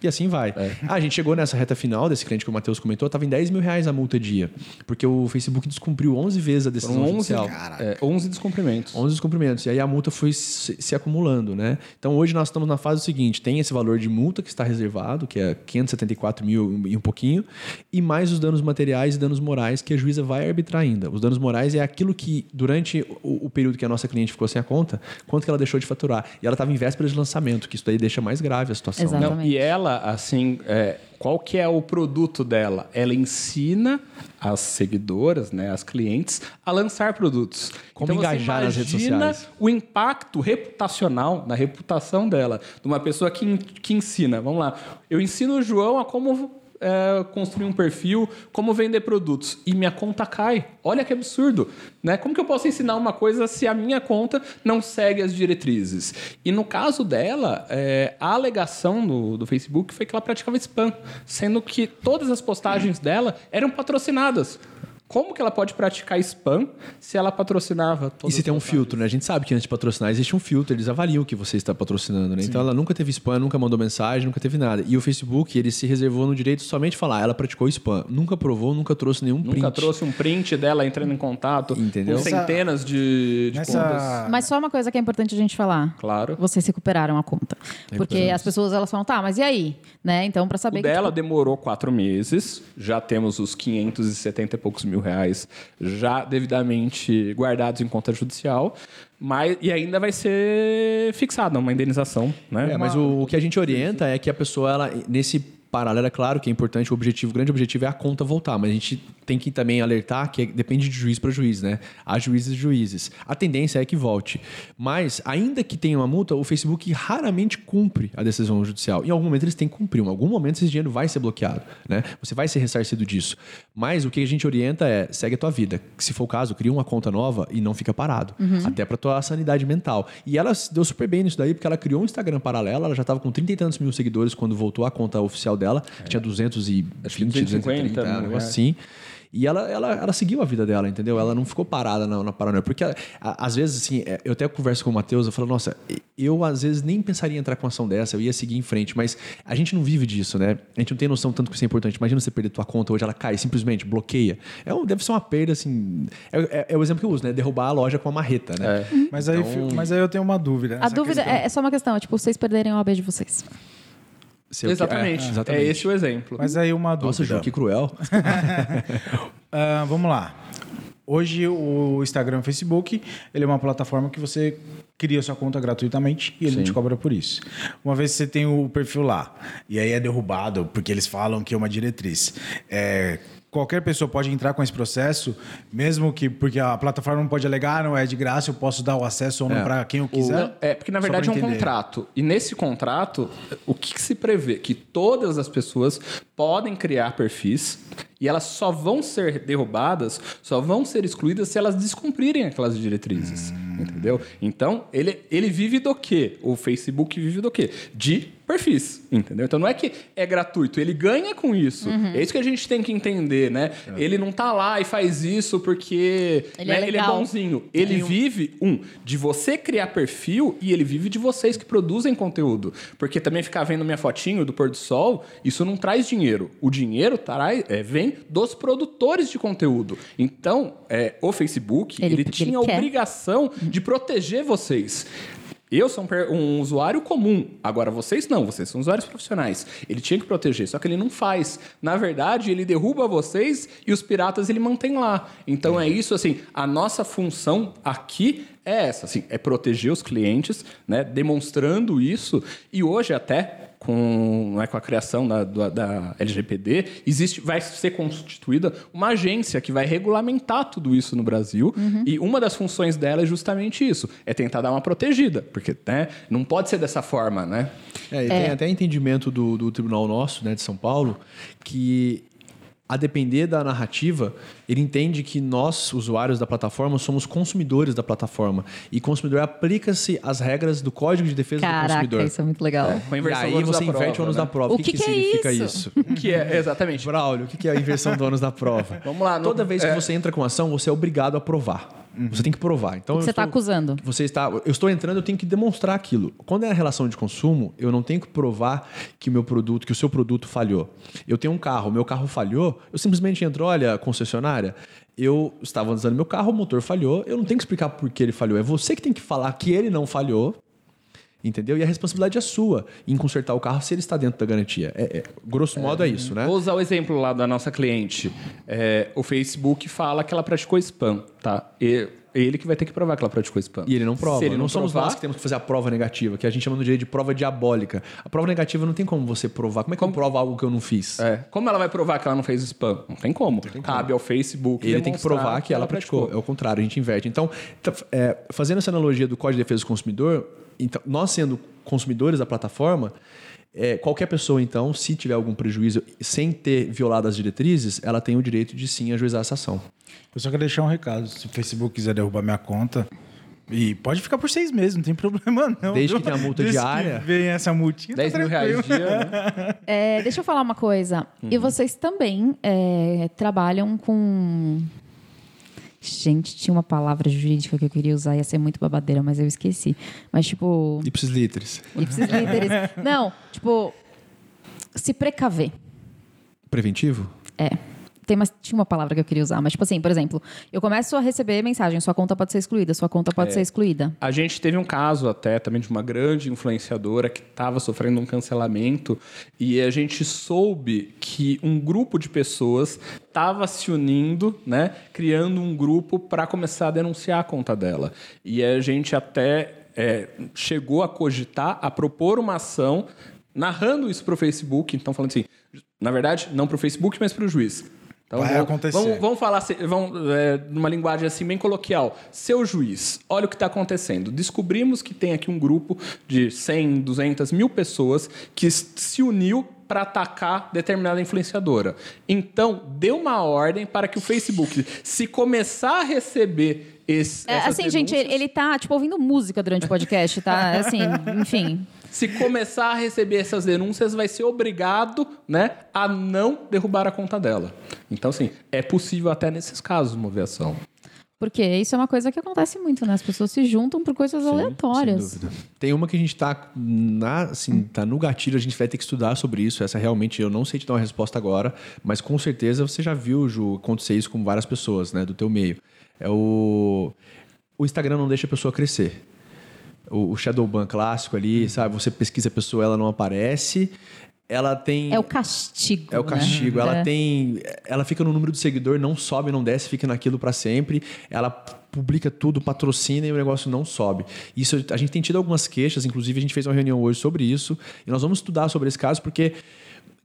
E assim vai. Ah, a gente chegou nessa reta final desse cliente que o Matheus comentou, estava em 10 mil reais a multa dia. Porque o Facebook descumpriu 11 vezes a decisão Foram 11, judicial. é, 11 descumprimentos. 11 descumprimentos. E aí a multa foi se, se acumulando, né? Então hoje nós estamos na fase seguinte: tem esse valor de multa que está reservado, que é 574 mil e um pouquinho, e mais os danos materiais e danos morais que a juíza vai arbitrar ainda. Os danos morais é aquilo que, durante o, o período que a nossa cliente ficou sem a conta, quanto que ela deixou de faturar. E ela estava em véspera de lançamento, que isso daí deixa mais grave a situação. Exato. né? Não, Exatamente. e ela, assim, é, qual que é o produto dela? Ela ensina as seguidoras, né, as clientes, a lançar produtos. Como Então, engajar nas redes sociais. o impacto reputacional na reputação dela, de uma pessoa que, que ensina. Vamos lá, eu ensino o João a como é, construir um perfil, como vender produtos. E minha conta cai. Olha que absurdo. Né? Como que eu posso ensinar uma coisa se a minha conta não segue as diretrizes? E no caso dela, é, a alegação do, do Facebook foi que ela praticava spam, sendo que todas as postagens dela eram patrocinadas. Como que ela pode praticar spam se ela patrocinava E se tem um filtro, né? A gente sabe que antes de patrocinar existe um filtro, eles avaliam o que você está patrocinando, né? Então ela nunca teve spam, nunca mandou mensagem, nunca teve nada. E o Facebook, ele se reservou no direito somente de falar, ela praticou spam. Nunca provou, nunca trouxe nenhum print. Nunca trouxe um print dela entrando em contato Entendeu? com centenas de, de contas. Mas só uma coisa que é importante a gente falar. Claro. Vocês recuperaram a conta. Porque as pessoas elas falam, tá, mas e aí? Né? Então, para saber O que, dela tipo, demorou quatro meses, já temos os 570 e poucos mil reais já devidamente guardados em conta judicial, mas, e ainda vai ser fixada uma indenização. Né? É, mas o, o que a gente orienta é que a pessoa, ela, nesse paralelo, é claro que é importante, o objetivo, o grande objetivo é a conta voltar, mas a gente tem que também alertar que é- depende de juiz para juiz, né? Há juízes e juízes. A tendência é que volte. Mas, ainda que tenha uma multa, o Facebook raramente cumpre a decisão judicial. Em algum momento eles têm que cumprir. Em algum momento esse dinheiro vai ser bloqueado, né? Você vai ser ressarcido disso. Mas o que a gente orienta é, segue a tua vida. Se for o caso, cria uma conta nova e não fica parado. Até para tua sanidade mental. E ela deu super bem nisso daí, porque ela criou um Instagram paralelo, ela já estava com 30 e tantos mil seguidores quando voltou à conta oficial dela, que tinha 220, Acho que 250 230, um mil negócio reais. assim. E ela, ela, ela seguiu a vida dela, entendeu? Ela não ficou parada na, na paranoia. Porque, a- a- às vezes, assim, é, eu até converso com o Matheus, eu falo, nossa, eu às vezes nem pensaria em entrar com uma ação dessa, eu ia seguir em frente, mas a gente não vive disso, né? A gente não tem noção tanto que isso é importante. Imagina você perder tua conta, hoje ela cai, simplesmente bloqueia. É um- deve ser uma perda, assim. É, é- é o exemplo que eu uso, né? Derrubar a loja com uma marreta, né? mas, aí, mas aí eu tenho uma dúvida. a dúvida questão. é, é só uma questão, é tipo, vocês perderem a OAB de vocês. Exatamente. É, É, exatamente. esse o exemplo. Mas aí uma dúvida. Nossa, Ju, que cruel. <laughs> Ah, vamos lá. Hoje o Instagram e o Facebook, ele é uma plataforma que você cria sua conta gratuitamente e ele não te cobra por isso. Uma vez que você tem o perfil lá e aí é derrubado porque eles falam que é uma diretriz. É, qualquer pessoa pode entrar com esse processo, mesmo que porque a plataforma não pode alegar, não é de graça, eu posso dar o acesso ou não É. para quem eu quiser. Não, é, porque na verdade é um contrato. E nesse contrato, o que, que se prevê? Que todas as pessoas podem criar perfis e elas só vão ser derrubadas, só vão ser excluídas se elas descumprirem aquelas diretrizes. Entendeu? Então, ele, ele vive do quê? O Facebook vive do quê? De perfis, entendeu? Então não é que é gratuito, ele ganha com isso. É isso que a gente tem que entender, né? Ele não tá lá e faz isso porque Ele né, é ele é bonzinho. Ele vive, um, de você criar perfil e ele vive de vocês que produzem conteúdo. Porque também ficar vendo minha fotinho do pôr do sol, isso não traz dinheiro. O dinheiro traz, é, vem dos produtores de conteúdo. Então, é, o Facebook, Ele- ele, ele tinha a quer. obrigação de proteger vocês. Eu sou um, um usuário comum. Agora, vocês não, vocês são usuários profissionais. Ele tinha que proteger, só que ele não faz. Na verdade, ele derruba vocês e os piratas ele mantém lá. Então é isso, assim, a nossa função aqui é essa, assim, é proteger os clientes, né? Demonstrando isso. E hoje até com, né, com a criação da, da, da LGPD, existe, vai ser constituída uma agência que vai regulamentar tudo isso no Brasil. E uma das funções dela é justamente isso: é tentar dar uma protegida. Porque né, não pode ser dessa forma, né? É, e tem até entendimento do, do tribunal nosso, né, de São Paulo, que a depender da narrativa, ele entende que nós, usuários da plataforma, somos consumidores da plataforma. E consumidor aplica-se as regras do Código de Defesa do Caraca, Consumidor. isso é muito legal. Com a E inversão aí do você da inverte prova, o ônus né? da prova. O que que é significa isso? isso? Que é, exatamente. Braulio, o que é a inversão do ônus da prova? Vamos lá, no- Toda vez que é. você entra com ação, você é obrigado a provar. Você tem que provar. Então, que você está acusando? Você está, eu estou entrando, eu tenho que demonstrar aquilo. Quando é a relação de consumo, eu não tenho que provar que o meu produto, que o seu produto falhou. Eu tenho um carro, meu carro falhou, eu simplesmente entro, olha, concessionária, eu estava usando meu carro, o motor falhou, eu não tenho que explicar por que ele falhou. É você que tem que falar que ele não falhou. Entendeu? E a responsabilidade é sua em consertar o carro se ele está dentro da garantia. É, é- grosso modo é isso, né? Vou usar o exemplo lá da nossa cliente. É, o Facebook fala que ela praticou spam, tá? E, ele que vai ter que provar que ela praticou spam. E ele não prova. Se ele não, não somos provar, nós que temos que fazer a prova negativa, que a gente chama no direito de prova diabólica. A prova negativa não tem como você provar. Como é que eu provo algo que eu não fiz? É. Como ela vai provar que ela não fez spam? Não tem como. Cabe ao Facebook. Ele tem que provar que ela praticou. É o contrário, a gente inverte. Então, é, fazendo essa analogia do Código de Defesa do Consumidor, então, nós sendo consumidores da plataforma, é, qualquer pessoa, então, se tiver algum prejuízo sem ter violado as diretrizes, ela tem o direito de sim ajuizar essa ação. Eu só quero deixar um recado. Se o Facebook quiser derrubar minha conta, e pode ficar por seis meses, não tem <laughs> problema não. Desde que tenha multa Desde diária. Que vem essa multinha, 10 tá mil reais dia, né? <laughs> É, deixa eu falar uma coisa. E Uhum. vocês também é, trabalham com. Gente, tinha uma palavra jurídica que eu queria usar, ia ser muito babadeira, mas eu esqueci. Mas, tipo. Ipsis literis. Ipsis literis. <laughs> Não, tipo. Se precaver. Preventivo? É. Tem uma, tinha uma palavra que eu queria usar, mas, tipo assim, por exemplo, eu começo a receber mensagem: sua conta pode ser excluída, sua conta É. pode ser excluída. A gente teve um caso até também de uma grande influenciadora que estava sofrendo um cancelamento e a gente soube que um grupo de pessoas estava se unindo, né, criando um grupo para começar a denunciar a conta dela. E a gente até é, chegou a cogitar, a propor uma ação narrando isso para o Facebook, então falando assim, na verdade, não para o Facebook, mas para o juiz. Então, Vai vamos- acontecer. Vamos, vamos falar vamos, é, numa linguagem assim bem coloquial. Seu juiz, olha o que está acontecendo. Descobrimos que tem aqui um grupo de 100, 200 mil pessoas que se uniu para atacar determinada influenciadora. Então, deu uma ordem para que o Facebook, se começar a receber esse, É, assim, gente, denúncias- ele, ele tá, tipo, ouvindo música durante o podcast, tá? <laughs> Assim, enfim. Se começar a receber essas denúncias, vai ser obrigado né, a não derrubar a conta dela. Então, assim, é possível até nesses casos mover ação. Porque isso é uma coisa que acontece muito, né? As pessoas se juntam por coisas aleatórias. Sem dúvida. Tem uma que a gente tá, na, assim, tá no gatilho, a gente vai ter que estudar sobre isso. Essa realmente eu não sei te dar uma resposta agora, mas com certeza você já viu, Ju, acontecer isso com várias pessoas, né, do teu meio. É o o Instagram não deixa a pessoa crescer. O, o Shadowban clássico ali, sabe? Você pesquisa a pessoa, ela não aparece. Ela tem É o castigo. é o né? castigo. Ela É. tem. Ela fica no número de seguidor, não sobe, não desce, fica naquilo para sempre. Ela publica tudo, patrocina e o negócio não sobe. Isso a gente tem tido algumas queixas, inclusive a gente fez uma reunião hoje sobre isso e nós vamos estudar sobre esse caso porque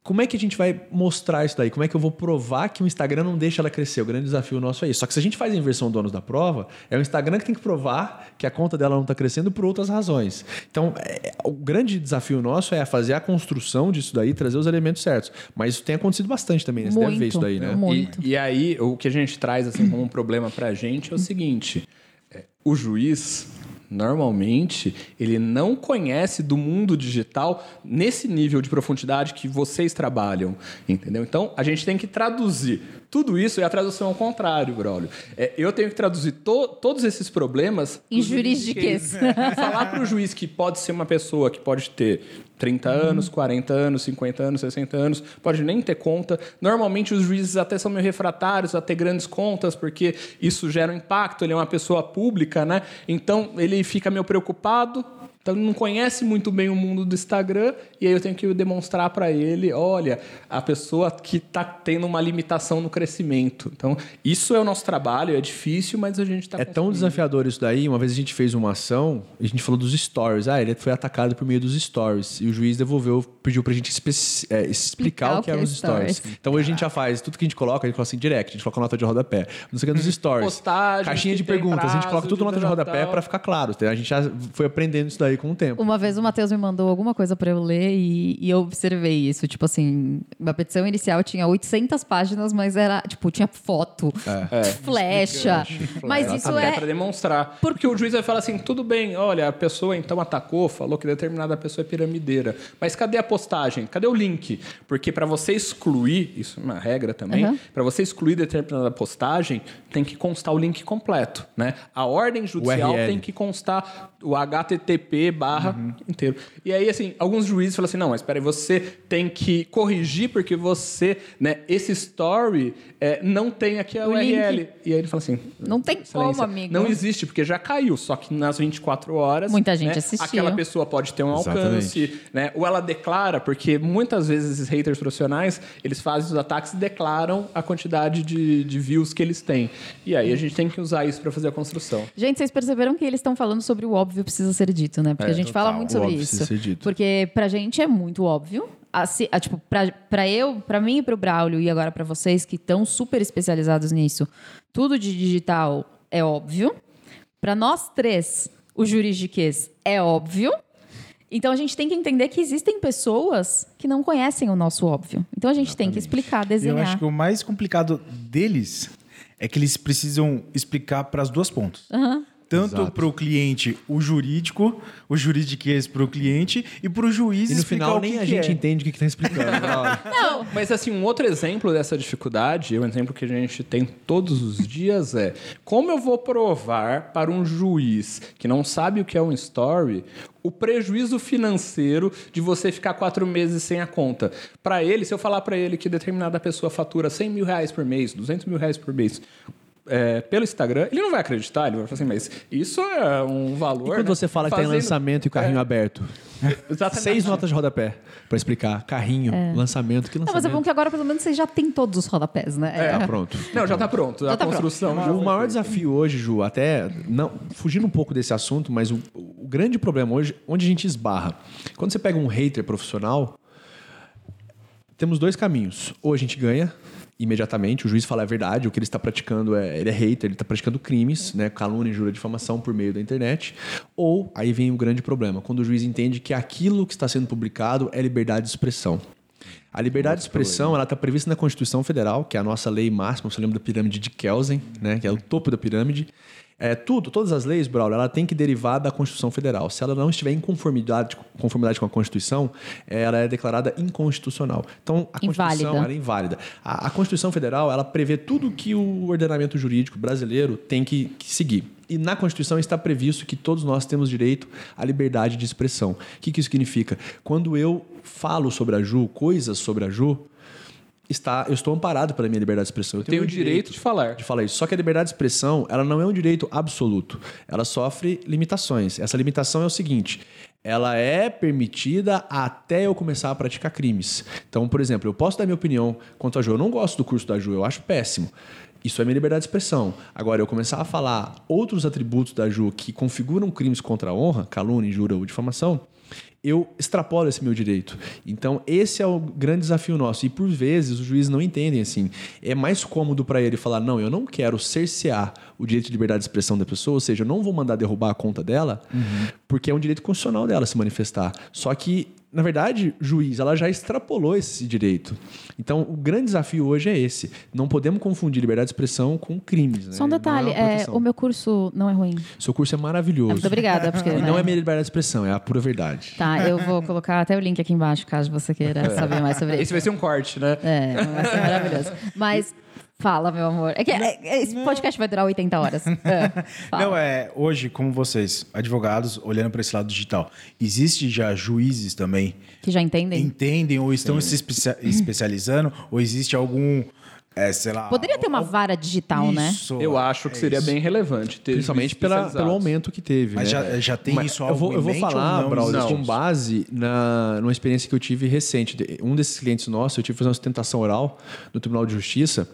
como é que a gente vai mostrar isso daí? Como é que eu vou provar que o Instagram não deixa ela crescer? O grande desafio nosso é isso. Só que se a gente faz a inversão do ônus da prova, é o Instagram que tem que provar que a conta dela não está crescendo por outras razões. Então, é, o grande desafio nosso é fazer a construção disso daí, trazer os elementos certos. Mas isso tem acontecido bastante também, né? Você deve ver Muito. isso daí, né? Muito. E, e aí, o que a gente traz assim, como um problema para a gente é o seguinte: é, o juiz, normalmente, ele não conhece do mundo digital nesse nível de profundidade que vocês trabalham, entendeu? Então, a gente tem que traduzir tudo isso e a tradução ao contrário, Braulio. É, eu tenho que traduzir to- todos esses problemas Em juridiquês. <laughs> falar para o juiz que pode ser uma pessoa que pode ter 30 anos, 40 anos, 50 anos, 60 anos, pode nem ter conta. Normalmente os juízes até são meio refratários a ter grandes contas, porque isso gera um impacto, ele é uma pessoa pública, né? Então ele fica meio preocupado. Então ele não conhece muito bem o mundo do Instagram e aí eu tenho que demonstrar para ele, olha, a pessoa que está tendo uma limitação no crescimento. Então isso é o nosso trabalho, é difícil, mas a gente está É tão desafiador isso daí. Uma vez a gente fez uma ação, a gente falou dos stories. Ah, ele foi atacado por meio dos stories. E o juiz devolveu, pediu pra gente espe- é, explicar o que eram os stories. Então hoje a gente já faz tudo que a gente coloca, a gente coloca assim direct, a gente coloca nota de rodapé. Não sei o que é dos <laughs> stories. Postagem Caixinha de perguntas, a gente prazo coloca tudo nota de rodapé tal. pra ficar claro. A gente já foi aprendendo isso daí aí com o tempo. Uma vez o Matheus me mandou alguma coisa pra eu ler e, e eu observei isso. Tipo assim, uma petição inicial tinha 800 páginas, mas era, tipo, tinha foto, flecha. Mas isso Até é. para demonstrar. Porque o juiz vai falar assim: tudo bem, olha, a pessoa então atacou, falou que determinada pessoa é piramideira. Mas cadê a postagem? Cadê o link? Porque para você excluir, isso é uma regra também, Uhum. para você excluir determinada postagem, tem que constar o link completo. Né? A ordem judicial URL. tem que constar o HTTP barra inteiro. E aí, assim, alguns juízes falam assim: não, mas peraí, você tem que corrigir porque você, né, esse story é, não tem aqui a O URL. link. E aí ele fala assim: Não tem como, amigo. Não existe, porque já caiu. Só que nas 24 horas. Muita gente né, assistiu. Aquela pessoa pode ter um alcance, né? Ou ela declara, porque muitas vezes esses haters profissionais, eles fazem os ataques e declaram a quantidade de, de views que eles têm. E aí a gente tem que usar isso para fazer a construção. Gente, vocês perceberam que eles estão falando sobre o óbvio precisa ser dito, né? Porque a gente fala total, muito o sobre isso. Porque pra gente é muito óbvio. Assim, ah, tipo, pra, pra eu, pra mim e pro Braulio, e agora pra vocês que estão super especializados nisso, tudo de digital é óbvio. Pra nós três, o juridiquês é óbvio. Então a gente tem que entender que existem pessoas que não conhecem o nosso óbvio. Então a gente tem que explicar, Eu desenhar. acho que o mais complicado deles é que eles precisam explicar para as duas pontas. Tanto para o cliente o jurídico, o juridiquês para o cliente e para o juiz E no explicar final o que nem a que gente é. entende o que, que tá explicando. <laughs> Não. Mas assim, um outro exemplo dessa dificuldade, um exemplo que a gente tem todos os dias é como eu vou provar para um juiz que não sabe o que é um story o prejuízo financeiro de você ficar quatro meses sem a conta. Para ele, se eu falar para ele que determinada pessoa fatura 100 mil reais por mês, 200 mil reais por mês, é, pelo Instagram, ele não vai acreditar, ele vai falar assim, mas isso é um valor. E quando né? você fala que tem Fazendo- lançamento e carrinho É, aberto? <laughs> Exatamente. Seis notas de rodapé pra explicar. Carrinho, lançamento, que Não, lançamento. mas é bom que agora pelo menos vocês já têm todos os rodapés, né? Tá pronto. Não, já tá pronto. Já a tá pronto. construção. já O maior desafio hoje, Ju, até não fugindo um pouco desse assunto, mas o, o grande problema hoje, onde a gente esbarra, quando você pega um hater profissional, temos dois caminhos. Ou a gente ganha imediatamente, o juiz fala a verdade, o que ele está praticando é, ele é hater, ele está praticando crimes, né, calúnia, injúria, difamação por meio da internet. Ou aí vem o grande problema, quando o juiz entende que aquilo que está sendo publicado é liberdade de expressão. A liberdade de expressão ela está prevista na Constituição Federal, que é a nossa lei máxima, você lembra da pirâmide de Kelsen, né, que é o topo da pirâmide. É, tudo, todas as leis, Braulio, ela tem que derivar da Constituição Federal. Se ela não estiver em conformidade, conformidade com a Constituição, é, ela é declarada inconstitucional. Então, a Constituição Inválida. é inválida. A, a Constituição Federal, ela prevê tudo que o ordenamento jurídico brasileiro tem que, que seguir. E na Constituição está previsto que todos nós temos direito à liberdade de expressão. O que, que isso significa? Quando eu falo sobre a Ju, coisas sobre a Ju, está, eu estou amparado pela minha liberdade de expressão. Eu Tem o o direito de falar. de falar isso. Só que a liberdade de expressão, ela não é um direito absoluto. Ela sofre limitações. Essa limitação é o seguinte: ela é permitida até eu começar a praticar crimes. Então, por exemplo, eu posso dar minha opinião quanto a Ju. Eu não gosto do curso da Ju, eu acho péssimo. Isso é minha liberdade de expressão. Agora, eu começar a falar outros atributos da Ju que configuram crimes contra a honra, calúnia, injúria ou difamação, eu extrapolo esse meu direito. Então, esse é o grande desafio nosso. E por vezes os juízes não entendem assim. É mais cômodo para ele falar: não, eu não quero cercear o direito de liberdade de expressão da pessoa, ou seja, eu não vou mandar derrubar a conta dela, porque é um direito constitucional dela se manifestar. Só que, na verdade, juiz, ela já extrapolou esse direito. Então, o grande desafio hoje é esse. Não podemos confundir liberdade de expressão com crimes. Né? Só um é detalhe, é, o meu curso não é ruim. Seu curso é maravilhoso. Muito obrigada. Porque, <laughs> E né? não é minha liberdade de expressão, é a pura verdade. Tá, eu vou colocar até o link aqui embaixo, caso você queira <laughs> saber mais sobre Esse isso. vai ser um corte, né? É, vai ser maravilhoso. <laughs> Mas fala, meu amor. É que é- é- esse podcast vai durar 80 horas. <laughs> É. Não, é, hoje, como vocês, advogados, olhando para esse lado digital, existe já juízes também Que já entendem? entendem ou estão se especia- especializando, ou existe algum, é, sei lá... Poderia ter uma vara digital, né? Isso, Eu acho que é seria isso. bem relevante. Ter Principalmente pela, pelo aumento que teve. Mas né? já, já tem Mas isso eu vou, algo eu vou falar? Braulio, com base na, numa experiência que eu tive recente. Um desses clientes nossos, eu tive que fazer uma sustentação oral no Tribunal de Justiça.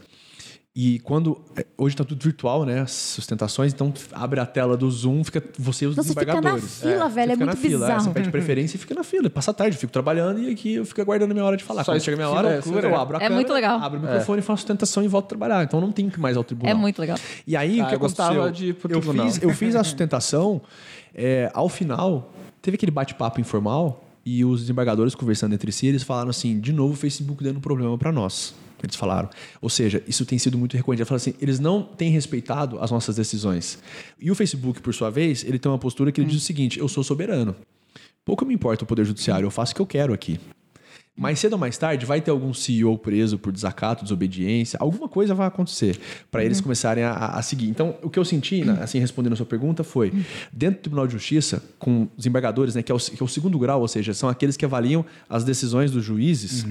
E quando. é, Hoje está tudo virtual, né? As sustentações, então abre a tela do Zoom, fica você e os Então você fica na desembargadores. fila, você velho, é fica na muito fila, bizarro. Você pede preferência e fica na fila. Passa a tarde, eu fico trabalhando e aqui eu fico aguardando a minha hora de falar. Só Quando chega a minha hora, loucura, eu né? abro a É câmera, muito legal. abro o microfone, faço a sustentação e volto a trabalhar. Então não tem que ir mais ao tribunal. É muito legal. E aí, Ah, o que eu gostava aconteceu? de ir pro eu fiz, eu fiz a sustentação, é, ao final, teve aquele bate-papo informal e os desembargadores conversando entre si, eles falaram assim: de novo o Facebook dando problema para nós. Eles falaram. Ou seja, isso tem sido muito recorrente. Eles assim: eles não têm respeitado as nossas decisões. E o Facebook, por sua vez, ele tem uma postura que ele diz o seguinte: eu sou soberano. Pouco me importa o Poder Judiciário, eu faço o que eu quero aqui. Mais cedo ou mais tarde vai ter algum CEO preso por desacato, desobediência, alguma coisa vai acontecer para eles começarem a, a, seguir. Então, o que eu senti, né, assim, respondendo a sua pergunta, foi: dentro do Tribunal de Justiça, com os embargadores, né, que, é o, que é o segundo grau, ou seja, são aqueles que avaliam as decisões dos juízes,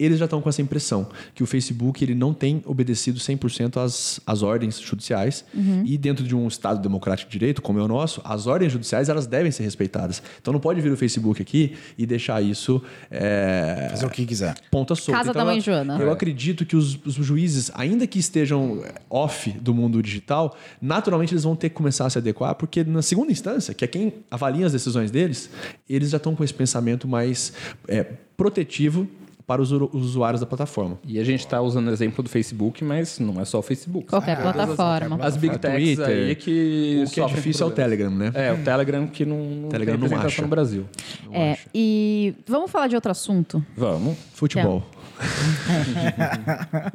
eles já estão com essa impressão que o Facebook ele não tem obedecido 100% às, às ordens judiciais e dentro de um Estado democrático de direito, como é o nosso, as ordens judiciais elas devem ser respeitadas. Então não pode vir o Facebook aqui e deixar isso é, Fazer o que quiser. ponta solta. Casa então, da mãe eu- Joana. Eu acredito que os, os juízes, ainda que estejam off do mundo digital, naturalmente eles vão ter que começar a se adequar, porque na segunda instância, que é quem avalia as decisões deles, eles já estão com esse pensamento mais é, protetivo para os usu- os usuários da plataforma. E a gente está usando o exemplo do Facebook, mas não é só o Facebook. Qualquer São todas as- plataforma. As big techs Twitter. aí que O que é difícil é o. Telegram, né? É, o Telegram que não, não Telegram tem não representação acha. no Brasil. É, e vamos falar de outro assunto. Vamos. Futebol.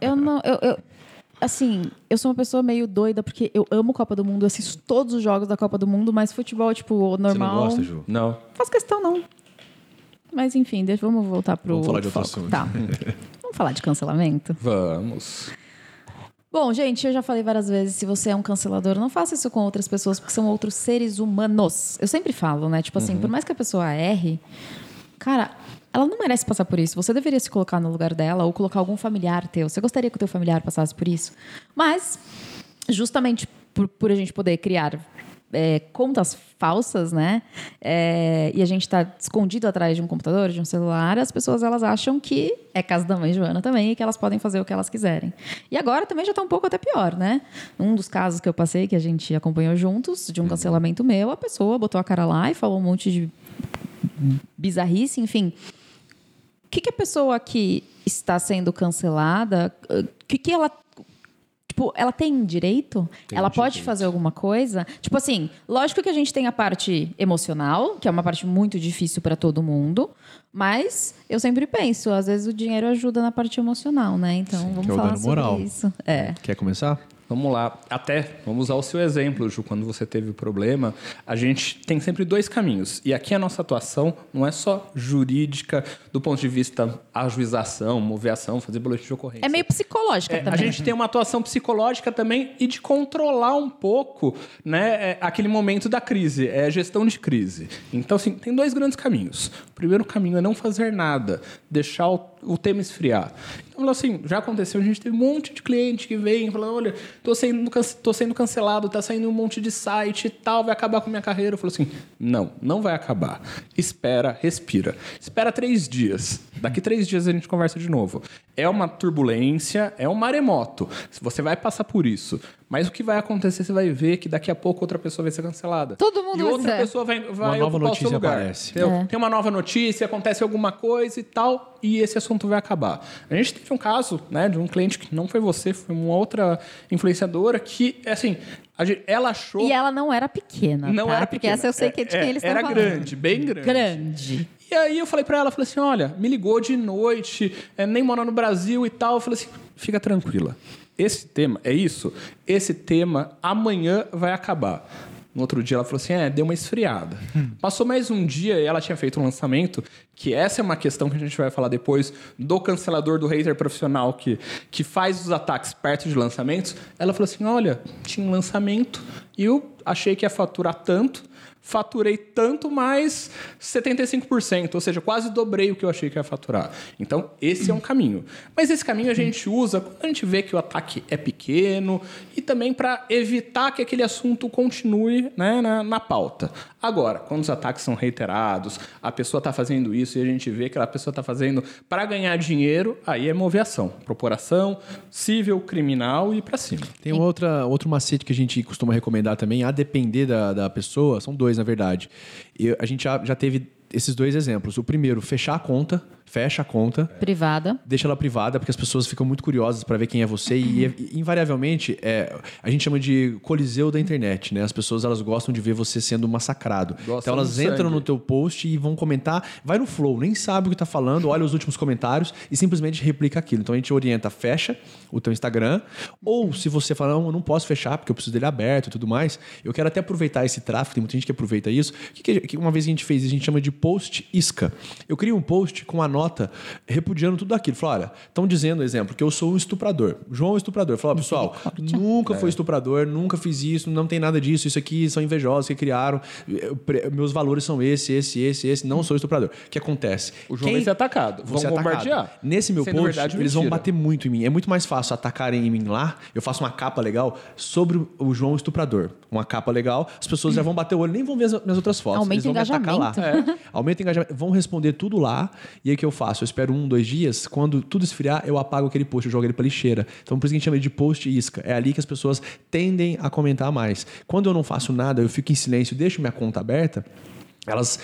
Eu não. Eu, eu- assim, eu sou uma pessoa meio doida porque eu amo Copa do Mundo, eu assisto todos os jogos da Copa do Mundo, mas futebol, tipo, Você não normal. gosta, Ju? Não. Faz questão, não. Mas enfim, deixa, vamos voltar pro. Vamos falar de outro foco. assunto. Tá. <laughs> vamos falar de cancelamento? Vamos. Bom, gente, eu já falei várias vezes, se você é um cancelador, não faça isso com outras pessoas, porque são outros seres humanos. Eu sempre falo, né? Tipo assim, por mais que a pessoa erre, cara, ela não merece passar por isso. Você deveria se colocar no lugar dela ou colocar algum familiar teu. Você gostaria que o teu familiar passasse por isso? Mas, justamente por, por a gente poder criar é, contas falsas, né? É, e a gente está escondido atrás de um computador, de um celular, as pessoas elas acham que é casa da mãe Joana também e que elas podem fazer o que elas quiserem. E agora também já está um pouco até pior, né? Um dos casos que eu passei, que a gente acompanhou juntos, de um cancelamento meu, a pessoa botou a cara lá e falou um monte de bizarrice, enfim. O que, que a pessoa que está sendo cancelada, o que, que ela Tipo, ela tem direito? ela pode fazer alguma coisa? Tipo assim, lógico que a gente tem a parte emocional, que é uma parte muito difícil para todo mundo, mas eu sempre penso, às vezes o dinheiro ajuda na parte emocional, né? Então vamos que é o falar dano sobre moral. isso. É. Quer começar? Vamos lá. Até, vamos usar o seu exemplo, Ju. Quando você teve o problema, a gente tem sempre dois caminhos. E aqui a nossa atuação não é só jurídica, do ponto de vista ajuização, moveação, fazer boletim de ocorrência. É meio psicológica É, também. a gente tem uma atuação psicológica também e de controlar um pouco né, é, aquele momento da crise, é a gestão de crise. Então, assim, tem dois grandes caminhos. O primeiro caminho é não fazer nada, deixar o, o tema esfriar. Então, assim, já aconteceu, a gente teve um monte de cliente que vem falando, olha, tô sendo, tô sendo cancelado, tá saindo um monte de site e tal, vai acabar com a minha carreira. Eu falo assim, não, não vai acabar. Espera, respira. Espera três dias. Daqui três dias a gente conversa de novo. É uma turbulência, é um maremoto. Você vai passar por isso. Mas o que vai acontecer, você vai ver que daqui a pouco outra pessoa vai ser cancelada. Todo mundo E vai outra ser. pessoa vai, vai nova ocupar o seu notícia lugar. aparece. entendeu? É. Tem uma nova notícia, acontece alguma coisa e tal, e esse assunto vai acabar. A gente teve um caso né, de um cliente que não foi você, foi uma outra influenciadora que, assim, a gente- ela achou. E ela não era pequena, não tá? era Porque pequena. essa eu sei que é de quem eles Era estão falando. grande, bem grande. Grande. E aí eu falei pra ela, falei assim, olha, me ligou de noite, é, nem mora no Brasil e tal. Eu falei assim, fica tranquila. Esse tema, é isso? Esse tema amanhã vai acabar. No outro dia ela falou assim, é, deu uma esfriada. <laughs> Passou mais um dia e ela tinha feito um lançamento, que essa é uma questão que a gente vai falar depois, do cancelador do hater profissional que, que faz os ataques perto de lançamentos. Ela falou assim, olha, tinha um lançamento e eu achei que ia faturar tanto, faturei tanto mais 75%, ou seja, quase dobrei o que eu achei que ia faturar. Então, esse é um caminho. Mas esse caminho a gente usa quando a gente vê que o ataque é pequeno e também para evitar que aquele assunto continue né, na, na pauta. Agora, quando os ataques são reiterados, a pessoa está fazendo isso e a gente vê que a pessoa está fazendo para ganhar dinheiro, aí é moveação, propuração, civil, criminal e para cima. Tem outra, outro macete que a gente costuma recomendar também, a depender da, da pessoa, são dois, na verdade. E a gente já, já teve esses dois exemplos. O primeiro, fechar a conta, fecha a conta, Privada. deixa ela privada, porque as pessoas ficam muito curiosas para ver quem é você e, e, invariavelmente é, a gente chama de coliseu da internet, né? As pessoas elas gostam de ver você sendo massacrado. Gostam então elas entram sangue. no teu post e vão comentar, vai no flow, nem sabe o que tá falando, olha os últimos comentários e simplesmente replica aquilo. Então a gente orienta, fecha o teu Instagram, ou se você fala, não, eu não posso fechar porque eu preciso dele aberto e tudo mais, eu quero até aproveitar esse tráfego, tem muita gente que aproveita isso. O que, que- uma vez que a gente fez, isso, a gente chama de post isca. Eu criei um post com a nota repudiando tudo aquilo. Falei, olha, estão dizendo, exemplo, que eu sou um estuprador. João é um estuprador. Falei, ó, pessoal, nunca É. fui estuprador, nunca fiz isso, não tem nada disso, isso aqui são invejosos que criaram, pre- meus valores são esse, esse, esse, esse, não sou estuprador. O que acontece? O João vai ser atacado. Vão ser atacado. bombardear. Nesse meu Sendo post, verdade, eles vão mentira. bater muito em mim. É muito mais fácil atacarem em mim lá. Eu faço uma capa legal sobre o João Estuprador. Uma capa legal, as pessoas já vão bater o olho, nem vão ver as minhas outras fotos. Aumenta eles vão o me atacar lá. engajamento. É. Aumenta o engajamento. Vão responder tudo lá. E aí o eu faço? Eu espero um, dois dias. Quando tudo esfriar, eu apago aquele post, eu jogo ele pra lixeira. Então por isso que a gente chama de post isca. É ali que as pessoas tendem a comentar mais. Quando eu não faço nada, eu fico em silêncio, deixo minha conta aberta. Elas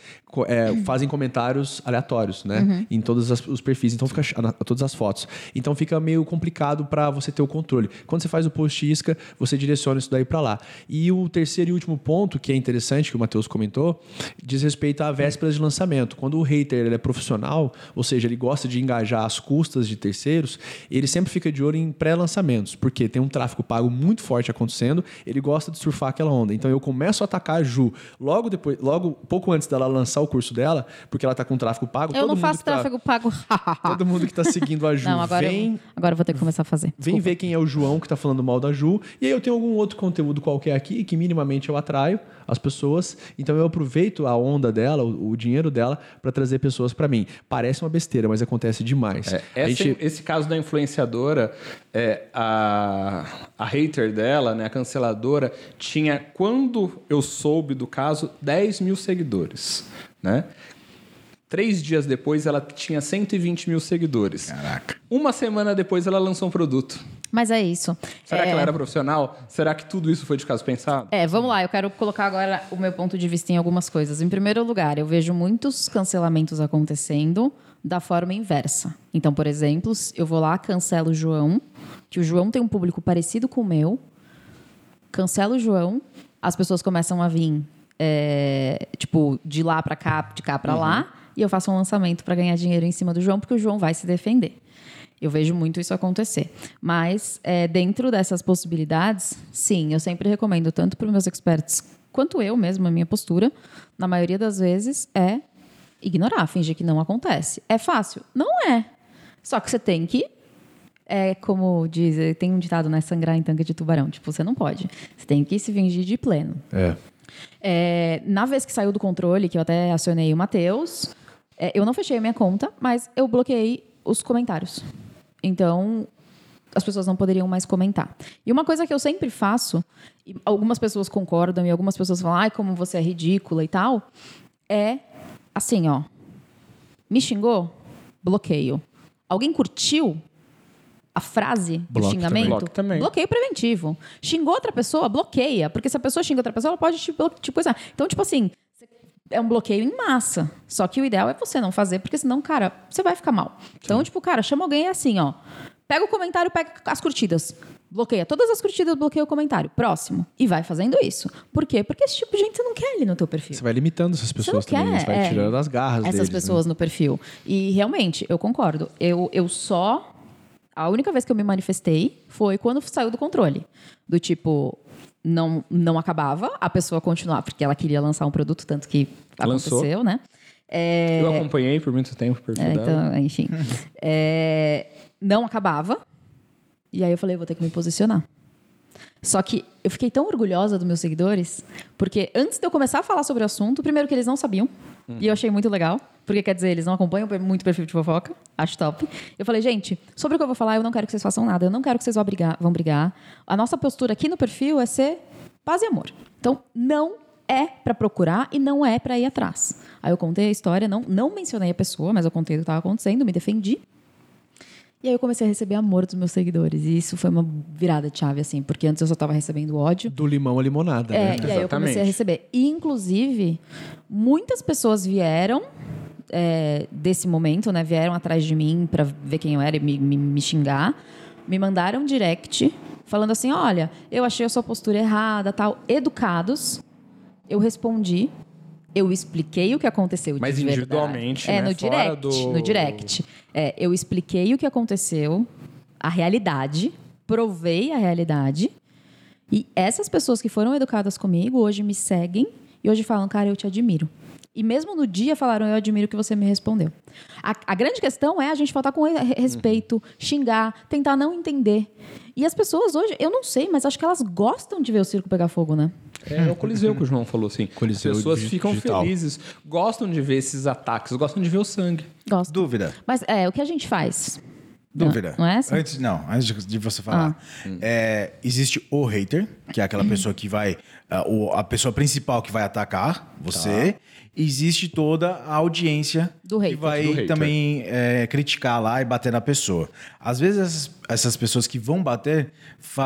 é, fazem comentários aleatórios, né? Em todos as- os perfis, então fica na- todas as fotos. Então fica meio complicado para você ter o controle. Quando você faz o post isca, você direciona isso daí para lá. E o terceiro e último ponto que é interessante que o Matheus comentou, diz respeito à véspera de lançamento. Quando o hater ele é profissional, ou seja, ele gosta de engajar às custas de terceiros, ele sempre fica de olho em pré-lançamentos, porque tem um tráfego pago muito forte acontecendo, ele gosta de surfar aquela onda. Então eu começo a atacar a Ju logo depois, logo pouco antes dela lançar o curso dela, porque ela tá com tráfego pago. Eu todo não mundo faço que tá- tráfego pago. <laughs> Todo mundo que tá seguindo a Ju Não, agora, vem eu, agora eu vou ter que começar a fazer. Vem ver quem é o João que tá falando mal da Ju. E aí eu tenho algum outro conteúdo qualquer aqui que minimamente eu atraio as pessoas. Então eu aproveito a onda dela, o, o dinheiro dela, para trazer pessoas para mim. Parece uma besteira, mas acontece demais. É, A esse, gente- esse caso da influenciadora, é, a, a hater dela, né, a canceladora, tinha, quando eu soube do caso, 10 mil seguidores. Né? Três dias depois, ela tinha 120 mil seguidores. Caraca. Uma semana depois, ela lançou um produto. Mas é isso. Será é, que ela era profissional? Será que tudo isso foi de caso pensado? É, vamos lá, eu quero colocar agora o meu ponto de vista em algumas coisas. Em primeiro lugar, eu vejo muitos cancelamentos acontecendo da forma inversa. Então, por exemplo, eu vou lá, cancelo o João, que o João tem um público parecido com o meu, cancelo o João, as pessoas começam a vir, é, tipo, de lá pra cá, de cá pra lá, e eu faço um lançamento para ganhar dinheiro em cima do João, porque o João vai se defender. Eu vejo muito isso acontecer. Mas, é, dentro dessas possibilidades, sim, eu sempre recomendo, tanto para os meus experts quanto eu mesmo, a minha postura, na maioria das vezes, é ignorar, fingir que não acontece. É fácil? Não é. Só que você tem que. É como diz, tem um ditado, né? Sangrar em tanque de tubarão. Tipo, você não pode. Você tem que se fingir de pleno. É. É, na vez que saiu do controle, que eu até acionei o Matheus, é, eu não fechei a minha conta, mas eu bloqueei os comentários. Então, as pessoas não poderiam mais comentar. E uma coisa que eu sempre faço, e algumas pessoas concordam e algumas pessoas falam, ai, como você é ridícula e tal, é assim, ó. Me xingou? Bloqueio. Alguém curtiu a frase do xingamento? também. Bloque também. Bloqueio preventivo. Xingou outra pessoa? Bloqueia. Porque se a pessoa xinga outra pessoa, ela pode te, te coisar. Então, tipo assim, é um bloqueio em massa. Só que o ideal é você não fazer, porque senão, cara, você vai ficar mal. Então, tipo, cara, chama alguém assim, ó. Pega o comentário, pega as curtidas. Bloqueia todas as curtidas, bloqueia o comentário. Próximo. E vai fazendo isso. Por quê? Porque esse tipo de gente você não quer ali no teu perfil. Você vai limitando essas Você não pessoas também. quer, Você vai é, tirando as garras essas deles, né? pessoas no perfil. E realmente, eu concordo. Eu, eu só. A única vez que eu me manifestei foi quando saiu do controle. Do tipo, não, não acabava, a pessoa continuar, porque ela queria lançar um produto, tanto que Lançou. aconteceu, né? É, Eu acompanhei por muito tempo perfil é, então, enfim. <laughs> É, não acabava. E aí eu falei, vou ter que me posicionar. Só que eu fiquei tão orgulhosa dos meus seguidores, porque antes de eu começar a falar sobre o assunto, primeiro que eles não sabiam, e eu achei muito legal, porque quer dizer, eles não acompanham muito perfil de fofoca, acho top. Eu falei, gente, sobre o que eu vou falar, eu não quero que vocês façam nada, eu não quero que vocês vão brigar. Vão brigar. A nossa postura aqui no perfil é ser paz e amor. Então, não é pra procurar e não é pra ir atrás. Aí eu contei a história, não, não mencionei a pessoa, mas eu contei o que estava acontecendo, me defendi. E aí eu comecei a receber amor dos meus seguidores. E isso foi uma virada de chave, assim, porque antes eu só estava recebendo ódio. Do limão à limonada, É, né? e aí eu comecei a Exatamente. receber. E, inclusive, muitas pessoas vieram é, desse momento, né? Vieram atrás de mim para ver quem eu era e me, me, me xingar. Me mandaram um direct falando assim: olha, eu achei a sua postura errada, tal. Educados. Eu respondi. Eu expliquei o que aconteceu Mas de verdade. individualmente, É, né? no Fora direct. do- No direct. É, eu expliquei o que aconteceu, a realidade, provei a realidade. E essas pessoas que foram educadas comigo hoje me seguem e hoje falam, cara, eu te admiro. E mesmo no dia falaram, eu admiro que você me respondeu. A, a grande questão é a gente faltar com re- respeito, xingar, tentar não entender. E as pessoas hoje, eu não sei, mas acho que elas gostam de ver o circo pegar fogo, né? É o Coliseu que o João falou assim. Coliseu As pessoas ficam digital. felizes, gostam de ver esses ataques, gostam de ver o sangue. Gostam. Dúvida. Mas é, o que a gente faz? Dúvida. Não é essa? Antes, não, antes de- você falar. Ah. É, existe o hater, que é aquela pessoa que vai. A, o- a pessoa principal que vai atacar você. Existe toda a audiência Do que vai também é, criticar lá e bater na pessoa. Às vezes essas, essas pessoas que vão bater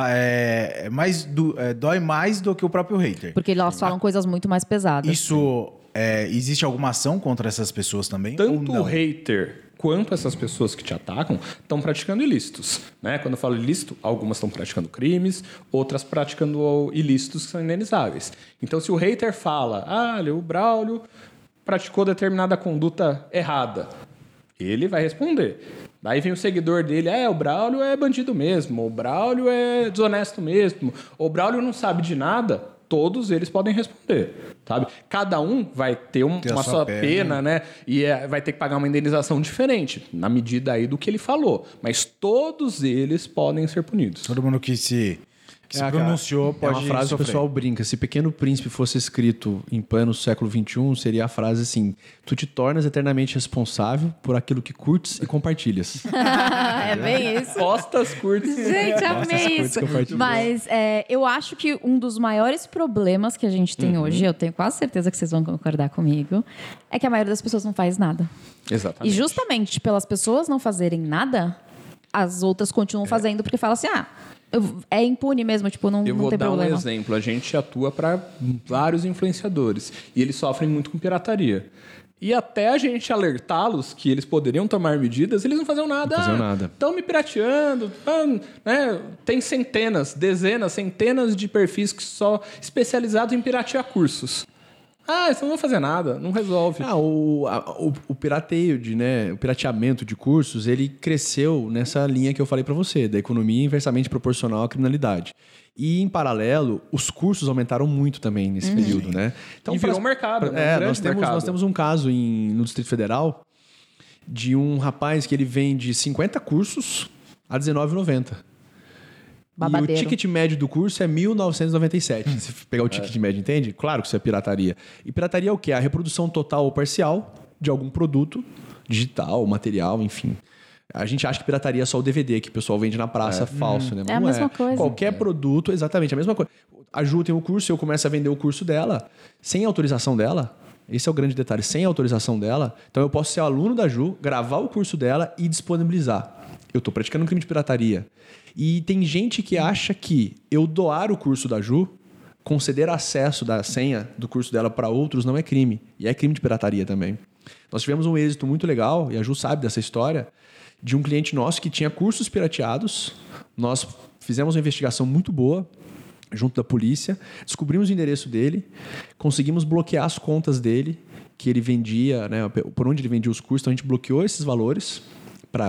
é, mais do- é, dói mais do que o próprio hater. Porque elas falam coisas muito mais pesadas. Isso. é, existe alguma ação contra essas pessoas também? ou Tanto o hater quanto essas pessoas que te atacam estão praticando ilícitos. Né? Quando eu falo ilícito, algumas estão praticando crimes, outras praticando ilícitos que são indenizáveis. Então, se o hater fala, ah, o Braulio praticou determinada conduta errada, ele vai responder. Daí vem o seguidor dele, é, o Braulio é bandido mesmo, o Braulio é desonesto mesmo, o Braulio não sabe de nada, todos eles podem responder, sabe? Cada um vai ter um- uma sua pena. pena, né? E é, vai ter que pagar uma indenização diferente, na medida aí do que ele falou. Mas todos eles podem ser punidos. Todo mundo que se, se É, cara, pronunciou pode É uma frase que o sofrer. pessoal brinca. Se Pequeno Príncipe fosse escrito em plano século XXI, seria a frase assim: Tu te tornas eternamente responsável por aquilo que curtes e compartilhas. <laughs> é bem isso. Postas curtas. Gente, amei isso. Mas é, eu acho que um dos maiores problemas que a gente tem hoje, eu tenho quase certeza que vocês vão concordar comigo, é que a maioria das pessoas não faz nada. E Exatamente. justamente pelas pessoas não fazerem nada, as outras continuam fazendo porque falam assim: ah, é impune mesmo, tipo, não, Eu não vou tem dar um problema. exemplo. A gente atua para vários influenciadores e eles sofrem muito com pirataria. E até a gente alertá-los que eles poderiam tomar medidas, eles não faziam nada. Não faziam nada. Estão me pirateando. ah, né? Tem centenas, dezenas, centenas de perfis que só especializados em piratear cursos. Ah, isso não vai fazer nada, não resolve. Ah, o, a- o, o pirateio, de, né, o pirateamento de cursos, ele cresceu nessa linha que eu falei para você, da economia inversamente proporcional à criminalidade. E, em paralelo, os cursos aumentaram muito também nesse período, né? E virou um mercado, né? Um É, grande nós temos, mercado. nós temos um caso em- no Distrito Federal de um rapaz que ele vende 50 cursos a R$19,90. E o Babadeiro. ticket médio do curso é 1.997. Se pegar o ticket médio, entende? Claro que isso é pirataria. E pirataria é o quê? A reprodução total ou parcial de algum produto digital, material, enfim. A gente acha que pirataria é só o DVD que o pessoal vende na praça falso, né? Mas É a não mesma coisa. Qualquer produto, exatamente a mesma coisa. A Ju tem um curso, eu começo a vender o curso dela sem autorização dela. Esse é o grande detalhe, sem autorização dela. Então eu posso ser aluno da Ju, gravar o curso dela e disponibilizar. Eu estou praticando um crime de pirataria. E tem gente que acha que eu doar o curso da Ju, conceder acesso da senha do curso dela para outros não é crime. E é crime de pirataria também. Nós tivemos um êxito muito legal, e a Ju sabe dessa história, de um cliente nosso que tinha cursos pirateados. Nós fizemos uma investigação muito boa junto da polícia, descobrimos o endereço dele, conseguimos bloquear as contas dele, que ele vendia, né, por onde ele vendia os cursos, então a gente bloqueou esses valores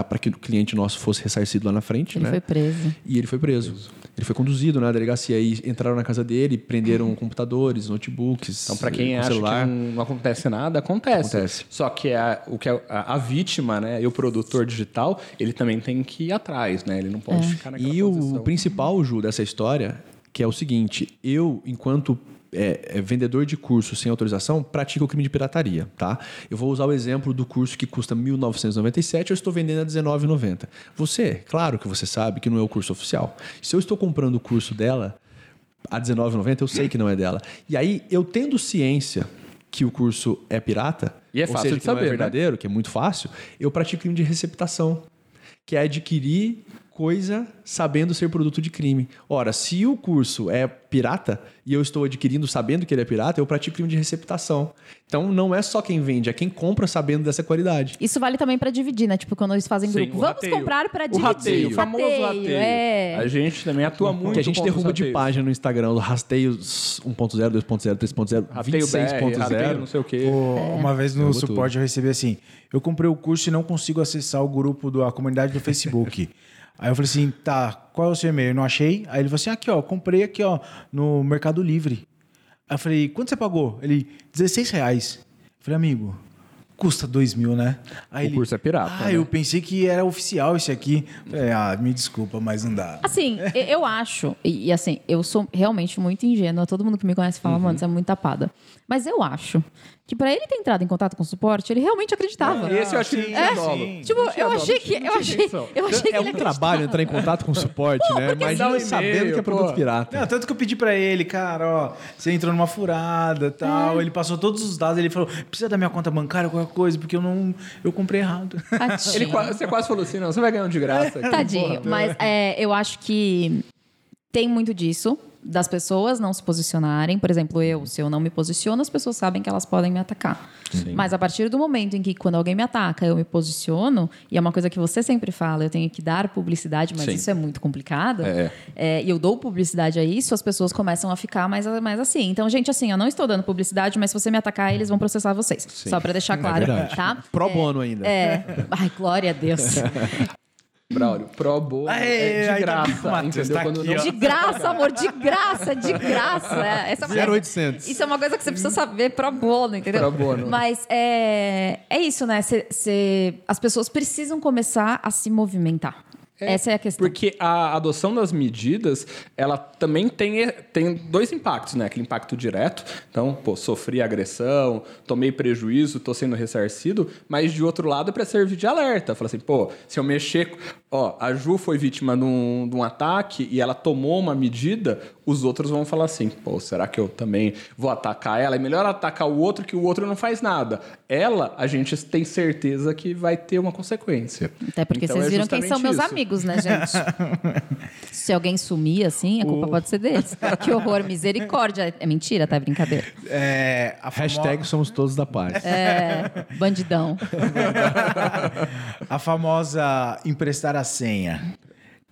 para que o cliente nosso fosse ressarcido lá na frente. Ele né? foi preso. E ele foi preso. Ele foi conduzido na delegacia e entraram na casa dele, prenderam computadores, notebooks, Então, para quem com acha celular. que não, não acontece nada, acontece. Acontece. Só que a, o que a, a vítima, né, e o produtor digital, ele também tem que ir atrás, né? Ele não pode ficar naquela E o posição. principal, Ju, dessa história, que é o seguinte: eu, enquanto é, é, vendedor de curso sem autorização, pratico o crime de pirataria, tá? Eu vou usar o exemplo do curso que custa R$ 1.997, eu estou vendendo a R$ 19,90. Você, claro que você sabe que não é o curso oficial. Se eu estou comprando o curso dela a R$ 19,90, eu sei que não é dela. E aí, eu tendo ciência que o curso é pirata, E é ou fácil seja, de que não saber, é né? verdadeiro, que é muito fácil, eu pratico crime de receptação que é adquirir coisa sabendo ser produto de crime. Ora, se o curso é pirata e eu estou adquirindo sabendo que ele é pirata, eu pratico crime de receptação. Então não é só quem vende, é quem compra sabendo dessa qualidade. Isso vale também pra dividir, né? Tipo, quando eles fazem Sim, grupo. o Vamos rateio. comprar pra O dividir. rateio, o famoso rateio. É. A gente também atua muito que a gente derruba de página no Instagram, os rasteios 1.0, 2.0, 3.0, Rateio BR, rateio não 26.0. sei o quê. Pô, Uma vez no suporte eu recebi assim: eu comprei o curso e não consigo acessar o grupo da comunidade do Facebook. <laughs> Aí eu falei assim: tá, qual é o seu e-mail? Eu não achei. Aí ele falou assim: aqui, ó, comprei aqui, ó, no Mercado Livre. Aí eu falei: quanto você pagou? Ele, 16 reais. Eu falei, amigo. Custa 2 mil, né? Aí O curso é pirata, Ah, né?" eu pensei que era oficial esse aqui. Eu Falei, ah, me desculpa, mas não dá. Assim, <laughs> eu acho, e, e assim, eu sou realmente muito ingênua. Todo mundo que me conhece fala, mano, você é muito tapada. Mas eu acho que pra ele ter entrado em contato com o suporte, ele realmente acreditava. Esse eu tinha é, sim. Tipo, eu achei que. Eu achei, eu achei que É um trabalho entrar em contato com o suporte, né? Dá um Imagina sabendo que é produto pô. pirata. Não, tanto que eu pedi pra ele, cara, ó, você entrou numa furada tal. Ele passou todos os dados, ele falou: precisa da minha conta bancária, qualquer coisa, porque eu não. Eu comprei errado. Ele você quase falou assim, não, você vai ganhar um de graça. Tadinho. Mas é, eu acho que tem muito disso. Das pessoas não se posicionarem. Por exemplo, eu, se eu não me posiciono, as pessoas sabem que elas podem me atacar. Mas a partir do momento em que, quando alguém me ataca, eu me posiciono, e é uma coisa que você sempre fala, eu tenho que dar publicidade, mas Sim. isso é muito complicado. É. É, e eu dou publicidade a isso, as pessoas começam a ficar mais, mais assim. Então, gente, assim, eu não estou dando publicidade, mas se você me atacar, eles vão processar vocês. Só pra deixar claro, verdade. tá? Pro É, bono ainda. É. Ai, glória a Deus. <laughs> Braulio, pro bono é de aí tá- graça, entendeu? tá Quando aqui, não-. De graça, amor, de graça, de graça. É, Essa, 0800. Isso é uma coisa que você precisa saber pro bono, entendeu? Pro bono. Mas é, é isso, né? Cê- cê- as pessoas precisam começar a se movimentar. Essa é a questão. Porque a adoção das medidas, ela também tem, tem dois impactos, né? Aquele impacto direto. Então, pô, sofri agressão, tomei prejuízo, tô sendo ressarcido. Mas, de outro lado, é para servir de alerta. Fala assim, pô, se eu mexer... Ó, a Ju foi vítima de um, de um ataque e ela tomou uma medida, os outros vão falar assim, pô, será que eu também vou atacar ela? É melhor atacar o outro que o outro não faz nada. Ela, a gente tem certeza que vai ter uma consequência. Até porque Então, vocês é viram quem são meus isso. amigos, né, gente? <laughs> Se alguém sumir assim, a culpa pode ser deles. Que horror, misericórdia. É mentira, tá? É brincadeira. É, a famo- Hashtag somos todos da paz. É, bandidão. <laughs> A famosa emprestar a senha.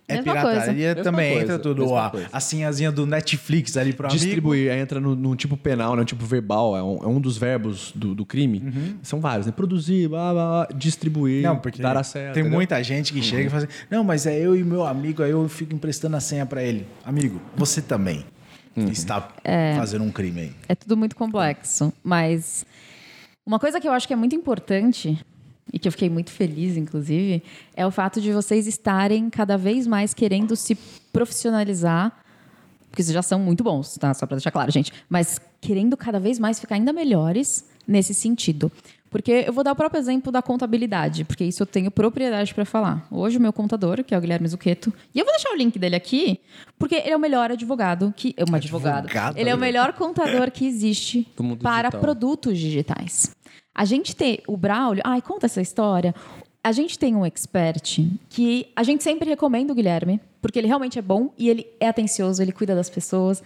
É Mesma pirataria coisa. também Mesma entra coisa, tudo. mesma A, coisa. a senhazinha do Netflix ali pro amigo. Distribuir, aí entra no, no tipo penal, né? no tipo verbal, é um, é um dos verbos do, do crime. São vários, né? Produzir, blá, blá, blá, distribuir, Não, porque dar acesso. tem entendeu? muita gente que chega e fala assim, não, mas é eu e meu amigo, aí eu fico emprestando a senha pra ele. Amigo, você também está fazendo um crime aí. É tudo muito complexo. Mas uma coisa que eu acho que é muito importante, e que eu fiquei muito feliz, inclusive, é o fato de vocês estarem cada vez mais querendo se profissionalizar. Porque vocês já são muito bons, tá? Só pra deixar claro, gente. Mas querendo cada vez mais ficar ainda melhores nesse sentido. Porque eu vou dar o próprio exemplo da contabilidade, porque isso eu tenho propriedade para falar. Hoje, o meu contador, que é o Guilherme Zucchetto, e eu vou deixar o link dele aqui, porque ele é o melhor advogado que. Um advogado. Advogado, Ele é o né? melhor contador que existe para digital. produtos digitais. A gente tem o Braulio. Ai, conta essa história. A gente tem um expert que a gente sempre recomenda o Guilherme, porque ele realmente é bom e ele é atencioso, ele cuida das pessoas.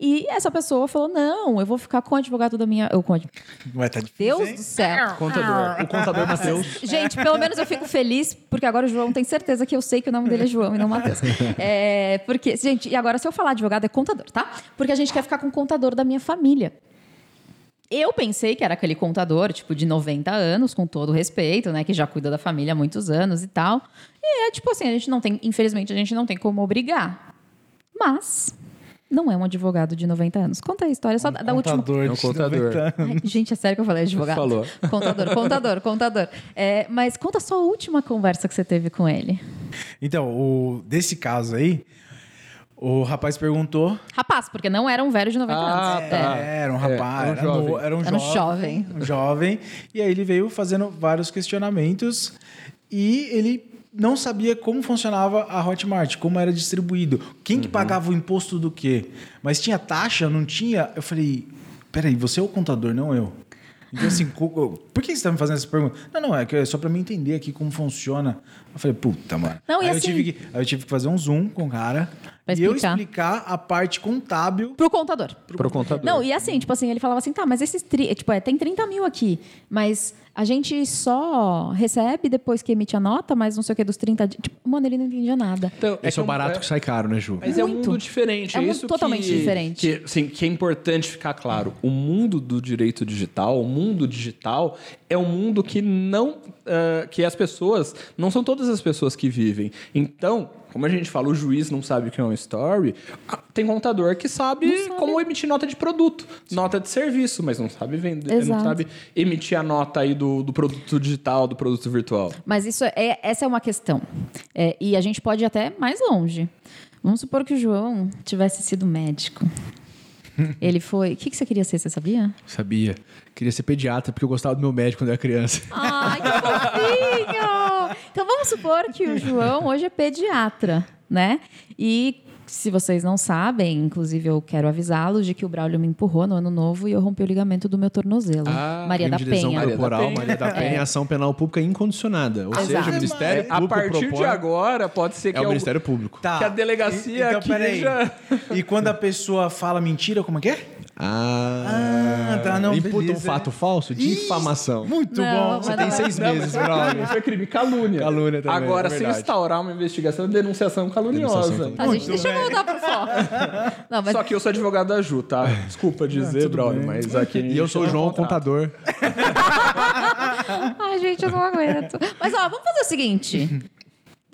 E essa pessoa falou: não, eu vou ficar com o advogado da minha. Eu, com o ad- Vai estar difícil, Deus hein? do céu. Contador. O contador Matheus. <laughs> Gente, pelo menos eu fico feliz, porque agora o João tem certeza que eu sei que o nome dele é João e não Matheus. <laughs> É, porque, gente, e agora se eu falar advogado é contador, tá? Porque a gente quer ficar com o contador da minha família. Eu pensei que era aquele contador, tipo, de 90 anos, com todo respeito, né? Que já cuida da família há muitos anos e tal. E é tipo assim, a gente não tem, infelizmente, a gente não tem como obrigar. Mas não é um advogado de 90 anos. Conta a história só da, da última. Contador É um de contador. 90 Ai, gente, é sério que eu falei advogado? Falou. Contador, contador, contador. É, mas conta só a última conversa que você teve com ele. Então, o, desse caso aí, o rapaz perguntou. Rapaz, porque não era um velho de 90 Ah, anos. tá. É. É, era um rapaz, era um jovem. no- era um Era um jovem. Um jovem. E aí ele veio fazendo vários questionamentos e ele não sabia como funcionava a Hotmart, como era distribuído, quem Uhum. que pagava o imposto do quê. Mas tinha taxa, não tinha? Eu falei, peraí, você é o contador, não eu. Então, assim, por que você está me fazendo essa pergunta? Não, não, é é só para mim entender aqui como funciona. Eu falei, puta, mano. Não, e aí, eu assim- tive que, aí eu tive que fazer um zoom com o cara Pra e eu explicar. explicar a parte contábil. Pro contador. Pro contador. Não, e assim, tipo assim, ele falava assim, tá, mas esses. Tri... Tipo, é, tem 30 mil aqui, mas a gente só recebe depois que emite a nota, mas não sei o que dos 30 dias. Tipo, mano, ele não entendia nada. Então, Esse é, o um- barato é- que sai caro, né, Ju? Mas é um Muito. mundo diferente. É É, um mundo isso totalmente que, diferente. Que, assim, que é importante ficar claro. O mundo do direito digital, o mundo digital, é um mundo que não. ah, que as pessoas. Não são todas as pessoas que vivem. Então. Como a gente fala, o juiz não sabe o que é um story. ah, Tem contador que sabe, sabe. como emitir nota de produto, nota de serviço, mas não sabe vender, Exato. não sabe emitir a nota aí do, do produto digital, do produto virtual. Mas isso é, essa é uma questão. É, e a gente pode ir até mais longe. Vamos supor que o João tivesse sido médico. <laughs> Ele foi. O que, que você queria ser? Você sabia? Sabia. Queria ser pediatra porque eu gostava do meu médico quando eu era criança. Ai, que fofinho! <laughs> Então vamos supor que o João hoje é pediatra, né? E se vocês não sabem, inclusive eu quero avisá-los de que o Braulio me empurrou no ano novo e eu rompi o ligamento do meu tornozelo. Ah, Maria da de Penha. Maria da corporal, Penha. Maria da Penha, ação penal pública incondicionada. Ou Exato. seja, o Ministério É, a Público partir de propõe- agora, pode ser que É o Ministério Público. Tá. Que a delegacia então, aqui já- E quando a pessoa fala mentira, como é que é? Ah, Ah, tá, não, Imputa um beleza. fato falso? Difamação. Muito Não, bom. Você tem não- seis Não, meses, mas brother. Isso é crime calúnia. Calúnia também, Agora, é se instaurar uma investigação, denunciação caluniosa. Denunciação Tá, gente, deixa eu voltar pro foco. <laughs> Não, mas Só que eu sou advogado da Ju, tá? Desculpa dizer, brother, mas aqui... E eu sou o João, contador. <laughs> Ai, gente, eu não aguento. Mas, ó, vamos fazer o seguinte.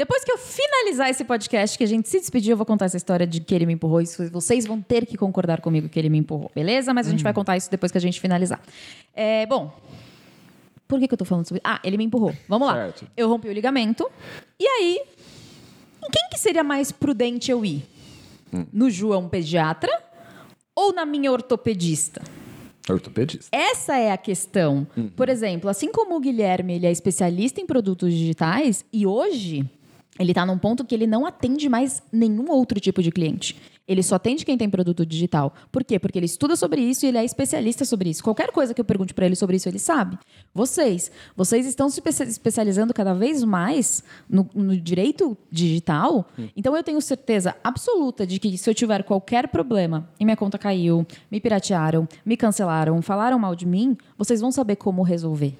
Depois que eu finalizar esse podcast, que a gente se despedir, eu vou contar essa história de que ele me empurrou. Isso, vocês vão ter que concordar comigo que ele me empurrou, beleza? Mas a gente vai contar isso depois que a gente finalizar. É, bom, por que, que eu tô falando sobre isso? Ah, ele me empurrou. Vamos lá. Certo. Eu rompi o ligamento. E aí, em quem que seria mais prudente eu ir? No João pediatra ou na minha ortopedista? Ortopedista. Essa é a questão. Por exemplo, assim como o Guilherme ele é especialista em produtos digitais e hoje ele está num ponto que ele não atende mais nenhum outro tipo de cliente. Ele só atende quem tem produto digital. Por quê? Porque ele estuda sobre isso e ele é especialista sobre isso. Qualquer coisa que eu pergunte para ele sobre isso, ele sabe. Vocês, vocês estão se espe- especializando cada vez mais no, no direito digital. Então eu tenho certeza absoluta de que se eu tiver qualquer problema e minha conta caiu, me piratearam, me cancelaram, falaram mal de mim, vocês vão saber como resolver.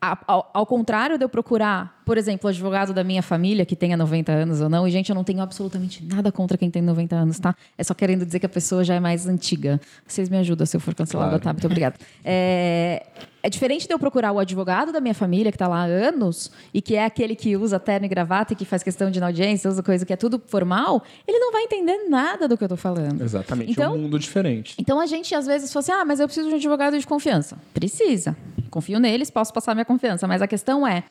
Ao, ao contrário de eu procurar, por exemplo, o advogado da minha família, que tenha 90 anos ou não, e, gente, eu não tenho absolutamente nada contra quem tem 90 anos, tá? É só querendo dizer que a pessoa já é mais antiga. Vocês me ajudam se eu for cancelada, Claro. tá? Muito obrigada. É, é diferente de eu procurar o advogado da minha família, que está lá há anos, e que é aquele que usa terno e gravata e que faz questão de ir na audiência, usa coisa que é tudo formal, ele não vai entender nada do que eu tô falando. Exatamente, Então, é um mundo diferente. então a gente às vezes fala assim: ah, mas eu preciso de um advogado de confiança. Precisa. Confio neles, posso passar minha confiança. Mas a questão é: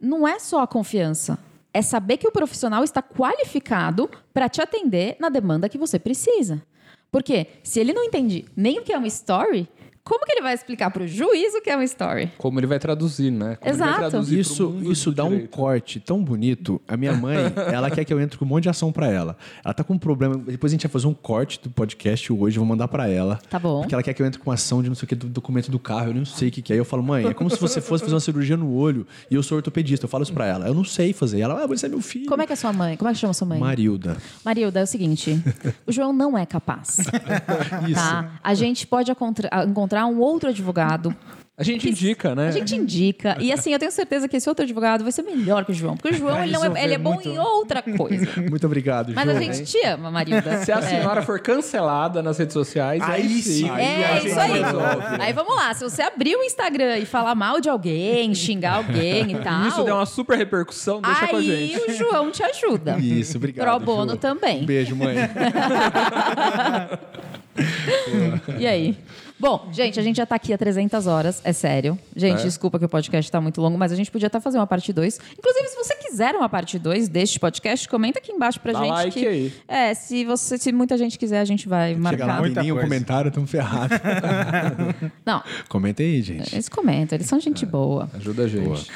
não é só a confiança. É saber que o profissional está qualificado para te atender na demanda que você precisa. Porque se ele não entende nem o que é uma story, como que ele vai explicar para o juiz o que é uma story? Como ele vai traduzir, né? Como Exato. Ele vai traduzir Isso, isso do dá um direito. corte tão bonito. A minha mãe, <laughs> ela quer que eu entre com um monte de ação pra ela. Ela tá com um problema. Depois a gente vai fazer um corte do podcast hoje, eu vou mandar pra ela. Tá bom. Porque ela quer que eu entre com ação de não sei o que do documento do carro. Eu não sei o que, que é. Eu falo, mãe, é como se você fosse fazer uma cirurgia no olho e eu sou ortopedista. Eu falo isso pra ela. Eu não sei fazer. Ela, ah, você é meu filho. Como é que é sua mãe? Como é que chama sua mãe? Marilda. Marilda, é o seguinte: o João não é capaz. <laughs> Isso. Tá? A gente pode acontra- encontrar um outro advogado. <laughs> A gente indica, né? A gente indica. E assim, eu tenho certeza que esse outro advogado vai ser melhor que o João. Porque o João ele, não é, ele é bom muito. em outra coisa. <laughs> Muito obrigado, Mas João. a gente te ama, Marilda. Se a senhora for cancelada nas redes sociais, aí, Aí sim. sim. É, a isso aí. resolve. Aí vamos lá. Se você abrir o Instagram e falar mal de alguém, xingar alguém e <laughs> tal. Isso der uma super repercussão, deixa com a aí gente. o João te ajuda. Isso, obrigado. Pro bono Ju. também. Um beijo, mãe. E aí? Bom, gente, a gente já tá aqui há 300 horas, é sério. Gente, É. desculpa que o podcast tá muito longo, mas a gente podia até fazer uma parte 2. Inclusive, se você quiser uma parte 2 deste podcast, comenta aqui embaixo pra Dá gente. like que, aí. É, se, você, se muita gente quiser, a gente vai Chega marcar. lá, não Muita coisa. comentário, tamo ferrado. <laughs> Não, Comenta aí, gente. eles comentam, eles são gente boa. Ajuda a gente. Gente,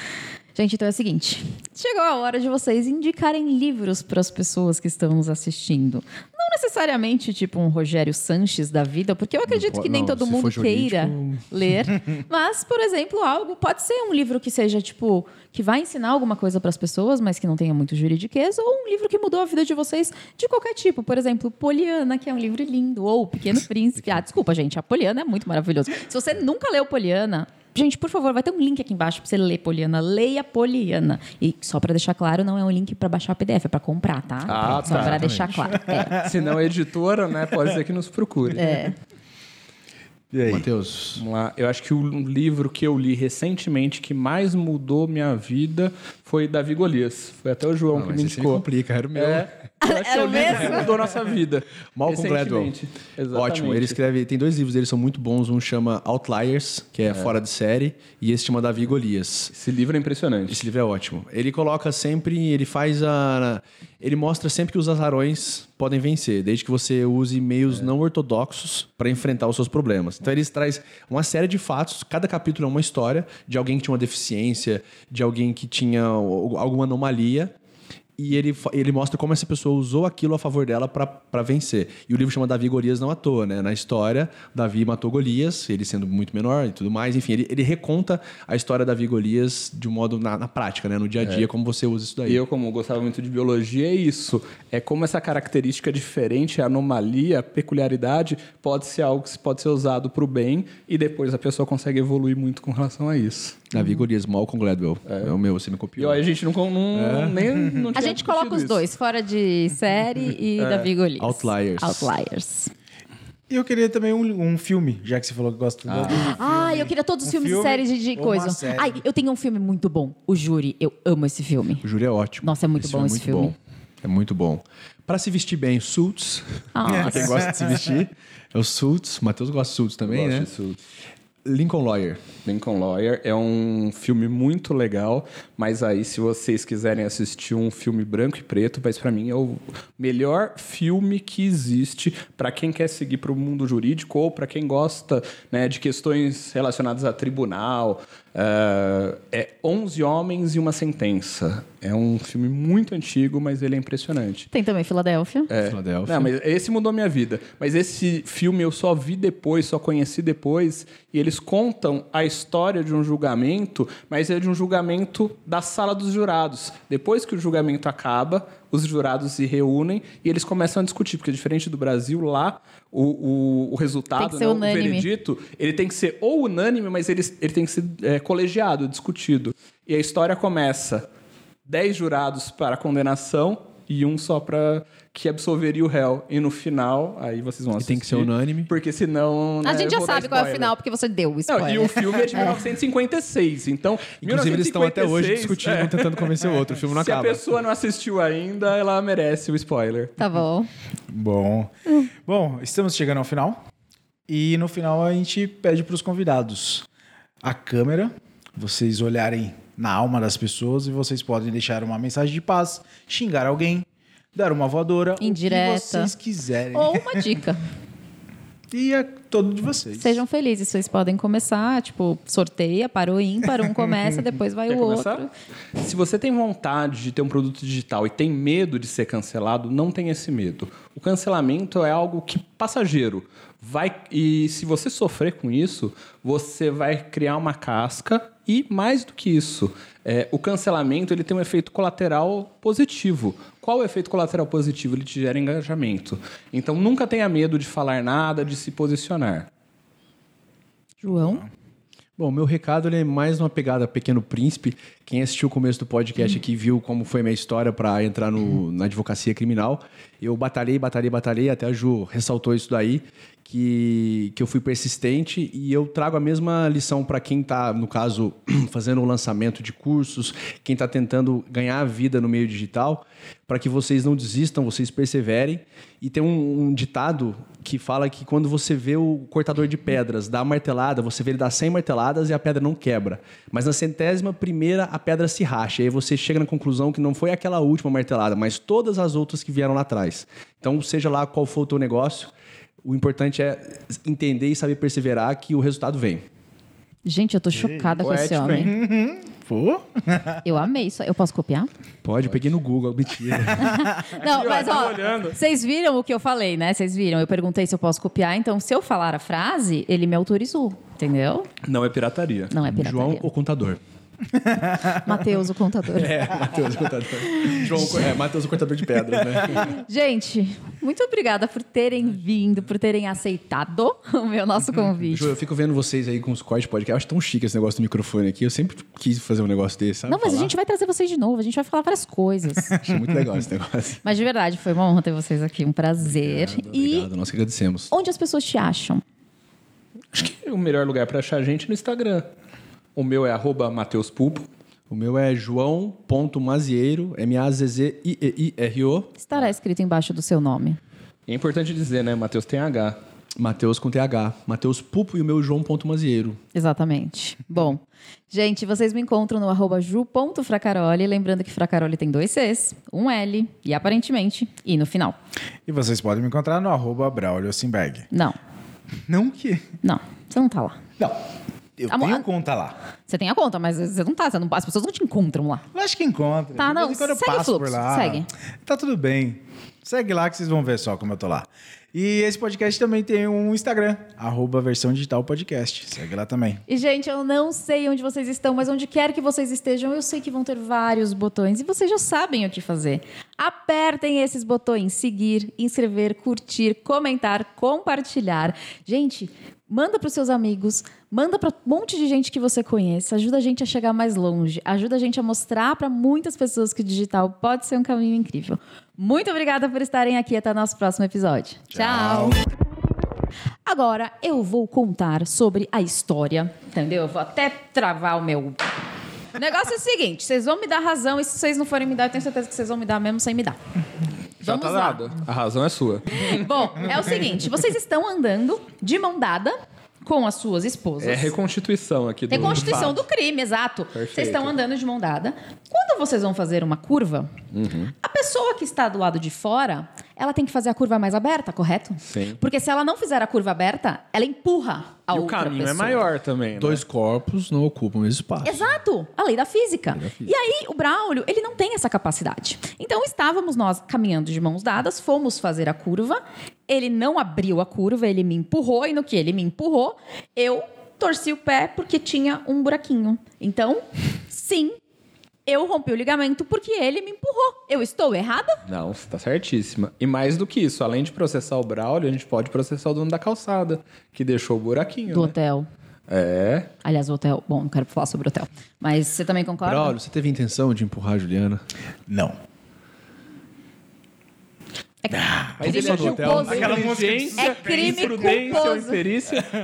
Gente, então é o seguinte: chegou a hora de vocês indicarem livros para as pessoas que estão nos assistindo. Não necessariamente tipo um Rogério Sanches da vida, porque eu acredito que nem não, todo mundo queira jurídico- ler. <laughs> Mas, por exemplo, algo pode ser um livro que seja tipo que vai ensinar alguma coisa para as pessoas, mas que não tenha muito juridiquês, ou um livro que mudou a vida de vocês de qualquer tipo. Por exemplo, Poliana, que é um livro lindo, ou Pequeno Príncipe. Ah, desculpa, gente, a Poliana é muito maravilhoso. Se você nunca leu Poliana, Gente, por favor, vai ter um link aqui embaixo para você ler Poliana. Leia Poliana. E só para deixar claro, não é um link para baixar o PDF, é para comprar, tá? Ah, só tá. para deixar claro. É. <laughs> Se não é editora, né? Pode ser que nos procure. É. E aí? Matheus, Vamos lá. Eu acho que o livro que eu li recentemente que mais mudou minha vida foi Davi Golias. Foi até o João Não, que mas me indicou. complica, era o meu. É. Era é o mesmo? mudou nossa vida. Malcolm Gladwell. Ótimo. Ele escreve. Tem dois livros dele são muito bons. Um chama Outliers, que é, fora de série, e esse chama Davi Golias. Esse livro é impressionante. Esse livro é ótimo. Ele coloca sempre, ele faz a. Ele mostra sempre que os azarões podem vencer, desde que você use meios não ortodoxos para enfrentar os seus problemas. Então ele traz uma série de fatos, cada capítulo é uma história de alguém que tinha uma deficiência, de alguém que tinha alguma anomalia. E ele, ele mostra como essa pessoa usou aquilo a favor dela para vencer. E o livro chama Davi e Golias não à toa, né? Na história, Davi matou Golias, ele sendo muito menor e tudo mais. Enfim, ele, ele reconta a história da Davi e Golias de um modo na, na prática, né? No dia a dia, como você usa isso daí. E eu, como gostava muito de biologia, é isso. É como essa característica diferente, a anomalia, a peculiaridade, pode ser algo que pode ser usado para o bem e depois a pessoa consegue evoluir muito com relação a isso. Davi e Golias, Malcolm Gladwell. É. o meu, você me E copiou. ó, a gente não, não nem não <laughs> A tinha gente coloca os dois, fora de série e Davi Golias. Outliers. Outliers. E eu queria também um, um filme, já que você falou que gosta do Ah, eu queria todos os Um filmes filme e séries de, de coisa. série. Ai, eu tenho um filme muito bom. O Júri. Eu amo esse filme. O Júlio é ótimo. Nossa, é muito bom esse muito filme. Bom. É muito bom. Para se vestir bem, Suits. Ah, <laughs> Quem gosta de se vestir é o Suits. Matheus gosta de Suits também, Gosto né? de Suits. Lincoln Lawyer. Lincoln Lawyer é um filme muito legal, mas aí se vocês quiserem assistir um filme branco e preto, mas para mim é o melhor filme que existe para quem quer seguir para o mundo jurídico ou para quem gosta né, de questões relacionadas a tribunal. Uh, é 11 Homens e uma Sentença. É um filme muito antigo, mas ele é impressionante. tem também Filadélfia. Filadélfia. Não, mas esse mudou minha vida. Mas esse filme eu só vi depois, só conheci depois. E eles contam a história de um julgamento, mas é de um julgamento da sala dos jurados. Depois que o julgamento acaba, os jurados se reúnem e eles começam a discutir. Porque diferente do Brasil, lá o, o, o resultado, né, o veredito, ele tem que ser ou unânime, mas ele, ele tem que ser é, colegiado, discutido. E a história começa: 10 jurados para condenação e um só para que absolveria o réu. E no final, aí vocês vão E assistir. tem que ser unânime. Porque senão. A né, gente eu já sabe qual é o final, porque você deu o Não, spoiler. e o filme é de <laughs> 1956, então... Inclusive, eles estão até hoje 1956, discutindo, é. tentando convencer o outro. O filme não Se acaba. a pessoa não assistiu ainda, ela merece o spoiler. Tá bom. Bom. Bom, estamos chegando ao final. E no final a gente pede para os convidados a câmera, vocês olharem na alma das pessoas e vocês podem deixar uma mensagem de paz, xingar alguém, dar uma voadora, Indireta. o que vocês quiserem. Ou uma dica. <laughs> E é todo de vocês. Sejam felizes. Vocês podem começar, tipo, sorteia, parou ímpar, um começa, depois vai <laughs> Quer o começar? outro. Se você tem vontade de ter um produto digital e tem medo de ser cancelado, não tenha esse medo. O cancelamento é algo que passageiro. Vai e se você sofrer com isso, você vai criar uma casca e mais do que isso, é, o cancelamento ele tem um efeito colateral positivo. Qual o efeito colateral positivo? Ele te gera engajamento. Então nunca tenha medo de falar nada, de se posicionar. João? Bom, meu recado ele é mais uma pegada Pequeno Príncipe. Quem assistiu o começo do podcast aqui viu como foi minha história para entrar no- na advocacia criminal. Eu batalhei, batalhei, batalhei, até a Ju ressaltou isso daí, que, que eu fui persistente e eu trago a mesma lição para quem está, no caso, <clears throat> fazendo o lançamento de cursos, quem está tentando ganhar a vida no meio digital, para que vocês não desistam, vocês perseverem. E tem um, um ditado que fala que quando você vê o cortador de pedras dar martelada, você vê ele dar 100 marteladas e a pedra não quebra. Mas na centésima primeira, a pedra se racha. E aí você chega na conclusão que não foi aquela última martelada, mas todas as outras que vieram lá atrás. Então, seja lá qual for o teu negócio, o importante é entender e saber perseverar que o resultado vem. Gente, eu tô chocada com esse homem. <laughs> Pô. Eu amei isso. Eu posso copiar? Pode, eu peguei no Google, mentira. <laughs> Não, <laughs> mas ó, vocês viram o que eu falei, né? Vocês viram? Eu perguntei se eu posso copiar, então se eu falar a frase, ele me autorizou, entendeu? Não é pirataria. Não é pirataria. João, o contador. <laughs> Matheus, o contador. É, Matheus, o contador. João, é, Matheus, o cortador de pedras, né? <laughs> Gente, muito obrigada por terem vindo, por terem aceitado o meu nosso convite. Ju, eu fico vendo vocês aí com os cortes de podcast. Eu acho tão chique esse negócio do microfone aqui. Eu sempre quis fazer um negócio desse, sabe? Não, mas a Falar. gente vai trazer vocês de novo, a gente vai falar várias coisas. <laughs> Achei muito legal esse negócio. Mas de verdade, foi uma honra ter vocês aqui, um prazer. e Obrigado, nós que agradecemos. onde as pessoas te acham? Acho que o melhor lugar pra achar a gente é no Instagram. O meu é arroba Mateus Pulpo. O meu é joão.mazieiro, M-A-Z-Z-I-E-I-R-O. Estará escrito embaixo do seu nome. E é importante dizer, né? Mateus tem H. Matheus com TH. Matheus Pupo e o meu João.mazieiro. Exatamente. Bom, gente, vocês me encontram no arroba ju.fracaroli. Lembrando que Fracaroli tem dois Cs, um L e aparentemente I no final. E vocês podem me encontrar no arroba Braulio Simberg. Não, Não que. não, você não tá lá. Não. Eu tenho a- conta lá. Você tem a conta, mas você não tá, você não, as pessoas não te encontram lá. Eu acho que encontra. Tá, não, quando eu segue o passo por lá. segue. Tá tudo bem. Segue lá que vocês vão ver só como eu tô lá. E esse podcast também tem um Instagram, arroba versão digital podcast. Segue lá também. E, gente, eu não sei onde vocês estão, mas onde quer que vocês estejam, eu sei que vão ter vários botões e vocês já sabem o que fazer. Apertem esses botões: seguir, inscrever, curtir, comentar, compartilhar. Gente, manda para os seus amigos, manda para um monte de gente que você conheça, ajuda a gente a chegar mais longe, ajuda a gente a mostrar para muitas pessoas que o digital pode ser um caminho incrível. Muito obrigada por estarem aqui. Até nosso próximo episódio. Tchau. Agora eu vou contar sobre a história, entendeu? Eu vou até travar o meu. O negócio é o seguinte: vocês vão me dar razão e se vocês não forem me dar, eu tenho certeza que vocês vão me dar mesmo sem me dar. Já Vamos tá lá. dado. A razão é sua. <laughs> Bom, é o seguinte: vocês estão andando de mão dada com as suas esposas. É reconstituição aqui do Tem constituição fato. do crime, exato. Perfeito. Vocês estão andando de mão dada. Quando vocês vão fazer uma curva, Uhum. a pessoa que está do lado de fora, ela tem que fazer a curva mais aberta, correto? Sim. Porque se ela não fizer a curva aberta, ela empurra a E o outra caminho é pessoa. maior também, né? Dois corpos não ocupam o mesmo espaço. Exato, a lei da física. E aí, o Braulio, ele não tem essa capacidade. Então, estávamos nós caminhando de mãos dadas, fomos fazer a curva, ele não abriu a curva, ele me empurrou, e no que ele me empurrou, eu torci o pé porque tinha um buraquinho. Então, sim, eu rompi o ligamento porque ele me empurrou. Eu estou errada? Não, você tá certíssima. E mais do que isso, além de processar o Braulio, a gente pode processar o dono da calçada, que deixou o buraquinho, Do né? hotel. É. Aliás, o hotel. Bom, não quero falar sobre o hotel. Mas você também concorda? Braulio, você teve intenção de empurrar a Juliana? Não. É Mas ele crime agiu culposo. com negligência, É crime imprudência ou culposo.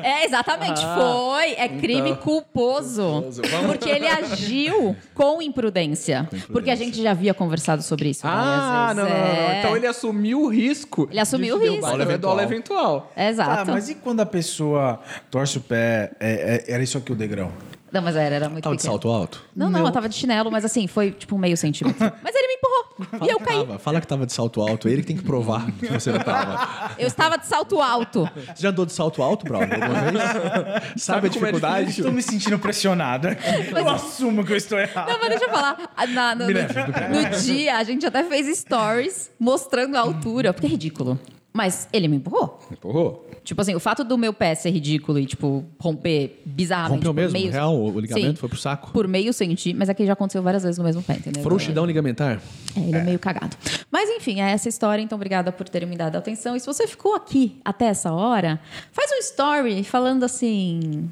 É, exatamente, foi. É crime culposo. Porque ele agiu com imprudência. Porque a gente já havia conversado sobre isso. Ah, várias não, não, não, não. É. Ele assumiu o risco. Ele assumiu o risco. derrubar. É dólar eventual. Exato. Tá, mas e quando a pessoa torce o pé? é- é- era isso aqui o degrau? Não, mas era, era muito Tava de pequeno. salto alto? Não, não, eu tava de chinelo, mas assim, foi tipo meio centímetro. <laughs> Mas ele me empurrou. e eu caí. Tava. Fala que tava de salto alto. Ele que tem que provar que você não tava. Eu estava de salto alto. Você já andou de salto alto, alguma vez? Sabe, Sabe a é dificuldade? Estou me sentindo pressionada. Eu assumo que eu estou errado. Não, mas deixa eu falar. Na- no, no- no dia, a gente até fez stories mostrando a altura, porque é ridículo. Mas ele me empurrou. Empurrou? Tipo assim, o fato do meu pé ser ridículo e, tipo, romper bizarramente. Rompeu mesmo? Meio... Real, o ligamento Sim, foi pro saco? Por meio centímetro, mas aqui já aconteceu várias vezes no mesmo pé, entendeu? Frouxidão ligamentar? É, ele é meio cagado. Mas enfim, é essa história, então obrigada por terem me dado atenção. E se você ficou aqui até essa hora, faz um story falando assim.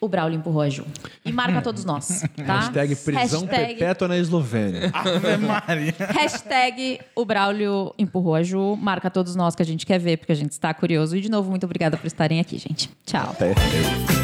O Braulio empurrou a Ju. E marca todos nós, <laughs> tá? Hashtag prisão Hashtag- perpétua na Eslovênia. Ave Maria. <laughs> Hashtag o Braulio empurrou a Ju. Marca todos nós que a gente quer ver, porque a gente está curioso. E de novo, muito obrigada por estarem aqui, gente. Tchau. Até.